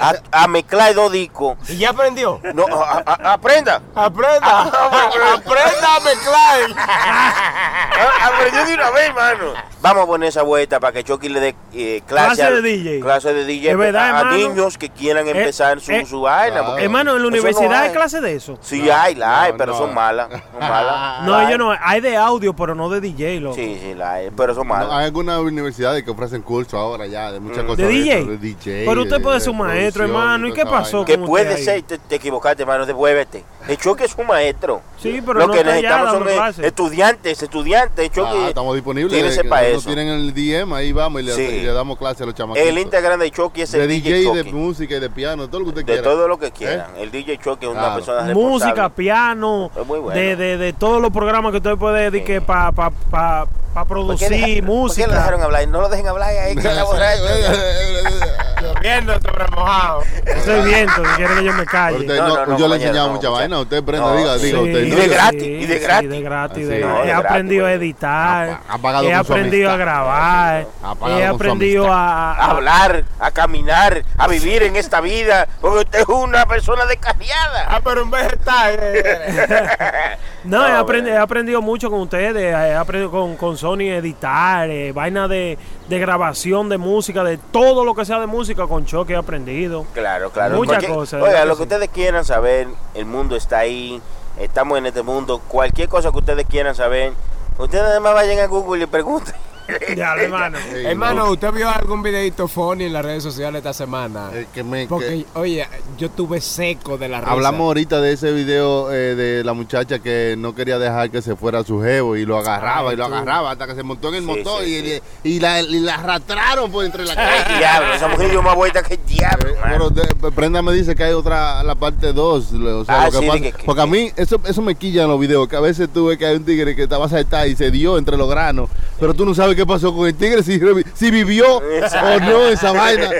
Speaker 4: a, a mezclar dos discos,
Speaker 5: ¿Y ya aprendió?
Speaker 4: no, a- a- a- aprenda.
Speaker 5: Aprenda. <laughs> Aprenda a mezclar. <laughs>
Speaker 4: Aprendió de una vez, mano. Vamos a poner esa vuelta para que Chucky le dé eh, clase,
Speaker 6: de DJ.
Speaker 4: clase de DJ
Speaker 6: verdad,
Speaker 4: a,
Speaker 6: hermano.
Speaker 4: niños que quieran empezar su,
Speaker 6: eh,
Speaker 4: su vaina.
Speaker 3: claro.
Speaker 6: Hermano, en la
Speaker 4: no
Speaker 6: universidad hay clase de eso.
Speaker 4: Sí, hay, la hay, pero
Speaker 3: no.
Speaker 4: son malas. Son malas. <laughs>
Speaker 6: No, yo no, hay de audio, pero no de DJ, loco.
Speaker 4: Sí, sí, la hay, pero son
Speaker 3: No,
Speaker 4: malas.
Speaker 3: hay algunas universidades que ofrecen cursos ahora ya de muchas cosas.
Speaker 6: ¿De DJ?
Speaker 3: eso, de DJ,
Speaker 6: Pero usted
Speaker 3: de-
Speaker 6: puede
Speaker 3: de
Speaker 6: ser un maestro, hermano. ¿Y qué pasó?
Speaker 4: Que puede ser, te, te equivocaste, hermano, devuélvete. El Chucky es un maestro.
Speaker 6: Sí, pero
Speaker 4: Lo
Speaker 6: no
Speaker 4: que necesitamos son eh, estudiantes, estudiantes. El Chucky
Speaker 3: Ah, estamos disponibles.
Speaker 4: tírese
Speaker 3: que
Speaker 4: pa'
Speaker 3: tienen el DM, ahí vamos y le,
Speaker 4: Sí.
Speaker 3: y le damos clase a los chamaquitos.
Speaker 4: El Instagram de Chucky es
Speaker 3: de
Speaker 4: el
Speaker 3: DJ,
Speaker 4: DJ,
Speaker 3: de música y de piano, todo lo que usted
Speaker 4: De
Speaker 3: quiera.
Speaker 4: todo lo que quieran. El DJ Chucky es una
Speaker 3: Claro.
Speaker 4: persona responsable.
Speaker 6: Música, piano,
Speaker 4: Es muy bueno.
Speaker 6: de, de, de todos los programas que usted puede dedicar para pa, pa, pa
Speaker 4: ¿Por qué
Speaker 6: producir
Speaker 4: deja- ¿Por qué lo
Speaker 6: música.
Speaker 4: dejaron hablar? No lo dejen hablar ahí, que <laughs> está borracho.
Speaker 5: Lloviendo sobre mojado.
Speaker 6: Estoy viendo, si quiere que yo me calle.
Speaker 3: Usted
Speaker 4: No,
Speaker 3: no-
Speaker 4: no, no,
Speaker 3: yo le he enseñado
Speaker 4: no,
Speaker 3: mucha vaina. Usted prenda,
Speaker 4: No,
Speaker 3: diga, diga
Speaker 4: sí.
Speaker 3: usted.
Speaker 4: Y de gratis,
Speaker 6: sí,
Speaker 4: y de
Speaker 6: sí,
Speaker 4: gratis.
Speaker 6: de gratis,
Speaker 3: Ah,
Speaker 6: de
Speaker 3: sí.
Speaker 6: gratis.
Speaker 4: No, de
Speaker 6: He
Speaker 4: gratis,
Speaker 6: aprendido a
Speaker 4: güey.
Speaker 6: editar.
Speaker 3: Ha- ha pagado
Speaker 6: he aprendido a grabar. He aprendido a,
Speaker 4: a hablar, a caminar, a vivir en esta vida, porque usted es una persona descarriada.
Speaker 5: Ah, pero un vegetal. <laughs>
Speaker 6: No, he, aprendi-
Speaker 4: bueno.
Speaker 6: he aprendido mucho con ustedes, he aprendido con, con Sony editar, eh, vaina de, de grabación de música, de todo lo que sea de música con Choque he aprendido.
Speaker 4: Claro, claro.
Speaker 6: Muchas cosas,
Speaker 4: Oiga,
Speaker 6: ¿verdad
Speaker 4: lo
Speaker 6: que
Speaker 4: que
Speaker 6: sí?
Speaker 4: ustedes quieran saber, el mundo está ahí, estamos en este mundo. Cualquier cosa que ustedes quieran saber, ustedes además vayan a Google y pregunten.
Speaker 6: Ya, hermano.
Speaker 3: Sí,
Speaker 5: Hermano,
Speaker 3: no.
Speaker 5: ¿usted vio algún videito funny en las redes sociales esta semana?
Speaker 3: Eh, que me-
Speaker 5: Porque,
Speaker 3: que-
Speaker 5: oye, yo tuve seco de la risa.
Speaker 3: Hablamos ahorita de ese video eh, de la muchacha que no quería dejar que se fuera su jevo y lo agarraba
Speaker 6: Ay,
Speaker 3: y lo
Speaker 6: tú.
Speaker 3: agarraba hasta que se montó en el
Speaker 4: Sí,
Speaker 3: motor
Speaker 4: sí,
Speaker 3: y,
Speaker 4: sí.
Speaker 3: y- y la, y la arrastraron por entre la
Speaker 4: ¡Qué
Speaker 3: calle. <laughs>
Speaker 4: diablo! Esa mujer dio más vuelta que el diablo,
Speaker 3: Eh,
Speaker 4: mano.
Speaker 3: Pero de- Prenda me dice que hay otra, la parte 2. O sea,
Speaker 4: Ah,
Speaker 3: lo que
Speaker 4: sí,
Speaker 3: pasa-
Speaker 4: de que-
Speaker 3: porque a mí eso, eso me quilla en los videos, que a veces tú ves que hay un tigre que estaba saltado y se dio entre los granos, pero tú no sabes qué pasó con el tigre, si, si vivió o no esa vaina.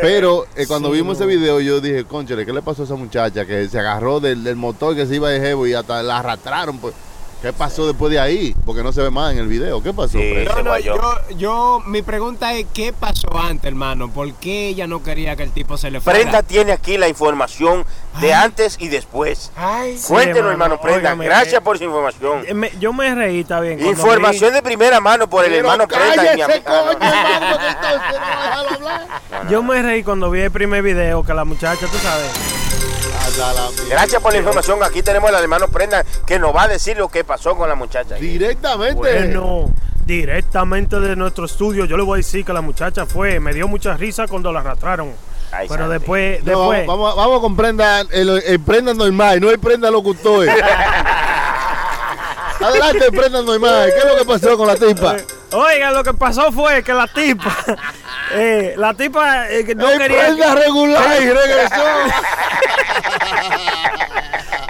Speaker 3: Pero eh, cuando vimos ese video yo dije, conchale, ¿qué le pasó a esa muchacha que se agarró del, del motor que se iba de jevo y hasta la arrastraron? Pues, ¿Qué pasó después de ahí? Porque no se ve más en el video. ¿Qué pasó?
Speaker 4: Sí.
Speaker 3: Prenda?
Speaker 5: No, no, yo, yo, mi pregunta es, ¿qué pasó antes, hermano? ¿Por qué ella no quería que el tipo se le fuera?
Speaker 4: Prenda tiene aquí la información de antes y después.
Speaker 5: Ay,
Speaker 6: Sí,
Speaker 4: Cuéntenos,
Speaker 6: hermano,
Speaker 4: hermano Prenda.
Speaker 6: óigame,
Speaker 4: Gracias
Speaker 6: eh,
Speaker 4: por su información.
Speaker 6: Eh, me- yo me reí, está bien.
Speaker 4: Información de primera mano por el
Speaker 3: Pero
Speaker 4: hermano Prenda y mi
Speaker 3: coño, hermano, entonces no
Speaker 6: yo me reí cuando vi el primer video que la muchacha, tú sabes.
Speaker 4: Gracias por la información. Aquí tenemos al hermano Prenda que nos va a decir lo que pasó con la muchacha.
Speaker 3: Directamente.
Speaker 6: Bueno, directamente de nuestro estudio, yo le voy a decir que la muchacha fue, me dio mucha risa cuando la arrastraron.
Speaker 4: Ay,
Speaker 6: Pero
Speaker 4: Santi.
Speaker 6: después,
Speaker 3: No,
Speaker 6: después.
Speaker 3: vamos, vamos, vamos con prenda, el, el prenda normal, no el prenda locutor. <laughs> Adelante, el prenda normal. ¿Qué es lo que pasó con la tipa? <laughs>
Speaker 6: Oiga, lo que pasó fue que la tipa, <laughs> eh, la tipa eh, no
Speaker 3: el
Speaker 6: quería,
Speaker 3: regular y <laughs> regresó.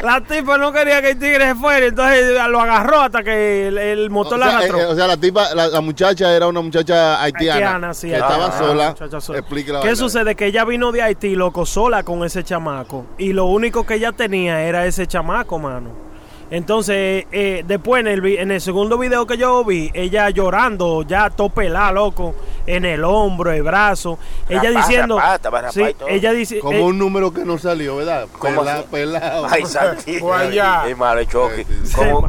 Speaker 6: la tipa no quería que el tigre se fuera, entonces lo agarró hasta que el, el
Speaker 3: O
Speaker 6: motor la
Speaker 3: sea, eh, o sea, la tipa, la, la muchacha era una muchacha haitiana.
Speaker 6: Haitiana, sí,
Speaker 3: que estaba
Speaker 6: una
Speaker 3: sola.
Speaker 6: sola.
Speaker 3: Explique la
Speaker 6: ¿Qué sucede? Que ella vino de Haití, loco, sola con ese chamaco. Y lo único que ella tenía era ese chamaco, mano. Entonces, eh, después en el, vi- en el segundo video que yo vi, ella llorando, ya topelá, loco. en el hombro, el brazo. ella diciendo. sí, ella dice.
Speaker 3: Como
Speaker 6: eh,
Speaker 3: un número que no salió, ¿verdad?
Speaker 4: ¿Cómo
Speaker 3: Pela-
Speaker 4: así?
Speaker 3: pelado. <laughs>
Speaker 4: Ay. Es <laughs> malo.
Speaker 3: Sí,
Speaker 4: Como,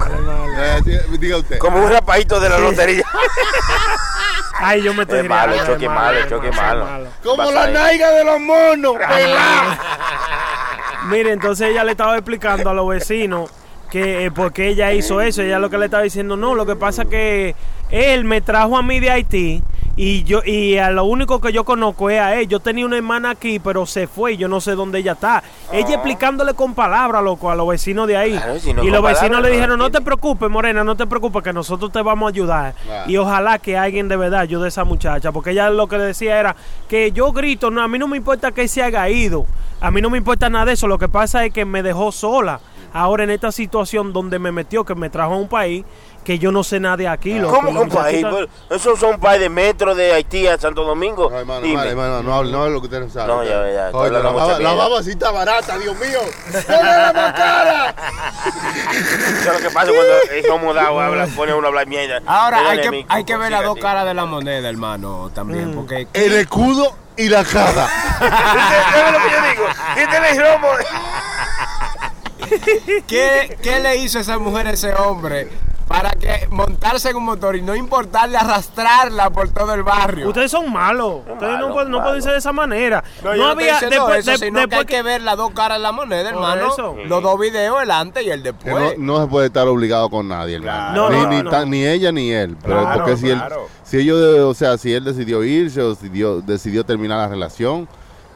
Speaker 3: sí, diga usted.
Speaker 4: como un rapadito de la lotería. <laughs>
Speaker 6: Ay, yo me estoy
Speaker 4: Es malo, malo, malo.
Speaker 3: Como la naiga de los monos.
Speaker 6: Mire, entonces ella le estaba explicando a los vecinos que eh, por qué ella hizo eso. Ella lo que le estaba diciendo, no, lo que pasa que él me trajo a mí de Haití y yo y a lo único que yo conozco es a él. Yo tenía una hermana aquí, pero se fue, yo no sé dónde ella está. Ella explicándole con palabras, loco, a los vecinos de ahí.
Speaker 4: Claro, si no
Speaker 6: y los vecinos le dijeron, no te
Speaker 4: entiende".
Speaker 6: preocupes, Morena, no te preocupes, que nosotros te vamos a ayudar. Y ojalá que alguien de verdad ayude a esa muchacha, porque ella lo que le decía era que yo grito, no, a mí no me importa que se haya ido, a mí no me importa nada de eso, lo que pasa es que me dejó sola. Ahora en esta situación donde me metió, que me trajo a un país que yo no sé nada de aquí. loco.
Speaker 4: ¿Cómo
Speaker 6: Y
Speaker 4: que un
Speaker 6: la
Speaker 4: país? Esos son país de metro de Haití a Santo Domingo.
Speaker 3: No, hermano,
Speaker 4: Dime.
Speaker 3: hermano, hermano, no hable, no hable lo que usted no sabe.
Speaker 4: No, ya, ya,
Speaker 3: Oye, la, la
Speaker 4: mierda.
Speaker 3: baba sí está barata, Dios mío. ¡Dale más cara! <laughs>
Speaker 4: Eso es lo que pasa cuando es incomodado, habla, pone uno a hablar mierda.
Speaker 5: Ahora hay que, hay que ver las dos caras de la moneda, hermano, también, porque
Speaker 3: El escudo y la cara. <laughs>
Speaker 4: ¿Sabes lo que yo digo? Romo.
Speaker 5: ¿Qué, qué le hizo esa mujer a ese hombre para que montarse en un motor y no importarle arrastrarla por todo el barrio?
Speaker 6: Ustedes son malos. Ustedes no,
Speaker 4: malo,
Speaker 6: pueden- no pueden ser de esa manera.
Speaker 5: No,
Speaker 6: No, había. Después,
Speaker 5: eso,
Speaker 6: de-
Speaker 5: sino que
Speaker 6: después
Speaker 5: hay que ver las dos caras de la moneda, hermano.
Speaker 6: eso.
Speaker 5: Los dos videos, el antes y el después.
Speaker 3: no, no se puede estar obligado con nadie, hermano.
Speaker 6: Claro.
Speaker 3: ni, ni,
Speaker 6: no.
Speaker 3: tan- ni ella ni él. Pero
Speaker 5: Claro,
Speaker 3: porque si él, si ellos, o sea, si él decidió irse o decidió, decidió terminar la relación,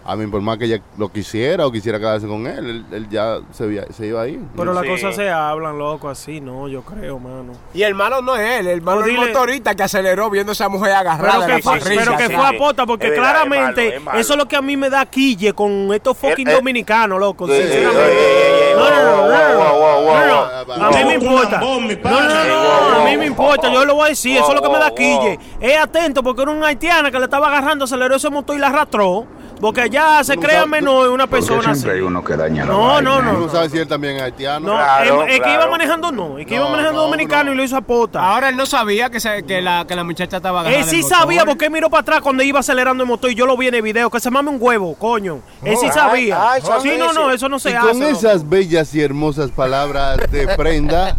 Speaker 3: a mí por más que ella lo quisiera o quisiera quedarse con él, él, él ya se, se iba a ir.
Speaker 6: Pero las
Speaker 4: Sí.
Speaker 6: cosas se hablan, loco, así, no, yo creo, mano.
Speaker 5: Y el malo no es él, el malo es el motorista que aceleró viendo a esa mujer agarrada
Speaker 6: Pero que,
Speaker 5: la
Speaker 6: fue,
Speaker 5: parrilla.
Speaker 6: pero que fue a pota, porque
Speaker 4: Es verdad,
Speaker 6: claramente
Speaker 4: es malo, es malo.
Speaker 6: eso es lo que a mí me da quille con estos fucking
Speaker 4: Eh, eh.
Speaker 6: dominicanos, loco.
Speaker 4: Sí,
Speaker 6: sinceramente. No, no, no, no. A mí me importa. No, no, no, a mí me importa, yo lo voy a decir, eso es lo que me da quille. Es atento porque era una haitiana que le estaba agarrando, aceleró ese motor y la arrastró. Porque allá se
Speaker 3: no
Speaker 6: crea menor una persona así.
Speaker 11: uno que daña
Speaker 6: No, no,
Speaker 3: Tú
Speaker 6: no.
Speaker 3: no sabes si él también es haitiano.
Speaker 6: No,
Speaker 4: Claro,
Speaker 6: es, es que iba
Speaker 4: claro.
Speaker 6: manejando, no. Es que iba
Speaker 3: No,
Speaker 6: manejando
Speaker 3: no,
Speaker 6: dominicano
Speaker 3: no.
Speaker 6: y lo hizo a pota.
Speaker 5: Ahora él no sabía que, se- que, la, que la muchacha estaba agarrada
Speaker 6: Él sí sabía porque miró para atrás cuando iba acelerando el motor y yo lo vi en el video. Que se mame un huevo, coño. Él sí sabía.
Speaker 4: ay,
Speaker 6: sí, no, no, eso no se
Speaker 3: y
Speaker 6: hace.
Speaker 3: con esas bellas y hermosas palabras de prenda,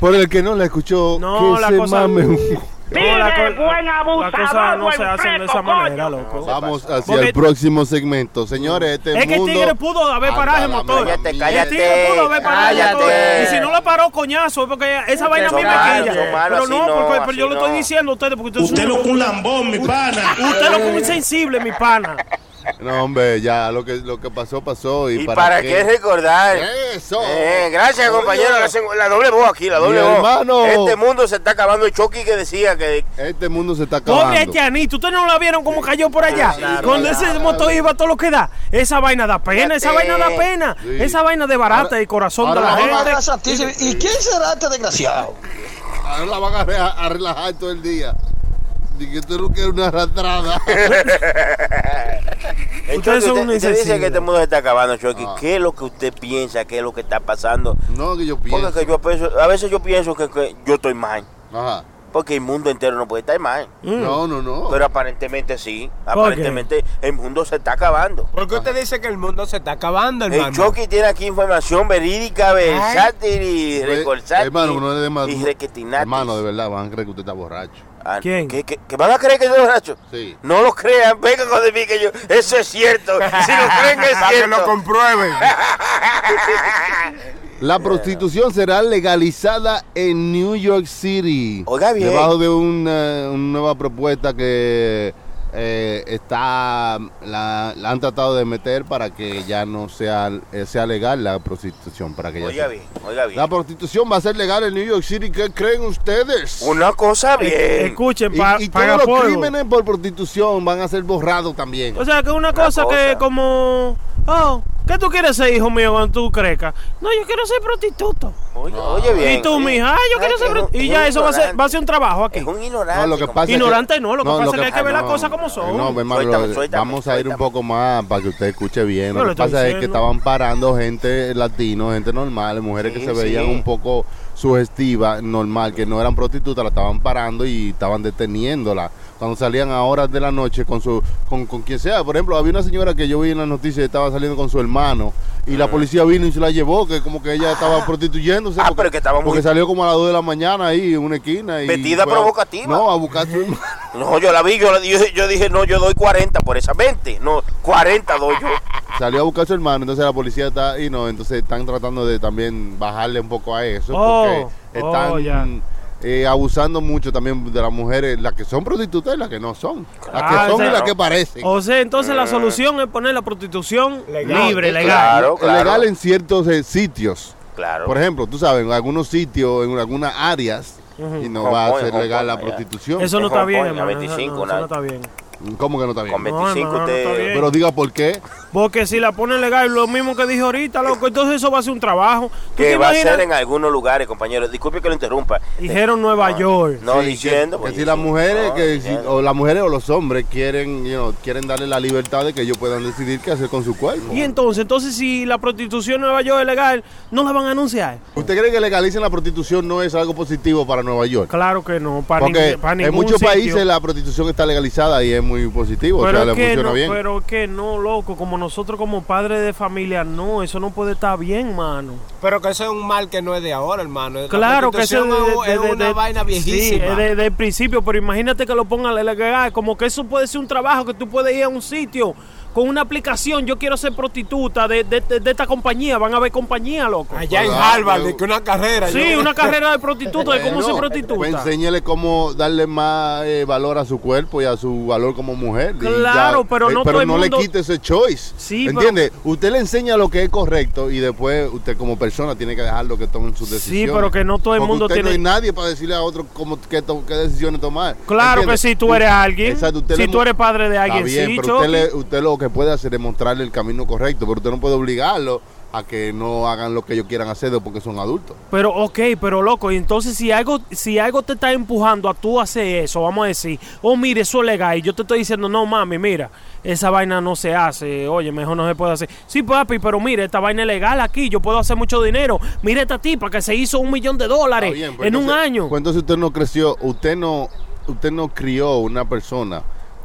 Speaker 3: por el que no la escuchó,
Speaker 6: No,
Speaker 3: que
Speaker 6: la
Speaker 3: se
Speaker 6: cosa-
Speaker 3: mame un... <laughs>
Speaker 6: La, co-
Speaker 10: buen
Speaker 6: la cosa no
Speaker 10: abusador,
Speaker 6: se hacen de esa manera, loco.
Speaker 3: Vamos hacia
Speaker 6: Porque-
Speaker 3: el próximo segmento. Señores, este
Speaker 6: Es que el
Speaker 3: mundo...
Speaker 6: tigre pudo haber
Speaker 3: Anda
Speaker 6: parado el
Speaker 3: la
Speaker 6: motor.
Speaker 4: Cállate,
Speaker 3: mierda.
Speaker 6: El tigre
Speaker 4: cállate.
Speaker 6: pudo haber parado el motor.
Speaker 4: Cállate.
Speaker 6: Y si no lo paró, coñazo, es porque esa vaina a mí
Speaker 4: son
Speaker 6: me
Speaker 4: malos,
Speaker 6: quilla.
Speaker 4: son malos,
Speaker 6: Pero no,
Speaker 4: no,
Speaker 6: porque- yo lo estoy diciendo a ustedes
Speaker 10: Usted lo un lambón, mi pana.
Speaker 6: Usted lo que es insensible, mi pana.
Speaker 3: No, hombre, ya lo que, lo que pasó, pasó. ¿Y,
Speaker 4: ¿Y para qué recordar?
Speaker 3: Eso.
Speaker 4: Eh, gracias,
Speaker 3: Oye.
Speaker 4: compañero. La, doble voz aquí, la doble
Speaker 3: Mi
Speaker 4: voz.
Speaker 3: hermano.
Speaker 4: Este mundo se está acabando. El Chucky que decía que.
Speaker 3: Este mundo se está
Speaker 6: Pobre
Speaker 3: acabando.
Speaker 6: haitianito, ¿ustedes no la vieron cómo cayó por allá?
Speaker 4: Claro,
Speaker 6: Cuando
Speaker 4: claro.
Speaker 6: ese motor iba todo lo que da. Esa vaina da pena, esa vaina da pena.
Speaker 3: Sí.
Speaker 6: Esa vaina de barata
Speaker 3: Ahora-
Speaker 6: y corazón
Speaker 3: ahora
Speaker 6: de la gente.
Speaker 7: ¿Y quién será este desgraciado?
Speaker 3: Ahora la van a, re- a relajar todo el día. Dije que tú no quieres una arrastrada. <laughs> <laughs>
Speaker 4: Entonces, usted, dice que este mundo se está acabando, Chucky.
Speaker 3: Ah.
Speaker 4: ¿Qué es lo que usted piensa? ¿Qué es lo que está pasando?
Speaker 3: no, que yo pienso.
Speaker 4: Porque que yo pienso, a veces yo pienso que, que yo estoy mal.
Speaker 3: Ajá.
Speaker 4: Porque el mundo entero no puede estar mal.
Speaker 3: No, no, no.
Speaker 4: Pero aparentemente sí. Aparentemente el mundo se está acabando.
Speaker 5: ¿Por qué usted dice que el mundo se está acabando,
Speaker 4: El
Speaker 5: hermano?
Speaker 4: Chucky tiene aquí información verídica, versátil y
Speaker 3: Pues,
Speaker 4: recorsátil.
Speaker 3: hermano, no es de más.
Speaker 4: y requetinatis.
Speaker 3: Hermano, de verdad, van a creer que usted está borracho.
Speaker 4: Ah,
Speaker 6: ¿Quién?
Speaker 4: ¿qué, qué, qué van a creer que yo borracho?
Speaker 3: Sí.
Speaker 4: No lo crean, vengan con mí que yo. Eso es cierto. Si lo creen que es <laughs>
Speaker 5: Para que lo
Speaker 4: cierto.
Speaker 5: comprueben. <laughs>
Speaker 3: La prostitución será legalizada en New York City.
Speaker 4: Oiga bien.
Speaker 3: Debajo de una, una nueva propuesta que eh, está la, la han tratado de meter para que ya no sea, eh, sea legal la prostitución. Para que ya
Speaker 4: Oiga
Speaker 3: sea-
Speaker 4: bien, oiga bien.
Speaker 3: La prostitución va a ser legal en New York City. ¿Qué creen ustedes?
Speaker 4: Una cosa bien.
Speaker 6: Escuchen,
Speaker 3: y,
Speaker 6: pa-
Speaker 3: y todos los
Speaker 6: polvo.
Speaker 3: crímenes por prostitución van a ser borrados también.
Speaker 6: O sea, que una cosa,
Speaker 4: cosa.
Speaker 6: que como... Oh, ¿qué tú quieres ser, hijo mío, cuando tú crezcas? No, yo quiero ser prostituto.
Speaker 4: Oye, oye bien.
Speaker 6: y tú,
Speaker 4: sí.
Speaker 6: mija, ah, yo quiero
Speaker 4: que
Speaker 6: ser prostituto. Y ya eso va a ser,
Speaker 4: ignorante.
Speaker 6: va a ser un trabajo aquí.
Speaker 4: Es un ignorante.
Speaker 3: No, lo que pasa es
Speaker 6: Ignorante no, lo que pasa es que hay que ver las cosas como son.
Speaker 3: No, hermano,
Speaker 4: Suéltame, suéltame,
Speaker 3: vamos a ir un poco más para que usted escuche bien.
Speaker 6: No,
Speaker 3: Lo que pasa es que estaban parando gente latino, gente normal, mujeres
Speaker 4: Sí,
Speaker 3: que se veían
Speaker 4: sí.
Speaker 3: un poco sugestivas, normal, que no eran prostitutas, la estaban parando y estaban deteniéndola cuando salían a horas de la noche con su con, con quien sea. Por ejemplo, había una señora que yo vi en las noticias que estaba saliendo con su hermano y la policía vino y se la llevó, que como que ella estaba prostituyéndose.
Speaker 4: Ah,
Speaker 3: porque,
Speaker 4: pero que estaba muy-
Speaker 3: porque salió como a las 2 de la mañana ahí en una esquina. Y
Speaker 4: Vestida
Speaker 3: fue a-
Speaker 4: provocativa.
Speaker 3: No, a buscar su hermano. <laughs>
Speaker 4: No, yo la vi, yo, la- yo, yo dije, no, yo doy 40 por esa 20. No, 40 doy yo. <laughs>
Speaker 3: Salió a buscar a su hermano, entonces la policía está y no, entonces están tratando de también bajarle un poco a eso
Speaker 6: Oh,
Speaker 3: porque
Speaker 6: oh,
Speaker 3: están
Speaker 6: ya.
Speaker 3: Eh, abusando mucho también de las mujeres, las que son prostitutas y las que no son, las
Speaker 6: Ah,
Speaker 3: que son
Speaker 6: o sea,
Speaker 3: y las que parecen.
Speaker 6: O sea, entonces la solución es poner la prostitución libre,
Speaker 3: No,
Speaker 6: legal.
Speaker 4: Claro, claro.
Speaker 3: legal en ciertos eh, sitios.
Speaker 4: Claro.
Speaker 3: Por ejemplo, tú sabes, en algunos sitios, en algunas áreas, y no
Speaker 4: Hong
Speaker 3: va a ser
Speaker 4: Hong
Speaker 3: legal la prostitución.
Speaker 6: Eso no está bien, hermano.
Speaker 4: 25,
Speaker 6: eso no está bien.
Speaker 3: ¿Cómo que no está bien?
Speaker 4: Con
Speaker 6: No,
Speaker 4: 25
Speaker 6: hermano, no está
Speaker 4: usted...
Speaker 6: bien.
Speaker 3: Pero diga por qué.
Speaker 6: Porque si la ponen legal, lo mismo que dije ahorita, loco, entonces eso va a ser un trabajo. ¿Tú te
Speaker 4: Que va a ser en algunos lugares, compañero. Disculpe que lo interrumpa.
Speaker 6: Dijeron Nueva York.
Speaker 4: No
Speaker 3: Sí,
Speaker 4: diciendo.
Speaker 3: que,
Speaker 4: pues,
Speaker 3: que si las mujeres,
Speaker 4: no,
Speaker 3: que si- o las mujeres o los hombres quieren, you know, quieren darle la libertad de que ellos puedan decidir qué hacer con su cuerpo.
Speaker 6: Y entonces, entonces si la prostitución en Nueva York es legal, no la van a anunciar.
Speaker 3: ¿Usted cree que legalicen la prostitución no es algo positivo para Nueva York?
Speaker 6: Claro que no, para,
Speaker 3: Porque
Speaker 6: para
Speaker 3: en muchos
Speaker 6: sitio.
Speaker 3: países la prostitución está legalizada y es muy positivo,
Speaker 6: pero
Speaker 3: o sea,
Speaker 6: es
Speaker 3: le
Speaker 6: que
Speaker 3: funciona
Speaker 6: no,
Speaker 3: bien.
Speaker 6: pero es que no, loco, como nosotros como padres de familia, no, eso no puede estar bien, mano.
Speaker 5: Pero que eso es un mal que no es de ahora, hermano. La
Speaker 6: Claro que eso
Speaker 5: es, es una vaina
Speaker 6: Sí,
Speaker 5: viejísima.
Speaker 6: es de- del principio, pero imagínate que lo pongan legal, como que eso puede ser un trabajo que tú puedes ir a un sitio con una aplicación, yo quiero ser prostituta de, de- de- de esta compañía, van a ver compañía, loco.
Speaker 5: Allá en Harvard,
Speaker 3: yo-
Speaker 5: que una carrera.
Speaker 6: Sí,
Speaker 5: yo-
Speaker 6: una carrera de prostituta, de <laughs> cómo
Speaker 3: Bueno,
Speaker 6: ser prostituta.
Speaker 3: Pues enséñale cómo darle más eh, valor a su cuerpo y a su valor como mujer.
Speaker 6: Claro, pero no todo el
Speaker 3: no
Speaker 6: mundo-
Speaker 3: le quite ese choice.
Speaker 6: Sí, pero-
Speaker 3: ¿Entiende? Usted le enseña lo que es correcto y después usted como persona tiene que dejarlo que tomen sus decisiones.
Speaker 6: pero que no todo el
Speaker 3: Porque
Speaker 6: mundo
Speaker 3: usted
Speaker 6: tiene-
Speaker 3: no hay nadie para decirle a otro cómo, qué, to- qué decisiones tomar.
Speaker 6: Claro
Speaker 3: ¿Entiende?
Speaker 6: que si tú eres alguien,
Speaker 3: Exacto, usted
Speaker 6: si
Speaker 3: le
Speaker 6: tú eres padre de alguien,
Speaker 3: Está bien,
Speaker 6: sí,
Speaker 3: pero usted, le- usted lo que puede hacer es mostrarle el camino correcto, pero usted no puede obligarlo a que no hagan lo que ellos quieran hacer porque son adultos.
Speaker 6: Pero, ok, pero loco, y entonces si algo, si algo te está empujando a tú hacer eso, vamos a decir, oh, mire, eso es legal, y yo te estoy diciendo, no, mami, mira, esa vaina no se hace, oye, mejor no se puede hacer. Sí, papi, pero mire, esta vaina es legal aquí, yo puedo hacer mucho dinero. Mire esta tipa que se hizo un millón de dólares
Speaker 3: bien, pues
Speaker 6: en un año.
Speaker 3: Pues entonces usted no creció, usted no, usted no crió una persona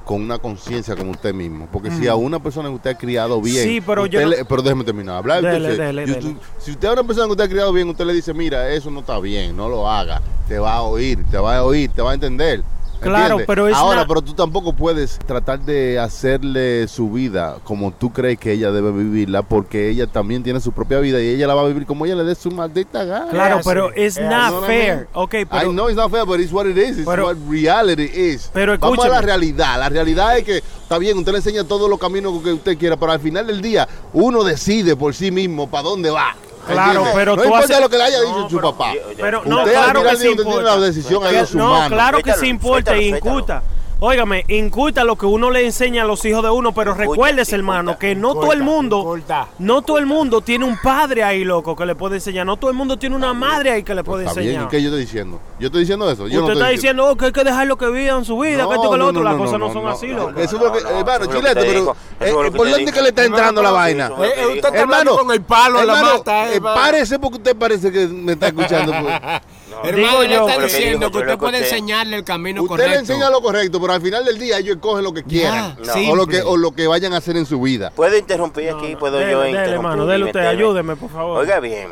Speaker 3: con una conciencia como usted mismo. Porque si a una persona que usted ha criado bien.
Speaker 6: Sí, pero yo no-
Speaker 3: pero déjeme terminar hablar.
Speaker 6: Dele,
Speaker 3: entonces,
Speaker 6: dele,
Speaker 3: yo-
Speaker 6: dele.
Speaker 3: Si usted a una persona que usted ha criado bien, usted le dice, mira, eso no está bien, no lo haga, te va a oír, te va a oír, te va a entender.
Speaker 6: Claro, pero es
Speaker 3: Ahora,
Speaker 6: una-
Speaker 3: pero tú tampoco puedes tratar de hacerle su vida como tú crees que ella debe vivirla, porque ella también tiene su propia vida y ella la va a vivir como ella le dé su maldita gana.
Speaker 6: Claro, pero
Speaker 5: es
Speaker 6: not
Speaker 3: what I
Speaker 6: fair.
Speaker 3: mean?
Speaker 6: Ok,
Speaker 3: I
Speaker 6: pero...
Speaker 3: know it's not fair, but it's what it is. It's
Speaker 6: Pero-
Speaker 3: what reality is.
Speaker 6: Pero
Speaker 3: Vamos a la realidad. La realidad es que está bien, usted le enseña todos los caminos que usted quiera, pero al final del día uno decide por sí mismo para dónde va.
Speaker 6: Claro, pero
Speaker 3: no
Speaker 6: tú
Speaker 3: importa
Speaker 6: haces-
Speaker 3: lo que le haya
Speaker 6: No,
Speaker 3: dicho su
Speaker 6: pero-
Speaker 3: papá.
Speaker 6: Pero no, claro que sí importa.
Speaker 3: la decisión
Speaker 6: no, claro que sí importa
Speaker 4: suéltalo,
Speaker 6: y
Speaker 4: suéltalo.
Speaker 6: inculta. Óigame, inculta lo que uno le enseña a los hijos de uno, pero
Speaker 4: sí,
Speaker 6: hermano, que no todo el mundo,
Speaker 5: inculta.
Speaker 6: no todo el mundo tiene un padre ahí, loco, que le puede enseñar. No todo el mundo tiene una madre ahí que le puede
Speaker 3: Está bien, ¿y
Speaker 6: enseñar.
Speaker 3: qué yo estoy diciendo? Yo estoy diciendo eso. Yo no
Speaker 6: Usted
Speaker 3: estoy
Speaker 6: está diciendo oh, que hay que dejarlo que vivan su vida, que esto que lo otro. Las cosas no, son así, loco.
Speaker 3: Eso es lo que,
Speaker 4: No, no,
Speaker 3: hermano,
Speaker 4: lo
Speaker 3: chilete,
Speaker 4: te
Speaker 3: pero
Speaker 4: lo
Speaker 3: eh,
Speaker 4: que
Speaker 3: ¿por dónde que le está entrando la vaina?
Speaker 4: lo
Speaker 5: Eh, usted está hablando con el palo en la
Speaker 3: hermano,
Speaker 5: mata, eh,
Speaker 3: párese porque usted parece que me está escuchando. <laughs>
Speaker 5: Hermano,
Speaker 6: yo,
Speaker 5: está diciendo que usted puede
Speaker 4: usted-
Speaker 5: enseñarle el camino
Speaker 3: Usted
Speaker 5: correcto.
Speaker 3: le enseña lo correcto, pero al final del día ellos escogen lo que quieran.
Speaker 5: Ya,
Speaker 3: o, lo que,
Speaker 5: simple.
Speaker 3: o lo que vayan a hacer en su vida.
Speaker 4: ¿Puedo interrumpir aquí? ¿Puedo
Speaker 6: Dele,
Speaker 4: yo
Speaker 6: dele,
Speaker 4: interrumpir?
Speaker 6: hermano, dele usted,
Speaker 4: meterme?
Speaker 6: ayúdeme, por favor.
Speaker 4: Oiga bien.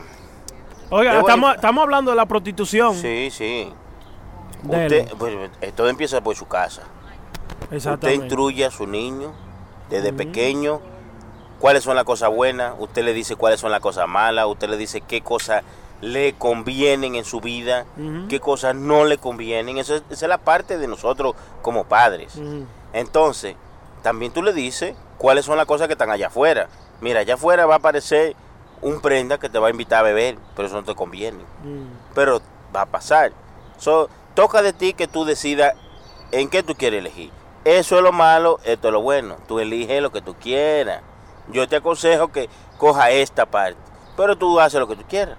Speaker 6: Oiga, estamos, estamos hablando de la prostitución.
Speaker 4: Sí, sí.
Speaker 6: Dele.
Speaker 4: Usted, pues, todo empieza por su casa. Usted instruye a su niño desde pequeño cuáles son las cosas buenas, usted le dice cuáles son las cosas malas, usted le dice qué cosas le convienen en su vida, qué cosas no le convienen. Eso esa es la parte de nosotros como padres. Entonces, también tú le dices cuáles son las cosas que están allá afuera. Mira, allá afuera va a aparecer un prenda que te va a invitar a beber, pero eso no te conviene. Pero va a pasar. So, toca de ti que tú decidas en qué tú quieres elegir. Eso es lo malo, esto es lo bueno. Tú eliges lo que tú quieras. Yo te aconsejo que coja esta parte, pero tú haces lo que tú quieras.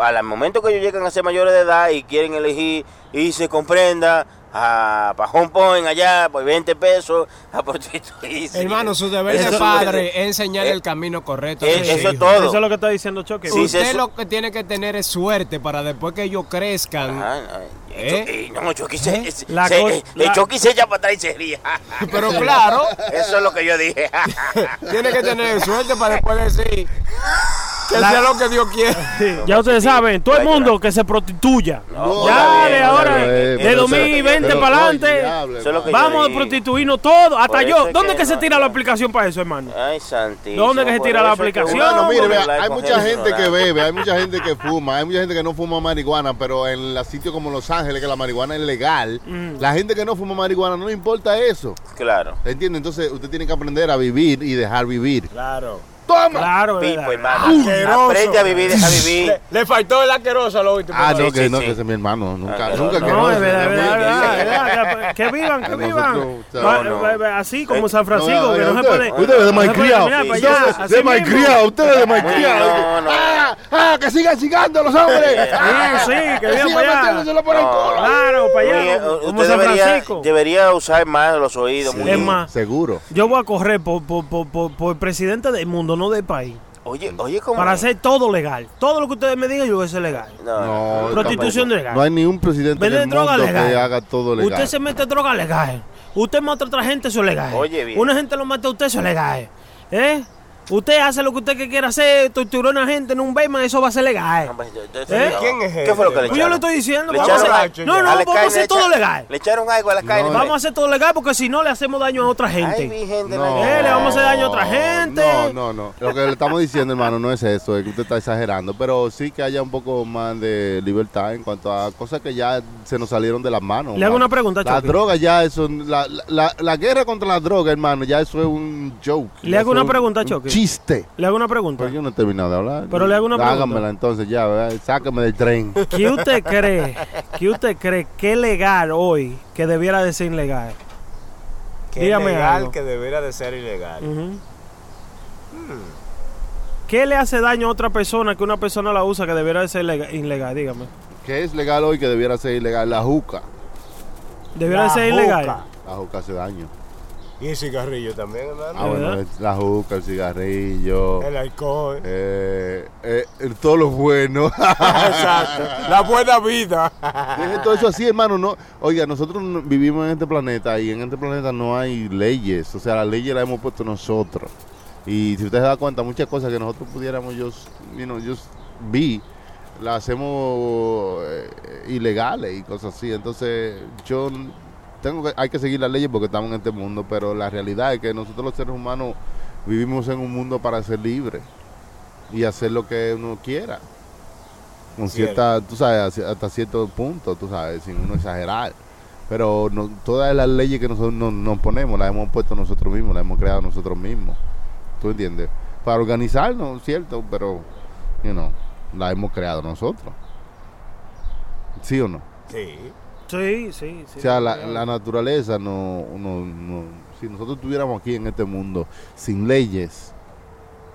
Speaker 4: Al momento que ellos llegan a ser mayores de edad y quieren elegir y se comprenda a para Home Point allá por 20 pesos <laughs> a prostituirse.
Speaker 5: Hermano, su deber de padre es enseñarle
Speaker 4: Eh,
Speaker 5: el camino correcto.
Speaker 4: eso es todo.
Speaker 6: Eso es lo que está diciendo Choque.
Speaker 4: Sí,
Speaker 5: Usted lo que tiene que tener es suerte para después que ellos crezcan. ¿Eh?
Speaker 4: Chucky, no, Chucky se, se-
Speaker 6: La
Speaker 4: eh,
Speaker 6: la-
Speaker 4: Chucky se echa para atrás y se ríe. <laughs>
Speaker 5: Pero claro,
Speaker 4: Eso es lo que yo dije. <laughs>
Speaker 5: tiene que tener suerte para después decir que
Speaker 6: La-
Speaker 5: sea lo que Dios quiere. <laughs>
Speaker 6: Sí, ya ustedes saben, todo el mundo que se prostituya.
Speaker 4: No,
Speaker 6: ya de ahora, de
Speaker 4: Pero-
Speaker 6: 2020
Speaker 3: pero,
Speaker 6: para adelante,
Speaker 4: yo
Speaker 6: vamos a prostituirnos todo. Hasta yo. ¿Dónde
Speaker 4: que
Speaker 6: se tira la aplicación para eso, hermano?
Speaker 4: Ay, santísimo.
Speaker 6: ¿Dónde que se tira la aplicación?
Speaker 3: mire, hay mucha gente que bebe, hay mucha gente que fuma, hay mucha gente que no fuma marihuana, pero en los sitios como Los Ángeles, que la marihuana es legal,
Speaker 6: Mm.
Speaker 3: la gente que no fuma marihuana no le importa eso.
Speaker 4: Claro.
Speaker 3: ¿Entiende? Entonces usted tiene que aprender a vivir y dejar vivir.
Speaker 5: Claro.
Speaker 3: ¡Toma!
Speaker 6: Claro,
Speaker 4: Pipo, hermano. Aprende a vivir, deja vivir. <laughs>
Speaker 5: Le faltó el asqueroso a lo último.
Speaker 3: Ah,
Speaker 4: Sí,
Speaker 3: no, que
Speaker 4: sí,
Speaker 3: no,
Speaker 4: sí.
Speaker 3: que ese es mi hermano. Nunca,
Speaker 4: Ah,
Speaker 3: nunca
Speaker 4: no,
Speaker 3: que
Speaker 6: No, es verdad, verdad, que vivan, que vivan. Así como San Francisco, que no se
Speaker 3: usted-
Speaker 6: puede.
Speaker 3: Ustedes de malcriado.
Speaker 6: así
Speaker 3: de malcriado. Ustedes de malcriado.
Speaker 4: No, no.
Speaker 3: ¡Ah! ¡Ah! ¡Que sigan chingando los hombres! ¡Ah!
Speaker 6: Sí, sí, que
Speaker 3: ¡Que
Speaker 6: vivan para allá.
Speaker 3: metiéndoselo por el
Speaker 4: No.
Speaker 3: culo!
Speaker 6: Claro, para allá, como- San
Speaker 4: debería,
Speaker 6: Francisco.
Speaker 4: debería usar más los oídos. muy
Speaker 6: Es
Speaker 4: bien.
Speaker 6: más,
Speaker 3: Seguro.
Speaker 6: yo voy a correr por presidente del mundo, no del país.
Speaker 4: Oye, oye, ¿cómo?
Speaker 6: Para hacer todo legal. Todo lo que ustedes me digan, yo voy a hacer legal.
Speaker 4: No,
Speaker 3: No,
Speaker 6: Prostitución legal.
Speaker 3: No hay ni un presidente en
Speaker 6: Vender
Speaker 3: el
Speaker 6: droga
Speaker 3: mundo
Speaker 6: legal.
Speaker 3: que haga todo legal.
Speaker 6: Usted se mete droga legal. Usted mata a otra gente, eso es legal.
Speaker 4: Oye, bien.
Speaker 6: Una gente lo mata a usted, eso es legal. ¿Eh? Usted hace lo que usted que quiera hacer, torturó a una gente en un Bayman, eso va a ser legal.
Speaker 4: Yo- yo-
Speaker 6: ¿Eh?
Speaker 4: no.
Speaker 5: ¿Quién es
Speaker 4: ¿Qué fue lo que le
Speaker 6: Pues yo
Speaker 4: echaron?
Speaker 6: le estoy diciendo,
Speaker 4: Le
Speaker 6: vamos a hacer- No, no, vamos a hacer todo legal.
Speaker 4: Le echaron algo a la carne.
Speaker 6: Vamos a hacer todo legal porque si no le hacemos daño a otra
Speaker 4: Ay,
Speaker 6: gente.
Speaker 4: virgen de
Speaker 3: No,
Speaker 4: la
Speaker 6: Eh, le vamos a hacer daño a otra gente.
Speaker 3: No, no, no. Lo que le estamos diciendo, hermano, no es eso, es que usted está exagerando, pero sí que haya un poco más de libertad en cuanto a cosas que ya se nos salieron de las manos.
Speaker 6: Le hago una pregunta,
Speaker 3: La
Speaker 6: Chucky.
Speaker 3: droga ya eso, la, la, la- la guerra contra la droga, hermano, ya eso es un joke.
Speaker 6: Le hago una pregunta,
Speaker 3: un
Speaker 6: Chucky.
Speaker 3: Chiste.
Speaker 6: Le hago una pregunta.
Speaker 3: Pero yo no he terminado de hablar.
Speaker 6: Pero le hago una pregunta.
Speaker 3: Hágamela entonces ya, ¿verdad? sáqueme del tren.
Speaker 6: ¿Qué usted cree? ¿Qué usted cree que es legal hoy que debiera de ser ilegal?
Speaker 5: Que
Speaker 6: Dígame
Speaker 5: es legal
Speaker 6: algo.
Speaker 5: que debería de ser ilegal.
Speaker 6: Ujú. ¿Qué le hace daño a otra persona que una persona la usa que debiera de ser lega- ilegal? Dígame.
Speaker 3: ¿Qué es legal hoy que debiera ser ilegal? La juca.
Speaker 6: Debiera de ser
Speaker 5: juca.
Speaker 6: ilegal.
Speaker 3: La juca hace daño.
Speaker 5: Y el cigarrillo también,
Speaker 3: Ah,
Speaker 5: hermano.
Speaker 3: bueno,
Speaker 6: ¿Verdad?
Speaker 3: es la juca, el cigarrillo.
Speaker 5: El alcohol.
Speaker 3: Eh, eh, todo lo bueno. <laughs>
Speaker 5: Exacto. La buena vida.
Speaker 3: Deje todo eso así, hermano. No, oiga, nosotros no- vivimos en este planeta y en este planeta no hay leyes. O sea, las leyes las hemos puesto nosotros. Y si usted se da cuenta, muchas cosas que nosotros pudiéramos, yo, you know, yo vi, las hacemos eh, ilegales y cosas así. Entonces, yo tengo que, hay que seguir las leyes porque estamos en este mundo, pero la realidad es que nosotros los seres humanos vivimos en un mundo para ser libres y hacer lo que uno quiera. Con cierta, tú sabes, hasta cierto punto, tú sabes, sin uno exagerar. Pero no- todas las leyes que nosotros nos, nos ponemos las hemos puesto nosotros mismos, las hemos creado nosotros mismos. ¿Tú entiendes? Para organizarnos, cierto, pero, you know, las hemos creado nosotros. ¿Sí o no?
Speaker 5: Sí.
Speaker 6: Sí, sí, sí.
Speaker 3: O sea, la, la naturaleza no, no, no- Si nosotros estuviéramos aquí en este mundo sin leyes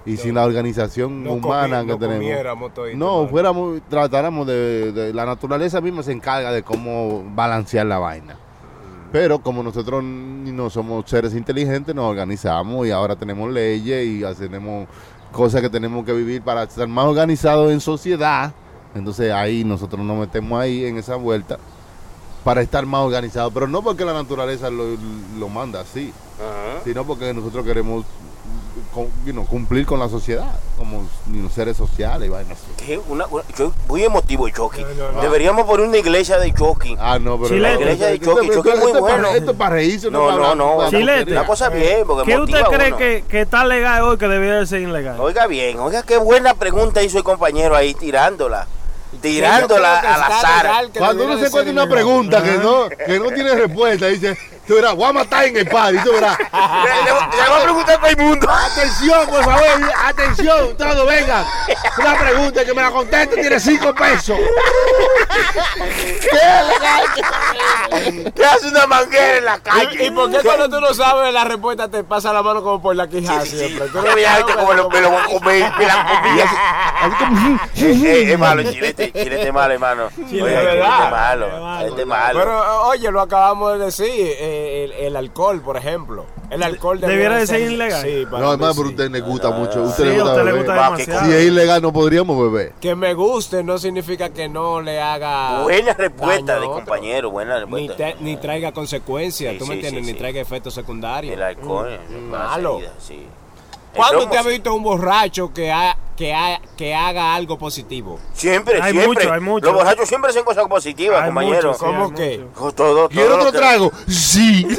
Speaker 3: y sin la organización
Speaker 5: No
Speaker 3: humana
Speaker 5: comi-
Speaker 3: que
Speaker 5: no
Speaker 3: tenemos.
Speaker 5: todito,
Speaker 3: no, fuéramos, tratáramos de, de- La naturaleza misma se encarga de cómo balancear la vaina. Pero como nosotros no somos seres inteligentes, nos organizamos y ahora tenemos leyes y hacemos cosas que tenemos que vivir para estar más organizados en sociedad. Entonces ahí nosotros nos metemos ahí en esa vuelta para estar más organizados. Pero no porque la naturaleza lo, lo manda así,
Speaker 4: Ajá.
Speaker 3: sino porque nosotros queremos you know, cumplir con la sociedad, como you know, seres sociales y vainas.
Speaker 4: Una- una- yo- muy emotivo, Chucky.
Speaker 5: No, no, no.
Speaker 4: Deberíamos poner una iglesia de Chucky.
Speaker 3: Ah, no, pero
Speaker 6: Chilete. La
Speaker 4: iglesia de
Speaker 3: esto-
Speaker 4: Chucky,
Speaker 3: esto-
Speaker 4: Chucky es muy
Speaker 3: esto para-
Speaker 4: bueno.
Speaker 3: Esto es para reírse,
Speaker 4: No, no, no.
Speaker 3: para
Speaker 6: Chilete.
Speaker 4: Una cosa bien, porque
Speaker 6: ¿Qué usted cree que, que está legal hoy que debiera de ser ilegal?
Speaker 4: Oiga bien, oiga qué buena pregunta hizo el compañero ahí tirándola. Tirándola al azar.
Speaker 3: Cuando uno se encuentra una pregunta que no, que no tiene respuesta, dice, tú verás, voy a matar en el party, tú verás. <laughs>
Speaker 4: Le, le- le voy a preguntar a todo el mundo.
Speaker 3: Atención, por favor, atención, todos vengan. Una pregunta que me la conteste tiene cinco pesos. <laughs>
Speaker 4: ¿Qué hace una manguera en la calle?
Speaker 5: ¿Y, y por qué cuando tú no sabes la respuesta te pasa la mano como por la quijada siempre? Tú no
Speaker 4: Mira,
Speaker 5: sabes,
Speaker 4: esto como lo, me lo voy a comer, me la comí. <laughs> Es malo, chilete, chilete es malo, hermano. Oye, el
Speaker 5: de
Speaker 4: chilete
Speaker 5: verdad.
Speaker 4: es malo. Chilete es malo.
Speaker 5: Pero oye, lo acabamos de decir, eh, el, el alcohol, por ejemplo. El alcohol
Speaker 6: Debiera de ser ilegal.
Speaker 5: Sí, para
Speaker 3: No,
Speaker 5: mí sí.
Speaker 3: pero a usted le gusta mucho.
Speaker 6: Sí,
Speaker 3: Usted le
Speaker 6: a
Speaker 3: gusta
Speaker 6: usted le gusta demasiado.
Speaker 3: Si es ilegal, no podríamos beber.
Speaker 5: Que me guste no significa que no le haga.
Speaker 4: Buena respuesta
Speaker 5: daño
Speaker 4: de compañero, buena
Speaker 5: Ni,
Speaker 4: respuesta.
Speaker 5: te- ni traiga consecuencias,
Speaker 4: Sí,
Speaker 5: ¿tú me entiendes?
Speaker 4: sí,
Speaker 5: ni
Speaker 4: sí.
Speaker 5: traiga efectos secundarios.
Speaker 4: El alcohol, es una
Speaker 5: malo.
Speaker 4: salida, sí.
Speaker 5: ¿Cuándo te ha visto un borracho que, ha- que, ha- que haga algo positivo?
Speaker 4: Siempre,
Speaker 6: Hay
Speaker 4: siempre.
Speaker 6: mucho, hay mucho.
Speaker 4: Los borrachos siempre hacen cosas positivas,
Speaker 6: Hay
Speaker 4: compañero.
Speaker 6: mucho, sí,
Speaker 5: ¿Cómo que?
Speaker 4: Todo, todo
Speaker 3: ¿Quiere
Speaker 4: lo
Speaker 3: otro
Speaker 4: que-
Speaker 3: trago? Sí. <laughs>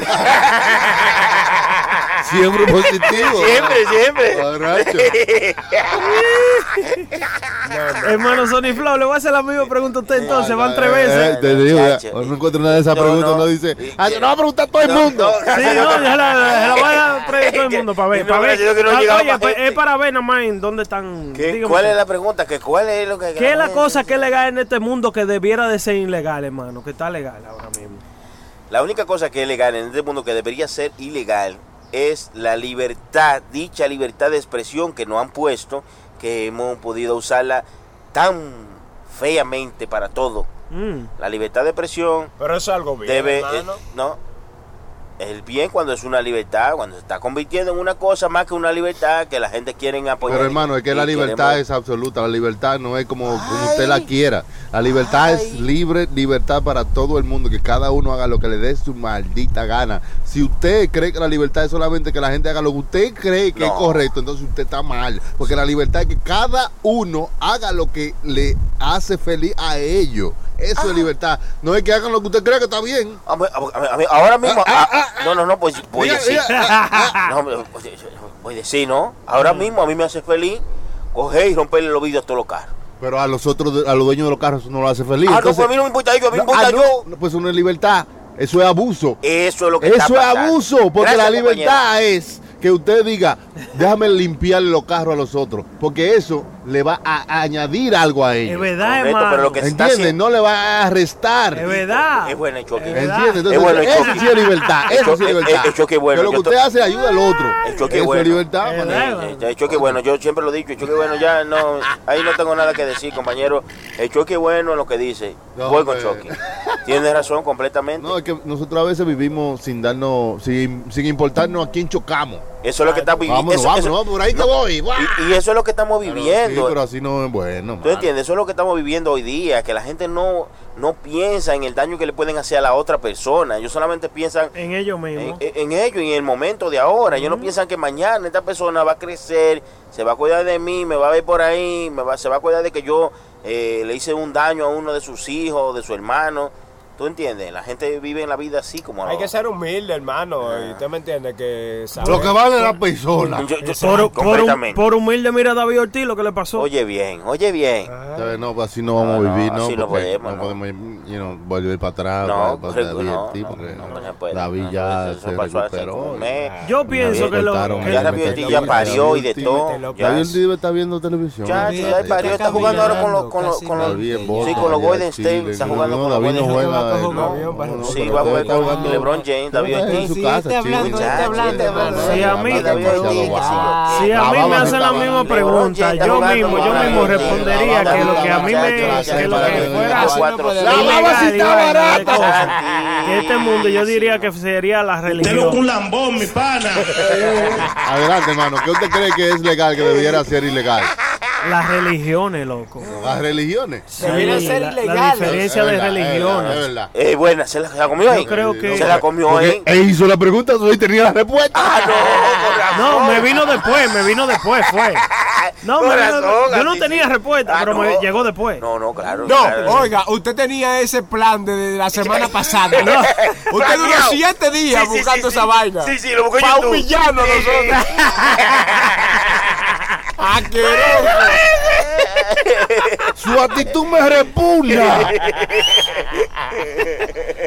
Speaker 3: Siempre positivo.
Speaker 4: Siempre, siempre.
Speaker 3: Borracho. <laughs>
Speaker 6: Hermano Sony Flow, le voy a hacer la misma pregunta a usted entonces, van tres
Speaker 3: Eh,
Speaker 6: veces.
Speaker 3: te digo, ya, cuando no encuentro nada de esas
Speaker 4: No,
Speaker 3: preguntas,
Speaker 4: no.
Speaker 3: no dice, ah, no va a preguntar a todo el mundo.
Speaker 4: no,
Speaker 6: Sí, no, ya la, la voy a traer a todo el mundo <laughs> para ver. Para ver. Oye, pues,
Speaker 4: gente.
Speaker 6: es para ver nada más en dónde están.
Speaker 4: ¿Cuál es la pregunta? ¿Que ¿Cuál es lo que
Speaker 6: ¿Qué es la cosa que es legal en este mundo que debiera de ser ilegal, hermano? Que está legal ahora mismo.
Speaker 4: La única cosa que es legal en este mundo que debería ser ilegal es la libertad, dicha libertad de expresión que nos han puesto, que hemos podido usarla tan feamente para todo.
Speaker 6: Mm.
Speaker 4: La libertad de expresión
Speaker 5: Pero eso es algo bien,
Speaker 4: debe,
Speaker 5: hermano.
Speaker 4: eh, no, el bien cuando es una libertad, cuando se está convirtiendo en una cosa más que una libertad que la gente quiere apoyar.
Speaker 3: Pero hermano, es que la libertad
Speaker 4: queremos-
Speaker 3: es absoluta, la libertad no es como, como usted la quiera. La libertad es libre, libertad para todo el mundo, que cada uno haga lo que le dé su maldita gana. Si usted cree que la libertad es solamente que la gente haga lo que usted cree que es correcto, entonces usted está mal. Porque la libertad es que cada uno haga lo que le hace feliz a ellos. Eso es libertad. No es que hagan lo que usted cree que está bien.
Speaker 4: A ver, a ver, a ver, a ver, ahora mismo.
Speaker 3: Ah,
Speaker 4: ah, no, no, no, pues voy a decir. No, voy a- decir, ¿no? Ahora mismo a mí me hace feliz coger y romperle los vidrios a todos los carros.
Speaker 3: Pero a los otros, a los dueños de los carros eso no lo hace feliz.
Speaker 4: Ah, no,
Speaker 3: Entonces-
Speaker 4: pues a mí no me importa ellos, a mí me
Speaker 3: No,
Speaker 4: importa
Speaker 3: ah, no,
Speaker 4: yo.
Speaker 3: no, pues eso no es libertad. Eso es abuso.
Speaker 4: Eso es lo que
Speaker 3: Eso
Speaker 4: está
Speaker 3: es
Speaker 4: pasando.
Speaker 3: abuso, porque
Speaker 4: Gracias,
Speaker 3: la
Speaker 4: compañero.
Speaker 3: libertad es que usted diga, déjame limpiarle los carros a los otros, porque eso le va a añadir algo a
Speaker 6: Es
Speaker 3: ellos.
Speaker 6: verdad,
Speaker 4: Correcto,
Speaker 6: hermano.
Speaker 4: pero lo que se
Speaker 3: ¿Entiendes?
Speaker 4: haciendo.
Speaker 3: No le va a restar.
Speaker 6: Es verdad.
Speaker 4: Es bueno el choque.
Speaker 6: Es verdad.
Speaker 3: ¿Entiendes? Entonces,
Speaker 4: Es bueno el
Speaker 3: eso
Speaker 4: choque.
Speaker 3: sí es libertad. Eso sí
Speaker 4: choque-
Speaker 3: es libertad.
Speaker 4: el- el choque es bueno.
Speaker 3: Que lo que usted hace ayuda al otro.
Speaker 4: El choque
Speaker 3: eso
Speaker 4: bueno.
Speaker 3: es libertad,
Speaker 6: Es verdad.
Speaker 4: El choque bueno, yo siempre lo he dicho, el choque bueno ya no, ahí no tengo nada que decir, compañero. El choque bueno es lo que dice.
Speaker 3: No,
Speaker 4: Voy con choque. Tienes razón completamente.
Speaker 3: No, es que nosotros a veces vivimos sin darnos, sin, sin importarnos a quién chocamos.
Speaker 4: Eso es lo que estamos viviendo.
Speaker 3: Vámonos,
Speaker 4: Eso-
Speaker 3: vámonos,
Speaker 4: eso-
Speaker 3: por ahí te voy.
Speaker 4: Y, y eso es lo que estamos
Speaker 3: Pero
Speaker 4: viviendo.
Speaker 3: sí, pero así no es bueno.
Speaker 4: ¿Tú entiendes? Eso es lo que estamos viviendo hoy día, que la gente no, no piensa en el daño que le pueden hacer a la otra persona. Ellos solamente piensan
Speaker 6: En ellos
Speaker 4: en,
Speaker 6: mismos.
Speaker 4: en- en ello y en el momento de ahora. Ellos no piensan que mañana esta persona va a crecer, se va a cuidar de mí, me va a ver por ahí, me va, se va a cuidar de que yo eh, le hice un daño a uno de sus hijos, de su hermano. ¿Tú entiendes? La gente vive en la vida así como...
Speaker 5: Hay que ser humilde, hermano. Y usted me entiende que
Speaker 3: Lo que vale la persona.
Speaker 4: Yo- yo-
Speaker 6: Por, por,
Speaker 4: completamente.
Speaker 6: por humilde, mira a David Ortiz lo que le pasó.
Speaker 4: Oye bien, oye bien.
Speaker 3: ¿Sabes? No, pues así no vamos
Speaker 4: No,
Speaker 3: a vivir,
Speaker 4: no,
Speaker 3: ¿no?
Speaker 4: así no
Speaker 3: Porque
Speaker 4: podemos,
Speaker 3: no
Speaker 4: no.
Speaker 3: podemos you know, volver para atrás.
Speaker 4: No,
Speaker 3: para, David
Speaker 4: no,
Speaker 3: Ortiz,
Speaker 4: no,
Speaker 3: porque
Speaker 4: no, no se puede.
Speaker 3: David ya se
Speaker 4: pasó hace
Speaker 3: recuperó.
Speaker 6: Yo pienso que lo.
Speaker 4: Ya David Ortiz ya parió y de todo.
Speaker 3: David Ortiz está viendo televisión.
Speaker 4: ya, ya el parió, está jugando ahora con los con los Golden. State, está
Speaker 3: No,
Speaker 4: jugando con los
Speaker 3: David no
Speaker 4: Golden. State.
Speaker 5: No,
Speaker 3: no, no,
Speaker 4: Sí, va a jugar con
Speaker 3: jugando-
Speaker 4: LeBron James, David Ortiz.
Speaker 3: su
Speaker 11: Sí,
Speaker 3: casa,
Speaker 11: está hablando,
Speaker 3: chilling.
Speaker 11: está hablando, hermano.
Speaker 6: Sí, a mí- Si a
Speaker 3: La
Speaker 6: mí me hacen la misma pregunta, yo mismo, yo mismo respondería que lo que a mí me, que lo que fuera ilegal. Que este mundo yo diría que sería la religión.
Speaker 10: lambón, mi pana. <laughs>
Speaker 3: Adelante, hermano. ¿Qué usted cree que es legal, que debiera ser ilegal?
Speaker 6: Las religiones, loco.
Speaker 3: Las religiones.
Speaker 5: Deberían
Speaker 6: Sí,
Speaker 5: ser
Speaker 6: la, la diferencia
Speaker 3: Es
Speaker 6: de
Speaker 3: verdad, es verdad,
Speaker 6: religiones.
Speaker 3: Es verdad.
Speaker 4: Eh, buena, ¿se la, se la comió ahí?
Speaker 6: Yo creo que-
Speaker 4: Se la comió ahí.
Speaker 3: él hizo la pregunta, hoy tenía la respuesta.
Speaker 4: Ah, no, razón.
Speaker 6: No, me vino después, me vino después, fue. <laughs> No, me vino-
Speaker 4: razón,
Speaker 6: yo no tenía
Speaker 4: sí.
Speaker 6: respuesta,
Speaker 4: Ah,
Speaker 6: pero
Speaker 4: no.
Speaker 6: me llegó después.
Speaker 4: No, no, claro.
Speaker 5: No,
Speaker 4: claro.
Speaker 5: oiga, usted tenía ese plan desde la semana pasada. <laughs>
Speaker 6: No.
Speaker 5: Usted duró siete días
Speaker 4: Sí, sí,
Speaker 5: buscando
Speaker 4: sí,
Speaker 5: esa
Speaker 4: sí.
Speaker 5: vaina.
Speaker 4: Sí, sí, lo busqué en
Speaker 5: Para humillarnos a nosotros. <laughs> Asqueroso.
Speaker 3: Su actitud me repugna.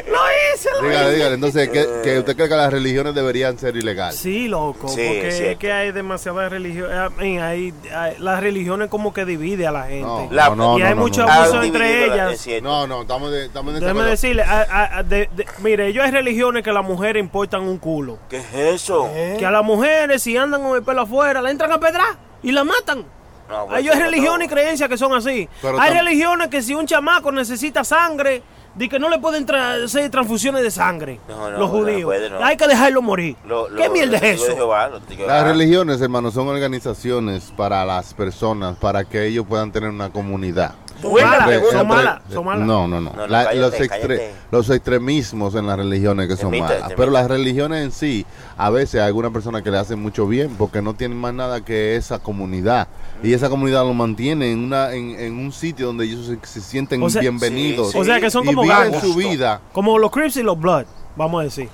Speaker 6: Lo hice, lo
Speaker 3: Dígale,
Speaker 6: hice.
Speaker 3: dígale. Entonces, ¿que, que usted cree que las religiones deberían ser ilegales?
Speaker 6: Sí, loco,
Speaker 4: Sí,
Speaker 6: porque
Speaker 4: es
Speaker 6: que hay demasiadas religiones. Hay, hay- las religiones como que divide a la gente.
Speaker 3: No,
Speaker 4: La-
Speaker 3: no, no,
Speaker 6: y hay
Speaker 3: no,
Speaker 6: mucho
Speaker 3: no.
Speaker 6: abuso entre ellas.
Speaker 3: No, no, estamos, de, estamos en
Speaker 6: Déjeme decirle, a- a- a- de- de- mire, yo hay religiones que las mujeres importan un culo.
Speaker 4: ¿Qué es eso?
Speaker 6: Que a las mujeres, si andan con el pelo afuera, la entran a pedrar y la matan.
Speaker 4: No, pues,
Speaker 6: Hay
Speaker 4: no
Speaker 6: religiones y creencias que son así.
Speaker 3: Pero
Speaker 6: hay religiones que si un chamaco necesita sangre, de que no le pueden tra- hacer transfusiones de sangre.
Speaker 4: No, no,
Speaker 6: los
Speaker 4: no
Speaker 6: judíos.
Speaker 4: puede, no.
Speaker 6: Hay que dejarlo morir.
Speaker 4: Lo- lo-
Speaker 6: ¿Qué mierda es eso?
Speaker 4: Jehová,
Speaker 3: Las religiones, hermano, son organizaciones para las personas, para que ellos puedan tener una comunidad.
Speaker 4: Buena
Speaker 6: Malas,
Speaker 4: pregunta.
Speaker 6: son malas, son malas.
Speaker 3: No, no, no.
Speaker 4: No, no,
Speaker 3: La-
Speaker 4: cállate,
Speaker 3: los, extre-
Speaker 4: cállate.
Speaker 3: los extremismos en las religiones que son malas. Pero las religiones en sí, a veces hay algunas personas que le hacen mucho bien porque no tienen más nada que esa comunidad. Y esa comunidad lo mantiene en, una, en, en un sitio donde ellos se, se sienten
Speaker 6: O sea-
Speaker 3: bienvenidos.
Speaker 4: Sí, sí.
Speaker 6: O sea que son
Speaker 3: y
Speaker 6: como
Speaker 3: viven
Speaker 6: gangos.
Speaker 3: su vida.
Speaker 6: Como los Crips y los Blood, vamos a decir.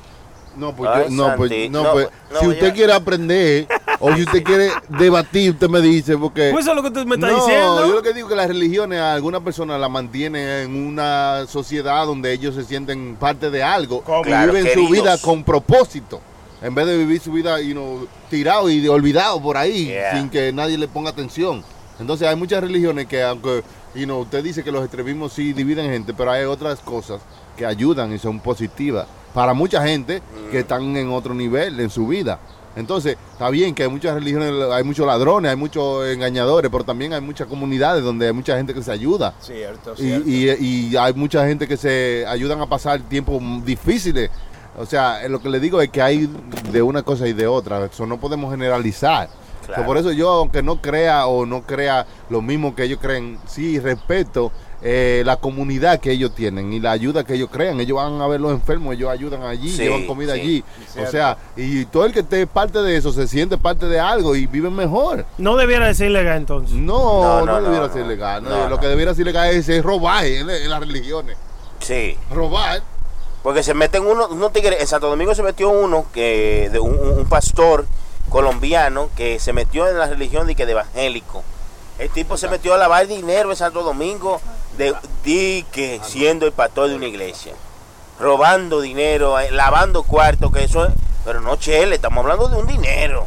Speaker 3: No, pues,
Speaker 4: Ay,
Speaker 3: yo- no, pues, no,
Speaker 4: no,
Speaker 3: pues,
Speaker 4: no,
Speaker 3: si usted
Speaker 4: ya.
Speaker 3: quiere aprender o si usted <laughs> quiere debatir, usted me dice, porque...
Speaker 6: Pues eso es lo que tú me estás
Speaker 3: no,
Speaker 6: diciendo.
Speaker 3: yo lo que digo es que las religiones a algunas personas la mantienen en una sociedad donde ellos se sienten parte de algo y
Speaker 4: Claro,
Speaker 3: viven su vida con propósito. En vez de vivir su vida you know, tirado y olvidado por ahí
Speaker 4: Yeah.
Speaker 3: sin que nadie le ponga atención. Entonces hay muchas religiones que aunque you know, usted dice que los extremismos sí dividen gente, pero hay otras cosas que ayudan y son positivas para mucha gente que están en otro nivel en su vida. Entonces, está bien que hay muchas religiones, hay muchos ladrones, hay muchos engañadores, pero también hay muchas comunidades donde hay mucha gente que se ayuda.
Speaker 5: Cierto,
Speaker 3: Y, y- y hay mucha gente que se ayudan a pasar tiempos difíciles. O sea, eh, lo que le digo es que hay de una cosa y de otra. Eso no podemos generalizar.
Speaker 4: Claro.
Speaker 3: Por eso yo, aunque no crea o no crea lo mismo que ellos creen, sí respeto eh, la comunidad que ellos tienen y la ayuda que ellos crean. Ellos van a ver los enfermos, ellos ayudan allí,
Speaker 4: Sí,
Speaker 3: llevan comida
Speaker 4: sí,
Speaker 3: allí. O sea, y todo el que esté parte de eso se siente parte de algo y viven mejor.
Speaker 6: No debiera de ser ilegal entonces.
Speaker 3: No,
Speaker 4: No,
Speaker 3: no,
Speaker 4: no, no,
Speaker 3: debiera
Speaker 4: no.
Speaker 3: ser legal. no,
Speaker 4: No,
Speaker 3: lo
Speaker 4: no.
Speaker 3: que debiera ser legal es, es robar en, en las religiones.
Speaker 4: Sí.
Speaker 3: Robar.
Speaker 4: Porque se meten uno, unos tigres, en Santo Domingo se metió uno que de un, un pastor colombiano que se metió en la religión de que de evangélico. El tipo se metió a lavar dinero en Santo Domingo de, di que siendo el pastor de una iglesia. Robando dinero, eh, lavando cuartos, que eso es. Pero no, chele, estamos hablando de un dinero.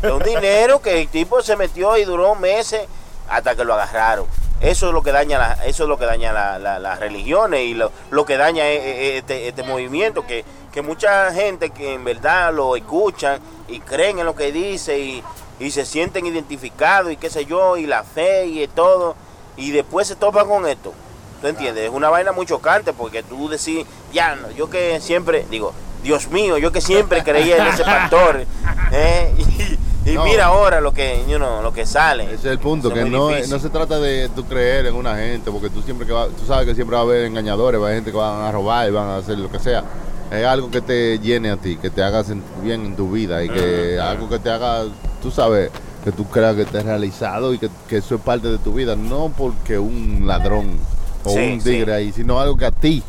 Speaker 4: De un dinero que el tipo se metió y duró meses hasta que lo agarraron. Eso es lo que daña la, eso es lo que daña la- la- las religiones y lo, lo que daña e- e- este, este movimiento que, que mucha gente que en verdad lo escuchan y creen en lo que dice y, y se sienten identificados y qué sé yo y la fe y todo y después se topan con esto. ¿Tú entiendes? Es una vaina muy chocante porque tú decís, ya, no, yo que siempre, digo, Dios mío, yo que siempre creía en ese pastor. <laughs> ¿eh? Y, y
Speaker 3: No.
Speaker 4: mira ahora lo que, you know, lo que sale.
Speaker 3: ese es el punto, que no, no se trata de tú creer en una gente, porque tú siempre que va, tú sabes que siempre va a haber engañadores, va a haber gente que van a robar y van a hacer lo que sea. Es algo que te llene a ti, que te haga bien en tu vida y que algo que te haga, tú sabes, que tú creas que estés realizado y que, que eso es parte de tu vida, no porque un ladrón o
Speaker 4: Sí,
Speaker 3: un
Speaker 4: sí.
Speaker 3: tigre ahí, sino algo que a ti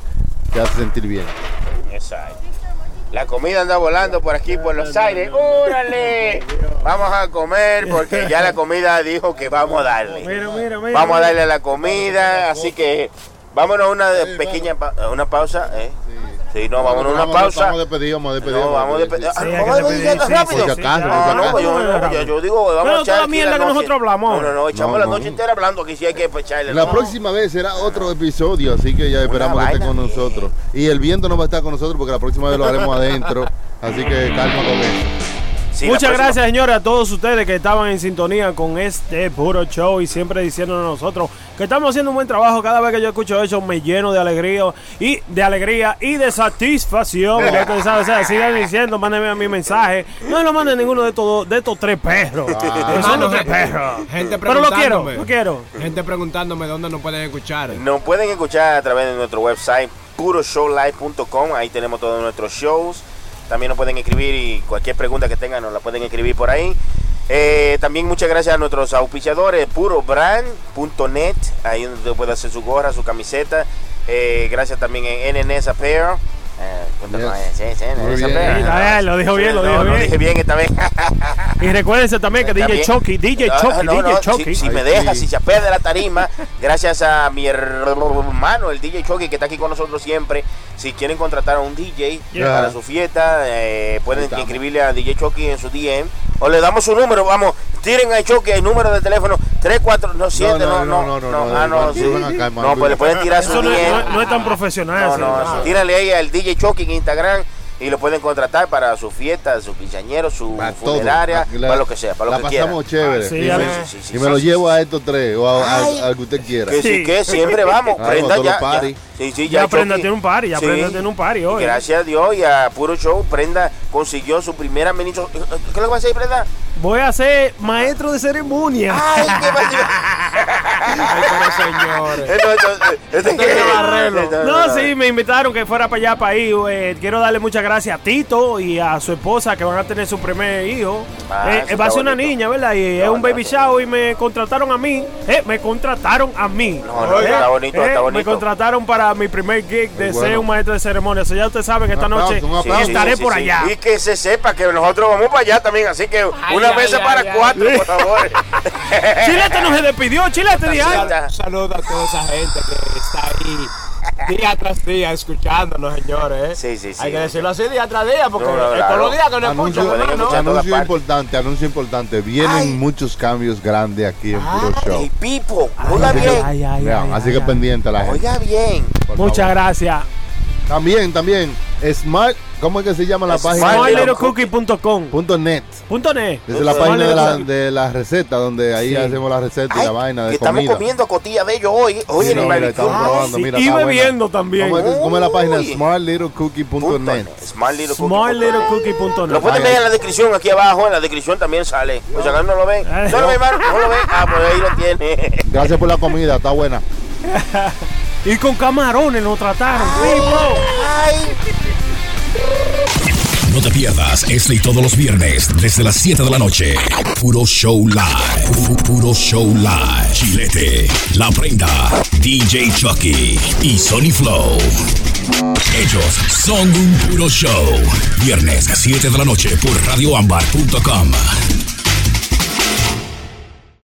Speaker 3: te hace sentir bien.
Speaker 4: Exacto. La comida anda volando por aquí, por los aires. ¡Órale! Vamos a comer porque ya la comida dijo que vamos a darle.
Speaker 6: Mira, mira, mira.
Speaker 4: Vamos a darle a la comida, así que vámonos a una pequeña pa- una pausa. ¿eh? Sí, no, vámonos a una
Speaker 3: Vamos-
Speaker 4: pausa.
Speaker 3: Vamos a despedir, vamos a despedir.
Speaker 4: No, vamos a despedir.
Speaker 6: Sí,
Speaker 4: Ah, Vamos a
Speaker 6: despedir, sí,
Speaker 4: rápido.
Speaker 3: acaso,
Speaker 4: No, yo, yo, yo digo, vamos
Speaker 6: Pero
Speaker 4: a echar
Speaker 6: toda mierda
Speaker 4: la
Speaker 6: que
Speaker 4: noche.
Speaker 6: nosotros hablamos.
Speaker 4: No, no, no, echamos
Speaker 3: No,
Speaker 4: la
Speaker 3: no.
Speaker 4: noche entera hablando. Aquí sí hay que echarle.
Speaker 3: La próxima vez será otro episodio, así que ya esperamos que esté con nosotros. Y el viento no va a estar con nosotros porque la próxima vez lo haremos adentro. Así que calma con eso.
Speaker 4: Sí,
Speaker 6: Muchas gracias, señores, a todos ustedes que estaban en sintonía con este puro show y siempre diciéndonos nosotros que estamos haciendo un buen trabajo. Cada vez que yo escucho eso me lleno de alegría y de alegría y de satisfacción. Ya ustedes saben, o sea, sigan diciendo, mándenme a mi mensaje. No lo manden ninguno de estos de estos tres perros. Que son
Speaker 5: Hermano,
Speaker 6: los tres perros.
Speaker 5: gente
Speaker 6: Pero lo quiero, lo quiero.
Speaker 5: Gente preguntándome dónde nos pueden escuchar.
Speaker 4: Nos pueden escuchar a través de nuestro website puroshowlive.com. Ahí tenemos todos nuestros shows. También nos pueden escribir y cualquier pregunta que tengan nos la pueden escribir por ahí. Eh, también muchas gracias a nuestros auspiciadores, purobrand.net, ahí donde puede hacer su gorra, su camiseta. Eh, gracias también en NNS Apparel, Sí, sí,
Speaker 3: bien.
Speaker 6: bien, lo dijo bien, lo
Speaker 4: No,
Speaker 6: dijo
Speaker 4: Lo
Speaker 6: bien.
Speaker 4: dije bien esta vez.
Speaker 6: Y recuérdense también que DJ. Chucky, DJ Chucky,
Speaker 4: no,
Speaker 6: DJ
Speaker 4: no,
Speaker 6: Chucky.
Speaker 4: Si, si me deja,
Speaker 3: sí.
Speaker 4: si se apea de la tarima, gracias a mi hermano, el DJ Chucky, que está aquí con nosotros siempre. Si quieren contratar a un DJ
Speaker 3: Yeah.
Speaker 4: para su fiesta, eh, pueden escribirle a DJ Chucky en su DM. O le damos su número, vamos, tiren a Chucky el número de teléfono 3497, no, no, no, no, ah, no, sí. No, pues le pueden tirar su
Speaker 6: Eso no, es- tan profesional.
Speaker 4: No, no. Tírale ahí al DJ Chucky en Instagram y lo pueden contratar para su fiesta, su quinceañero, su
Speaker 3: Para todo.
Speaker 4: funeraria,
Speaker 3: La-
Speaker 4: para lo que sea, para
Speaker 3: la
Speaker 4: lo que quiera.
Speaker 3: pasamos chévere.
Speaker 6: Ah, sí,
Speaker 3: y me,
Speaker 6: ves.
Speaker 4: Sí, sí, sí,
Speaker 3: y me
Speaker 4: sí,
Speaker 3: lo
Speaker 4: sí,
Speaker 3: llevo
Speaker 4: sí.
Speaker 3: a estos tres o a- a- al que usted quiera.
Speaker 4: Que sí, que siempre vamos.
Speaker 3: Ah,
Speaker 4: Prenda ya. ya. Sí, sí,
Speaker 6: Ya Prenda tiene un party, ya. Prenda tiene un party hoy.
Speaker 4: Gracias a Dios y a Puro Show, Prenda consiguió su primera ministro. ¿Qué es lo que va a hacer, Prenda?
Speaker 6: Voy a ser maestro de ceremonia. <laughs>
Speaker 4: Ay, qué.
Speaker 5: Ay, pero señores.
Speaker 6: No, sí, me invitaron que fuera para allá, para ahí. Eh, quiero darle muchas gracias a Tito y a su esposa que van a tener su primer hijo.
Speaker 4: Ah,
Speaker 6: Eh,
Speaker 4: eso
Speaker 6: va a ser una
Speaker 4: bonito.
Speaker 6: niña, ¿verdad? Y es un baby shower y me contrataron a mí. Eh, me contrataron a mí.
Speaker 4: No, no, está bonito, está bonito.
Speaker 6: Me contrataron para mi primer gig de ser un maestro de ceremonia. So ya ustedes saben que esta noche estaré
Speaker 4: sí,
Speaker 6: por
Speaker 4: sí.
Speaker 6: allá.
Speaker 4: Y que se sepa que nosotros vamos para allá también, así que
Speaker 5: Ay,
Speaker 4: una
Speaker 5: ay,
Speaker 4: mesa
Speaker 5: ay,
Speaker 4: para
Speaker 5: ay.
Speaker 4: cuatro, por <laughs> favor.
Speaker 6: Chilete no se despidió, Chilete
Speaker 5: Un saludo a toda esa gente que está ahí día tras día escuchándonos, señores. ¿eh?
Speaker 4: Sí, sí, sí.
Speaker 5: Hay que decirlo así día tras día, porque
Speaker 4: No, no,
Speaker 5: es
Speaker 4: claro.
Speaker 5: todos los días que nos
Speaker 3: Anuncio,
Speaker 5: escuchan.
Speaker 3: anuncio importante, anuncio importante. Vienen muchos cambios grandes aquí en Puro Show.
Speaker 4: Ay, Pipo, oiga
Speaker 3: Así que-
Speaker 4: bien.
Speaker 6: ay, ay,
Speaker 3: Vean,
Speaker 6: ay,
Speaker 3: así
Speaker 6: ay,
Speaker 3: que
Speaker 6: ay.
Speaker 3: pendiente la gente.
Speaker 4: Oiga bien.
Speaker 3: por
Speaker 6: Muchas
Speaker 3: favor.
Speaker 6: gracias.
Speaker 3: También, también, Smart, ¿cómo es que se llama la página?
Speaker 4: Little
Speaker 6: SmartLittleCookie.com.
Speaker 3: Punto net.
Speaker 6: Punto net.
Speaker 3: Esa es la página de la, de la receta, donde ahí
Speaker 6: Sí.
Speaker 3: hacemos la receta y
Speaker 4: Ay,
Speaker 3: la vaina
Speaker 4: que
Speaker 3: de
Speaker 4: estamos
Speaker 3: comida.
Speaker 4: comiendo cotilla de ellos hoy. Oye,
Speaker 3: Sí,
Speaker 4: en el
Speaker 3: no, mira, estamos
Speaker 4: sí.
Speaker 6: Y
Speaker 3: buena.
Speaker 6: bebiendo también.
Speaker 3: ¿Cómo es, cómo es la página? Smartlittlecookie.net.
Speaker 6: SmartLittleCookie.net.
Speaker 4: Lo pueden ver en la descripción aquí abajo, en la descripción también sale. O sea, no lo ven. No lo ven, hermano, no lo ven. Ah, pues ahí lo tiene.
Speaker 3: Gracias por la comida, está buena. <laughs>
Speaker 6: Y con camarones nos trataron.
Speaker 4: Ay,
Speaker 2: No te pierdas este y todos los viernes desde las 7 de la noche. Puro Show Live. Pu- Puro Show Live. Chilete, La Prenda, DJ Chucky y Sony Flow. Ellos son un puro show. Viernes 7 de la noche por radioambar.com.